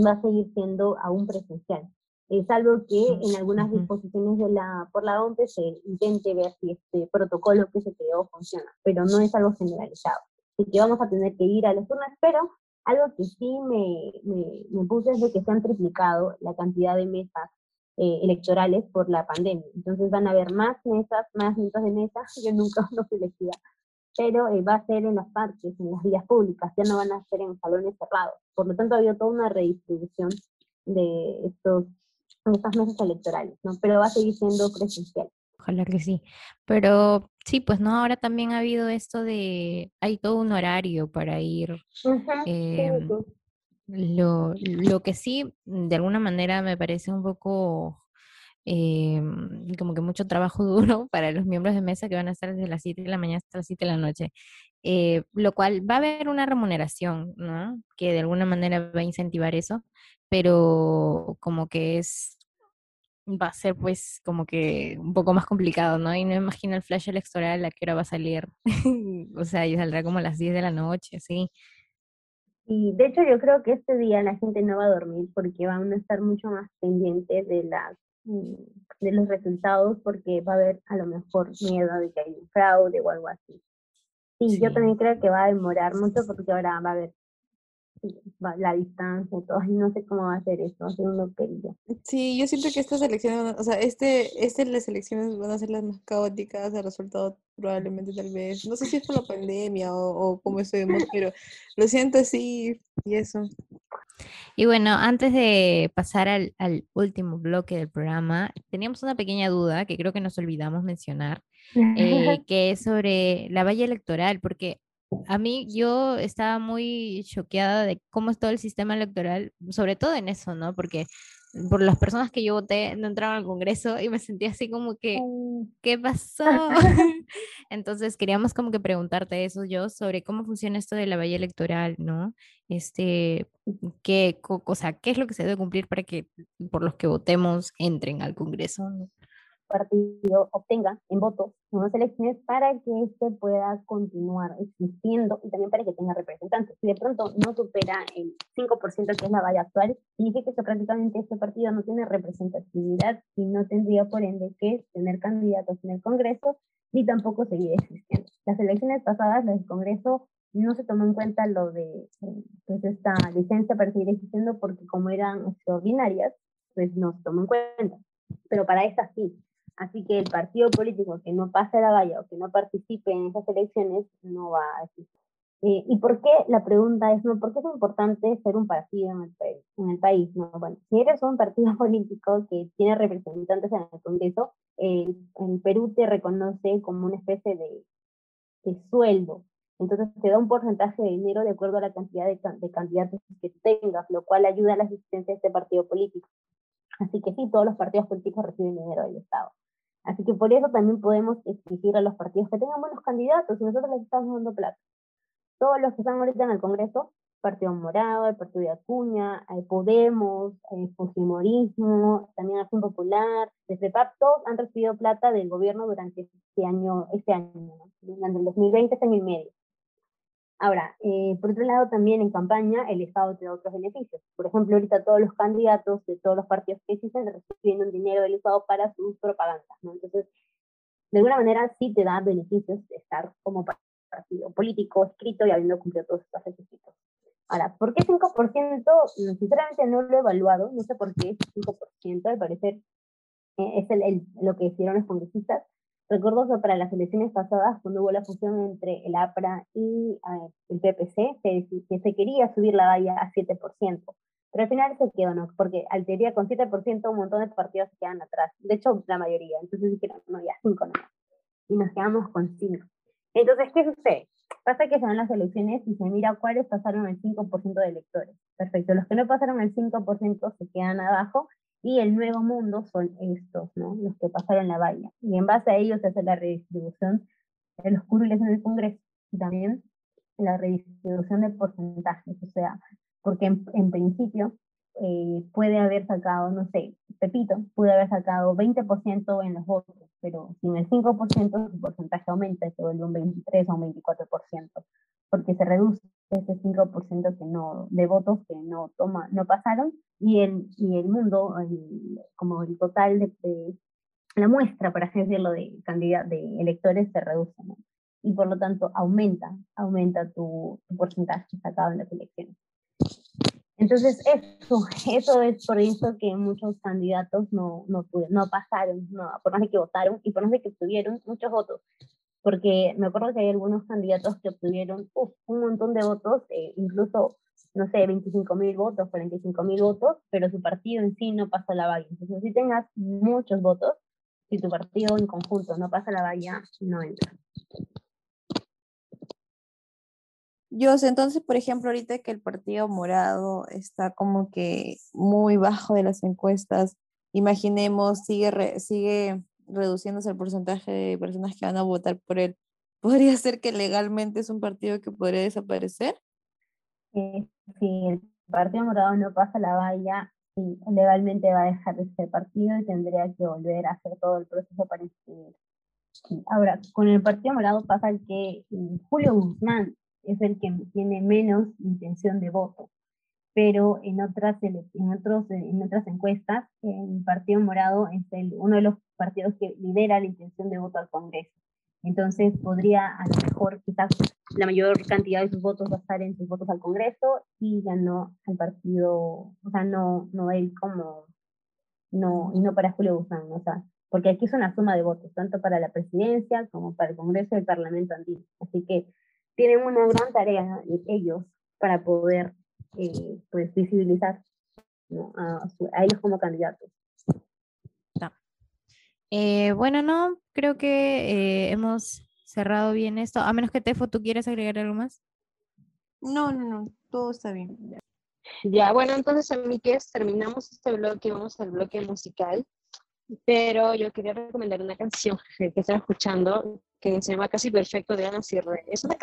va a seguir siendo aún presencial. Es algo que en algunas disposiciones de la, por la OMP se intente ver si este protocolo que se creó funciona, pero no es algo generalizado. Así que vamos a tener que ir a las urnas, pero algo que sí me, me, me puse es de que se han triplicado la cantidad de mesas eh, electorales por la pandemia. Entonces van a haber más mesas, más mesas de mesa, yo nunca lo elegida, pero eh, va a ser en los parques, en las vías públicas, ya no van a ser en salones cerrados. Por lo tanto, ha habido toda una redistribución de estos estas mesas electorales, ¿no? Pero va a seguir siendo presencial. Ojalá que sí. Pero sí, pues no, ahora también ha habido esto de, hay todo un horario para ir. Em, lo, lo que sí, de alguna manera me parece un poco em, como que mucho trabajo duro para los miembros de mesa que van a estar desde las 7 de la mañana hasta las 7 de la noche. Eh, lo cual va a haber una remuneración, ¿no? Que de alguna manera va a incentivar eso, pero como que es, va a ser pues como que un poco más complicado, ¿no? Y no imagino el flash electoral a qué hora va a salir, o sea, y saldrá como a las 10 de la noche, sí. Y de hecho yo creo que este día la gente no va a dormir porque van a estar mucho más pendientes de las de los resultados porque va a haber a lo mejor miedo de que hay un fraude o algo así. Sí, yo también creo que va a demorar mucho porque ahora va a haber la distancia y todo, y no sé cómo va a ser eso, va a ser un Sí, yo siento que estas elecciones, o sea, este, este, las elecciones van a ser las más caóticas, el resultado probablemente tal vez, no sé si es por la pandemia o, o cómo estuvimos, pero lo siento así y eso. Y bueno, antes de pasar al, al, último bloque del programa, teníamos una pequeña duda que creo que nos olvidamos mencionar, eh, que es sobre la valla electoral, porque a mí yo estaba muy choqueada de cómo es todo el sistema electoral, sobre todo en eso, ¿no? Porque por las personas que yo voté no entraron al Congreso y me sentí así como que, oh. ¿qué pasó? Entonces queríamos como que preguntarte eso yo sobre cómo funciona esto de la valla electoral, ¿no? Este, qué, o sea, qué es lo que se debe cumplir para que por los que votemos entren al Congreso, ¿no? Partido obtenga en votos unas elecciones para que éste pueda continuar existiendo y también para que tenga representantes. Si de pronto no supera el 5% que es la valla actual, significa que prácticamente este partido no tiene representatividad y no tendría por ende que tener candidatos en el Congreso ni tampoco seguir existiendo. Las elecciones pasadas, del Congreso, no se tomó en cuenta lo de pues, esta licencia para seguir existiendo porque como eran extraordinarias, pues no se tomó en cuenta. Pero para estas sí, Así que el partido político que no pase la valla o que no participe en esas elecciones no va a existir. Eh, ¿Y por qué? La pregunta es, ¿no? ¿por qué es importante ser un partido en el, país? En el país ¿no? Bueno, si eres un partido político que tiene representantes en el Congreso, el, Perú te reconoce como una especie de, de, sueldo. Entonces te da un porcentaje de dinero de acuerdo a la cantidad de, de candidatos que tengas, lo cual ayuda a la existencia de este partido político. Así que sí, todos los partidos políticos reciben dinero del Estado. Así que por eso también podemos exigir a los partidos que tengan buenos candidatos y nosotros les estamos dando plata. Todos los que están ahorita en el Congreso, Partido Morado, el Partido de Acuña, el Podemos, el Fujimorismo, también Acción Popular, desde PAP, todos han recibido plata del gobierno durante este año, este año, durante el 2020, este año y medio. Ahora, eh, por otro lado, también en campaña el Estado te da otros beneficios. Por ejemplo, ahorita todos los candidatos de todos los partidos que existen reciben un dinero del Estado para sus propagandas, ¿no? Entonces, de alguna manera sí te da beneficios de estar como partido político, escrito y habiendo cumplido todos estos requisitos. Ahora, ¿por qué 5%? Sinceramente no lo he evaluado, no sé por qué es 5%, al parecer eh, es el, lo que hicieron los congresistas, Recuerdo que para las elecciones pasadas, cuando hubo la fusión entre el APRA y el PPC, se, se quería subir la valla a 7%, pero al final se quedó, ¿no? Porque al teoría con 7% un montón de partidos se quedan atrás, de hecho la mayoría, entonces dijeron, no, ya 5 no. Y nos quedamos con 5. Entonces, ¿qué sucede? Pasa que se dan las elecciones y se mira cuáles pasaron el 5% de electores. Perfecto, los que no pasaron el 5% se quedan abajo y el nuevo mundo son estos, ¿no? Los que pasaron la valla. Y en base a ellos se hace la redistribución de los curules en el Congreso y también la redistribución de porcentajes, o sea, porque en, principio eh, puede haber sacado, no sé, Pepito puede haber sacado 20% en los votos, pero sin el 5% su porcentaje aumenta se vuelve un 23 o un 24%, porque se reduce ese 5% que no, de votos que no, toma, no pasaron y el, y el mundo, como el total de, la muestra, por así decirlo, de, cantidad de electores se reduce. Y por lo tanto aumenta, aumenta tu, tu porcentaje sacado en las elecciones. Entonces, eso, eso es por eso que muchos candidatos no, no, no pasaron, no, por más de que votaron y por más de que obtuvieron muchos votos. Porque me acuerdo que hay algunos candidatos que obtuvieron un montón de votos, eh, incluso, no sé, 25 mil votos, 45 mil votos, pero su partido en sí no pasa la valla. Entonces, si tengas muchos votos, si tu partido en conjunto no pasa la valla, no entra. Yo sé, entonces, por ejemplo, ahorita que el Partido Morado está como que muy bajo de las encuestas, imaginemos, sigue, sigue reduciéndose el porcentaje de personas que van a votar por él, ¿podría ser que legalmente es un partido que podría desaparecer? si el Partido Morado no pasa la valla, sí, legalmente va a dejar de ser partido y tendría que volver a hacer todo el proceso para inscribir. Ahora, con el Partido Morado pasa que Julio Guzmán es el que tiene menos intención de voto. Pero en otras, en otros, en otras encuestas, el Partido Morado es el, uno de los partidos que lidera la intención de voto al Congreso. Entonces podría a lo mejor quizás la mayor cantidad de sus votos estar en sus votos al Congreso y ya no al partido, o sea, no, no él como, no, y no para Julio Guzmán, o sea, porque aquí es una suma de votos, tanto para la presidencia como para el Congreso y el Parlamento andino. Así que tienen una gran tarea ellos para poder eh, pues, visibilizar a, ellos como candidatos. Eh, bueno, no, creo que eh, hemos cerrado bien esto, a menos que Tefo, ¿tú quieres agregar algo más? No, no, no, todo está bien. Ya, bueno, entonces, que terminamos este bloque, vamos al bloque musical, pero yo quería recomendar una canción que estaba escuchando que se llama Casi Perfecto de Ana Sierra. Es una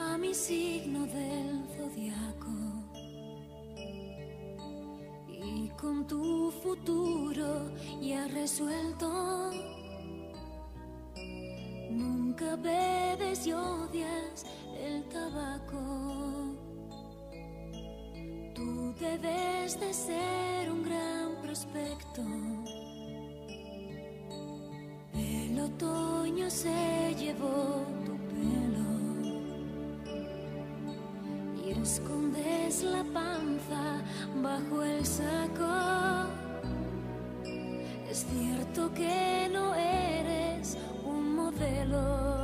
a mi signo del zodiaco y con tu futuro ya resuelto Nunca bebes y odias el tabaco. Tú debes de ser un gran prospecto. El otoño se llevó tu pelo y escondes la panza bajo el saco. Es cierto que no eres pero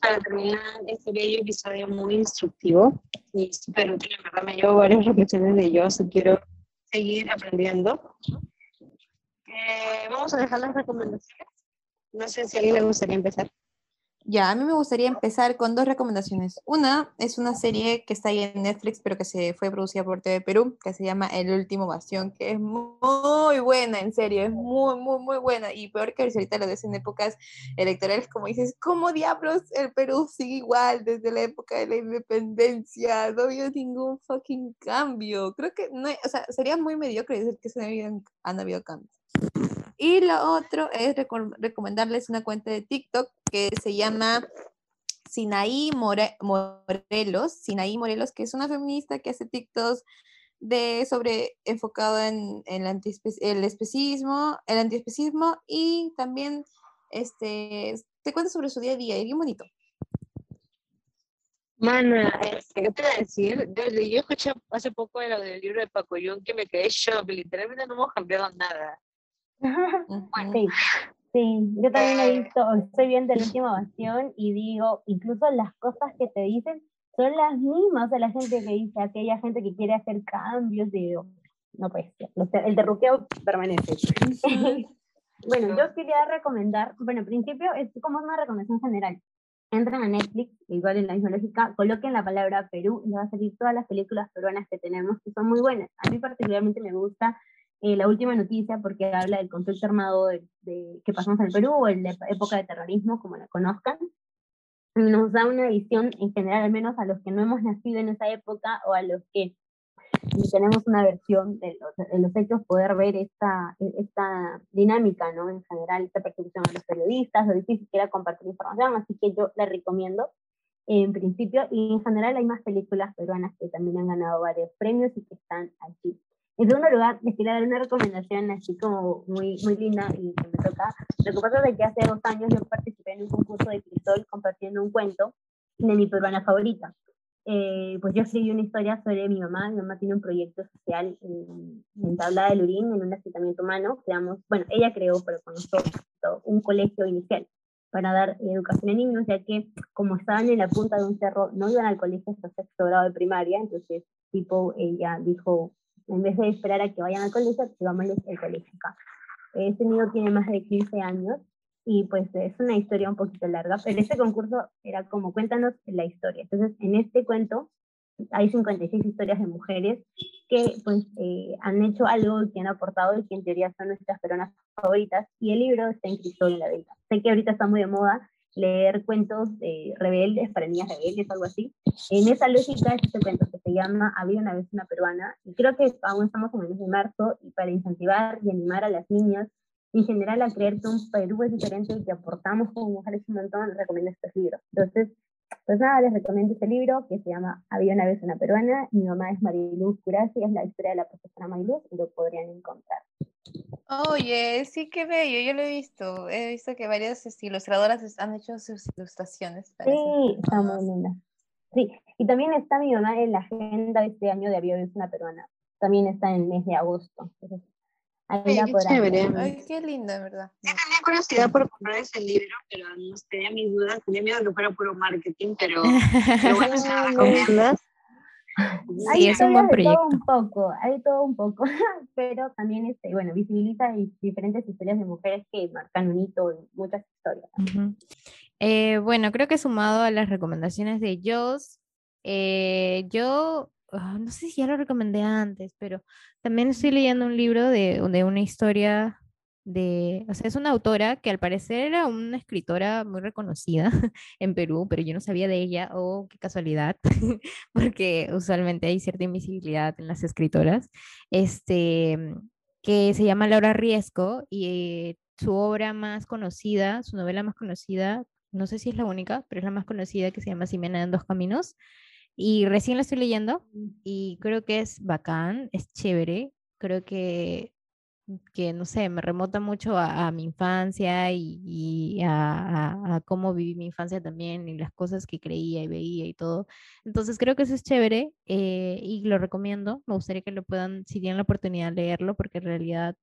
para terminar este bello episodio muy instructivo y súper útil, en verdad me llevo varias reflexiones de ellos y quiero seguir aprendiendo. Eh, vamos a dejar las recomendaciones. No sé si a alguien le gustaría empezar. Ya, a mí me gustaría empezar con dos recomendaciones. Una es una serie que está ahí en Netflix, pero que se fue producida por TV Perú, que se llama El Último Bastión, que es muy buena, en serio, es muy, muy, muy buena. Y peor que ahorita lo ves en épocas electorales, como dices, ¿cómo diablos el Perú sigue igual desde la época de la independencia? No habido ningún fucking cambio. Creo que, no, o sea, sería muy mediocre decir que se han habido, han habido cambios. Y lo otro es recomendarles una cuenta de TikTok que se llama Sinaí Morelos, Sinaí Morelos, que es una feminista que hace TikToks de sobre enfocado en, el, el especismo, el antiespecismo y también este te cuenta sobre su día a día, y bien bonito. Mana, este, ¿qué te voy a decir? Yo, yo escuché hace poco lo del libro de Paco que me quedé shock, literalmente no hemos cambiado nada. Sí, sí, yo también he visto, estoy viendo el último bastión y digo, incluso las cosas que te dicen son las mismas, o la gente que dice, aquella gente que quiere hacer cambios, digo, no pues, el derruqueo permanece. bueno, yo quería recomendar, bueno, en principio es como una recomendación general. Entran a Netflix, igual en la misma lógica, coloquen la palabra Perú y les va a salir todas las películas peruanas que tenemos, que son muy buenas. A mí particularmente me gusta eh, la última noticia porque habla del conflicto armado de, que pasamos en el Perú en la época de terrorismo, como la conozcan. Nos da una visión en general, al menos a los que no hemos nacido en esa época o a los que tenemos una versión de los, hechos, poder ver esta, esta dinámica, ¿no? En general, esta persecución a los periodistas, lo difícil que era compartir información, así que yo la recomiendo en principio, y en general hay más películas peruanas que también han ganado varios premios y que están aquí. En segundo lugar, les quería dar una recomendación así como muy, muy linda y que me toca. Lo que pasa es que hace dos años yo participé en un concurso de Crisol compartiendo un cuento de mi peruana favorita. Eh, pues yo escribí una historia sobre mi mamá. Mi mamá tiene un proyecto social en, en Tablada del Urín, en un asentamiento humano. Creamos, bueno, ella creó, pero con nosotros, un colegio inicial para dar educación a niños, ya que como estaban en la punta de un cerro, no iban al colegio hasta sexto grado de primaria, entonces tipo ella dijo, en vez de esperar a que vayan al colegio, vamos el colegio acá. Este niño tiene más de 15 años y pues es una historia un poquito larga, pero este concurso era como cuéntanos la historia. Entonces, en este cuento hay 56 historias de mujeres que pues eh, han hecho algo que han aportado y que en teoría son nuestras personas favoritas y el libro está inscrito en la venta. Sé que ahorita está muy de moda leer cuentos de rebeldes para niñas rebeldes, algo así. En esa lógica es este cuento que se llama Había una vez una peruana, y creo que aún estamos en el mes de marzo, y para incentivar y animar a las niñas, en general, a creer que un Perú es diferente y que aportamos como mujeres un montón, les recomiendo este libro. Entonces, pues nada, les recomiendo este libro que se llama Había una vez una peruana. Mi mamá es Mariluz Curasi, es la historia de la profesora Mariluz, y lo podrían encontrar. Oye, sí, qué bello, yo lo he visto. He visto que varias ilustradoras han hecho sus ilustraciones. Sí, está muy linda. Sí, y también está mi mamá en la agenda de este año de Avión una peruana. También está en el mes de agosto. Ay, qué chévere. Ay, qué linda, verdad. Yo tenía curiosidad por comprar ese libro, pero no tenía mis dudas. Tenía miedo de que fuera puro marketing, pero, pero bueno, si lo recomiendas. Sí, es un buen proyecto. Todo un poco, hay todo un poco, pero también este, bueno, visibiliza diferentes historias de mujeres que marcan un hito en muchas historias. Eh, bueno, creo que sumado a las recomendaciones de Joss, eh, yo ah, no sé si ya lo recomendé antes, pero también estoy leyendo un libro de, de una historia de, o sea, es una autora que al parecer era una escritora muy reconocida en Perú, pero yo no sabía de ella, oh, qué casualidad, porque usualmente hay cierta invisibilidad en las escritoras, este, que se llama Laura Riesco y su obra más conocida, su novela más conocida, no sé si es la única, pero es la más conocida que se llama Simena en dos caminos. Y recién la estoy leyendo y creo que es bacán, es chévere. Creo que que, no sé, me remota mucho a, mi infancia y, a, cómo viví mi infancia también y las cosas que creía y veía y todo. Entonces creo que eso es chévere eh, y lo recomiendo. Me gustaría que lo puedan, si tienen la oportunidad de leerlo, porque en realidad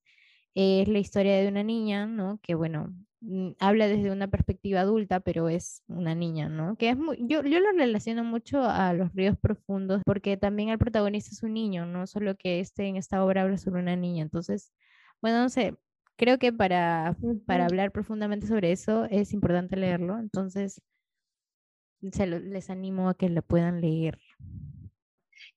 es la historia de una niña, ¿no? Que bueno, mm, habla desde una perspectiva adulta, pero es una niña, ¿no? Que es muy, yo, yo lo relaciono mucho a los ríos profundos, porque también el protagonista es un niño, no solo que este en esta obra habla sobre una niña. Entonces, bueno, no sé, creo que para, para hablar profundamente sobre eso es importante leerlo, entonces se lo- les animo a que lo puedan leer.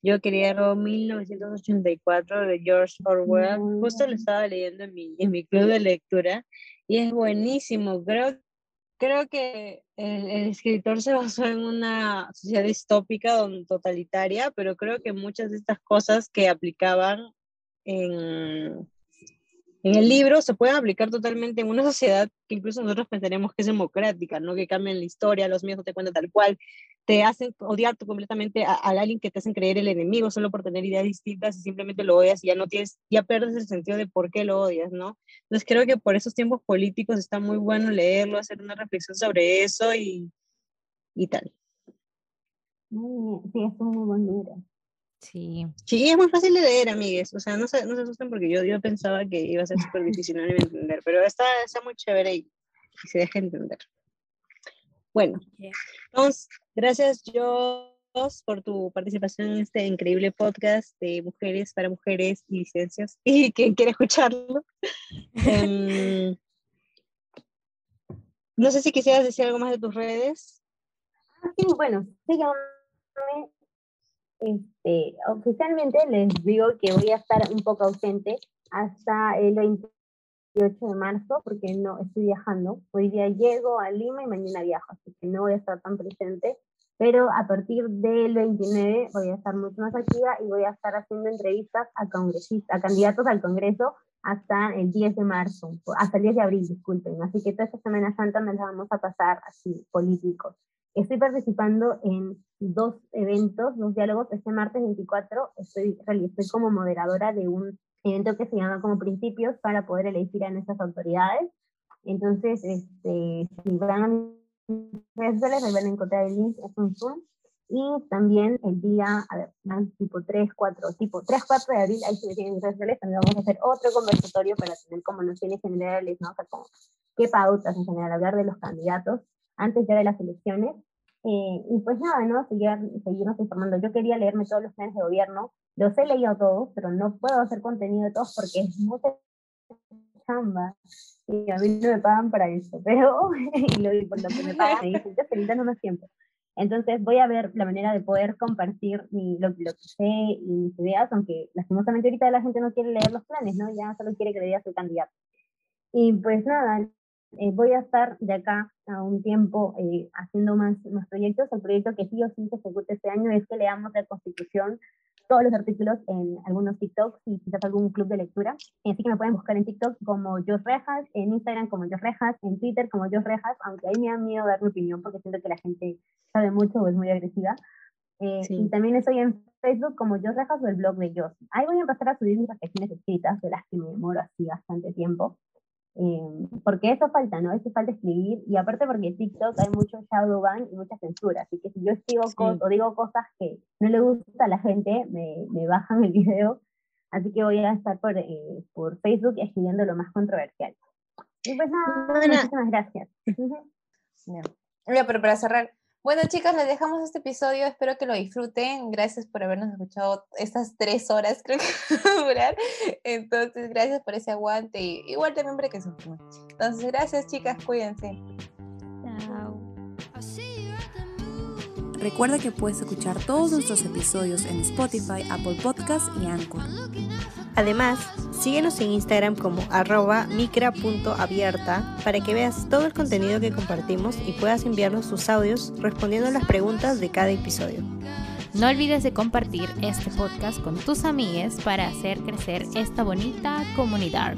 Yo quería leer 1984 de George Orwell. Justo lo estaba leyendo en mi, en mi club de lectura y es buenísimo. Creo, creo que el, el escritor se basó en una sociedad distópica, totalitaria, pero creo que muchas de estas cosas que aplicaban en, en el libro se pueden aplicar totalmente en una sociedad que incluso nosotros pensaríamos que es democrática, ¿no? Que cambian la historia, los míos no te cuentan tal cual, te hacen odiar completamente a, alguien que te hacen creer el enemigo solo por tener ideas distintas y simplemente lo odias y ya no tienes, ya pierdes el sentido de por qué lo odias, ¿no? Entonces creo que por esos tiempos políticos está muy bueno leerlo, hacer una reflexión sobre eso y, y tal. Muy bien, sí, es. Sí. Sí, es muy fácil de leer, amigues. O sea, no se, no se asusten porque yo, yo pensaba que iba a ser súper difícil no a entender, pero está, está muy chévere y, y se deja entender. Bueno, entonces, gracias, Jos, por tu participación en este increíble podcast de mujeres para mujeres y licencias y quien quiere escucharlo. Em, no sé si quisieras decir algo más de tus redes. Ah, sí, bueno, síganme. Este, oficialmente les digo que voy a estar un poco ausente hasta el 28 de marzo porque no estoy viajando. Hoy día llego a Lima y mañana viajo, así que no voy a estar tan presente. Pero a partir del 29 voy a estar mucho más activa y voy a estar haciendo entrevistas a congresistas, a candidatos al Congreso hasta el 10 de marzo, hasta el 10 de abril, disculpen. Así que toda esta Semana Santa me la vamos a pasar así, políticos. Estoy participando en dos eventos, dos diálogos. Este martes 24 estoy, estoy como moderadora de un evento que se llama como Principios para poder elegir a nuestras autoridades. Entonces, este, si van a mis redes sociales, ahí van a encontrar el link, es un Zoom. Y también el día, a ver, tipo 3, 4, tipo 3, 4 de abril, ahí si me tienen mis redes sociales, también vamos a hacer otro conversatorio para tener como nociones generales, ¿no? O sea, como qué pautas en general, hablar de los candidatos antes ya de las elecciones. Eh, y pues nada, ¿no? Seguir, seguirnos informando. Yo quería leerme todos los planes de gobierno, los he leído todos, pero no puedo hacer contenido de todos porque es mucha chamba y a mí no me pagan para eso, pero y lo, por lo que me pagan me dicen, yo no más tiempo. Entonces voy a ver la manera de poder compartir mi, lo, lo, que sé y mis ideas, aunque lastimosamente ahorita la gente no quiere leer los planes, ¿no? Ya solo quiere que le diga su candidato. Y pues nada, eh, voy a estar de acá a un tiempo eh, haciendo más, más proyectos. El proyecto que sí o sí se ejecuta este año es que leamos la Constitución, todos los artículos en algunos TikToks y quizás algún club de lectura. Así que me pueden buscar en TikTok como Jos Rejas, en Instagram como Jos Rejas, en Twitter como Jos Rejas, aunque ahí me da miedo dar mi opinión porque siento que la gente sabe mucho o es muy agresiva. Eh, sí. Y también estoy en Facebook como Jos Rejas o el blog de Jos. Ahí voy a empezar a subir mis reflexiones escritas, de las que me demoro así bastante tiempo. Eh, porque eso falta, ¿no? Eso falta escribir, y aparte porque en TikTok hay mucho shadow ban y mucha censura, así que si yo escribo sí. cosas o digo cosas que no le gusta a la gente, me, me bajan el video, así que voy a estar por, eh, por Facebook escribiendo lo más controversial. Y pues nada, bueno. muchísimas gracias. no. Mira, pero para cerrar, bueno, chicas, les dejamos este episodio. Espero que lo disfruten. Gracias por habernos escuchado estas tres horas, creo que va a durar. Entonces, gracias por ese aguante. Y igual también para que se Entonces, gracias, chicas. Cuídense. Chao. Recuerda que puedes escuchar todos nuestros episodios en Spotify, Apple Podcast y Anchor. Además, síguenos en Instagram como arroba micra.abierta para que veas todo el contenido que compartimos y puedas enviarnos tus audios respondiendo a las preguntas de cada episodio. No olvides de compartir este podcast con tus amigues para hacer crecer esta bonita comunidad.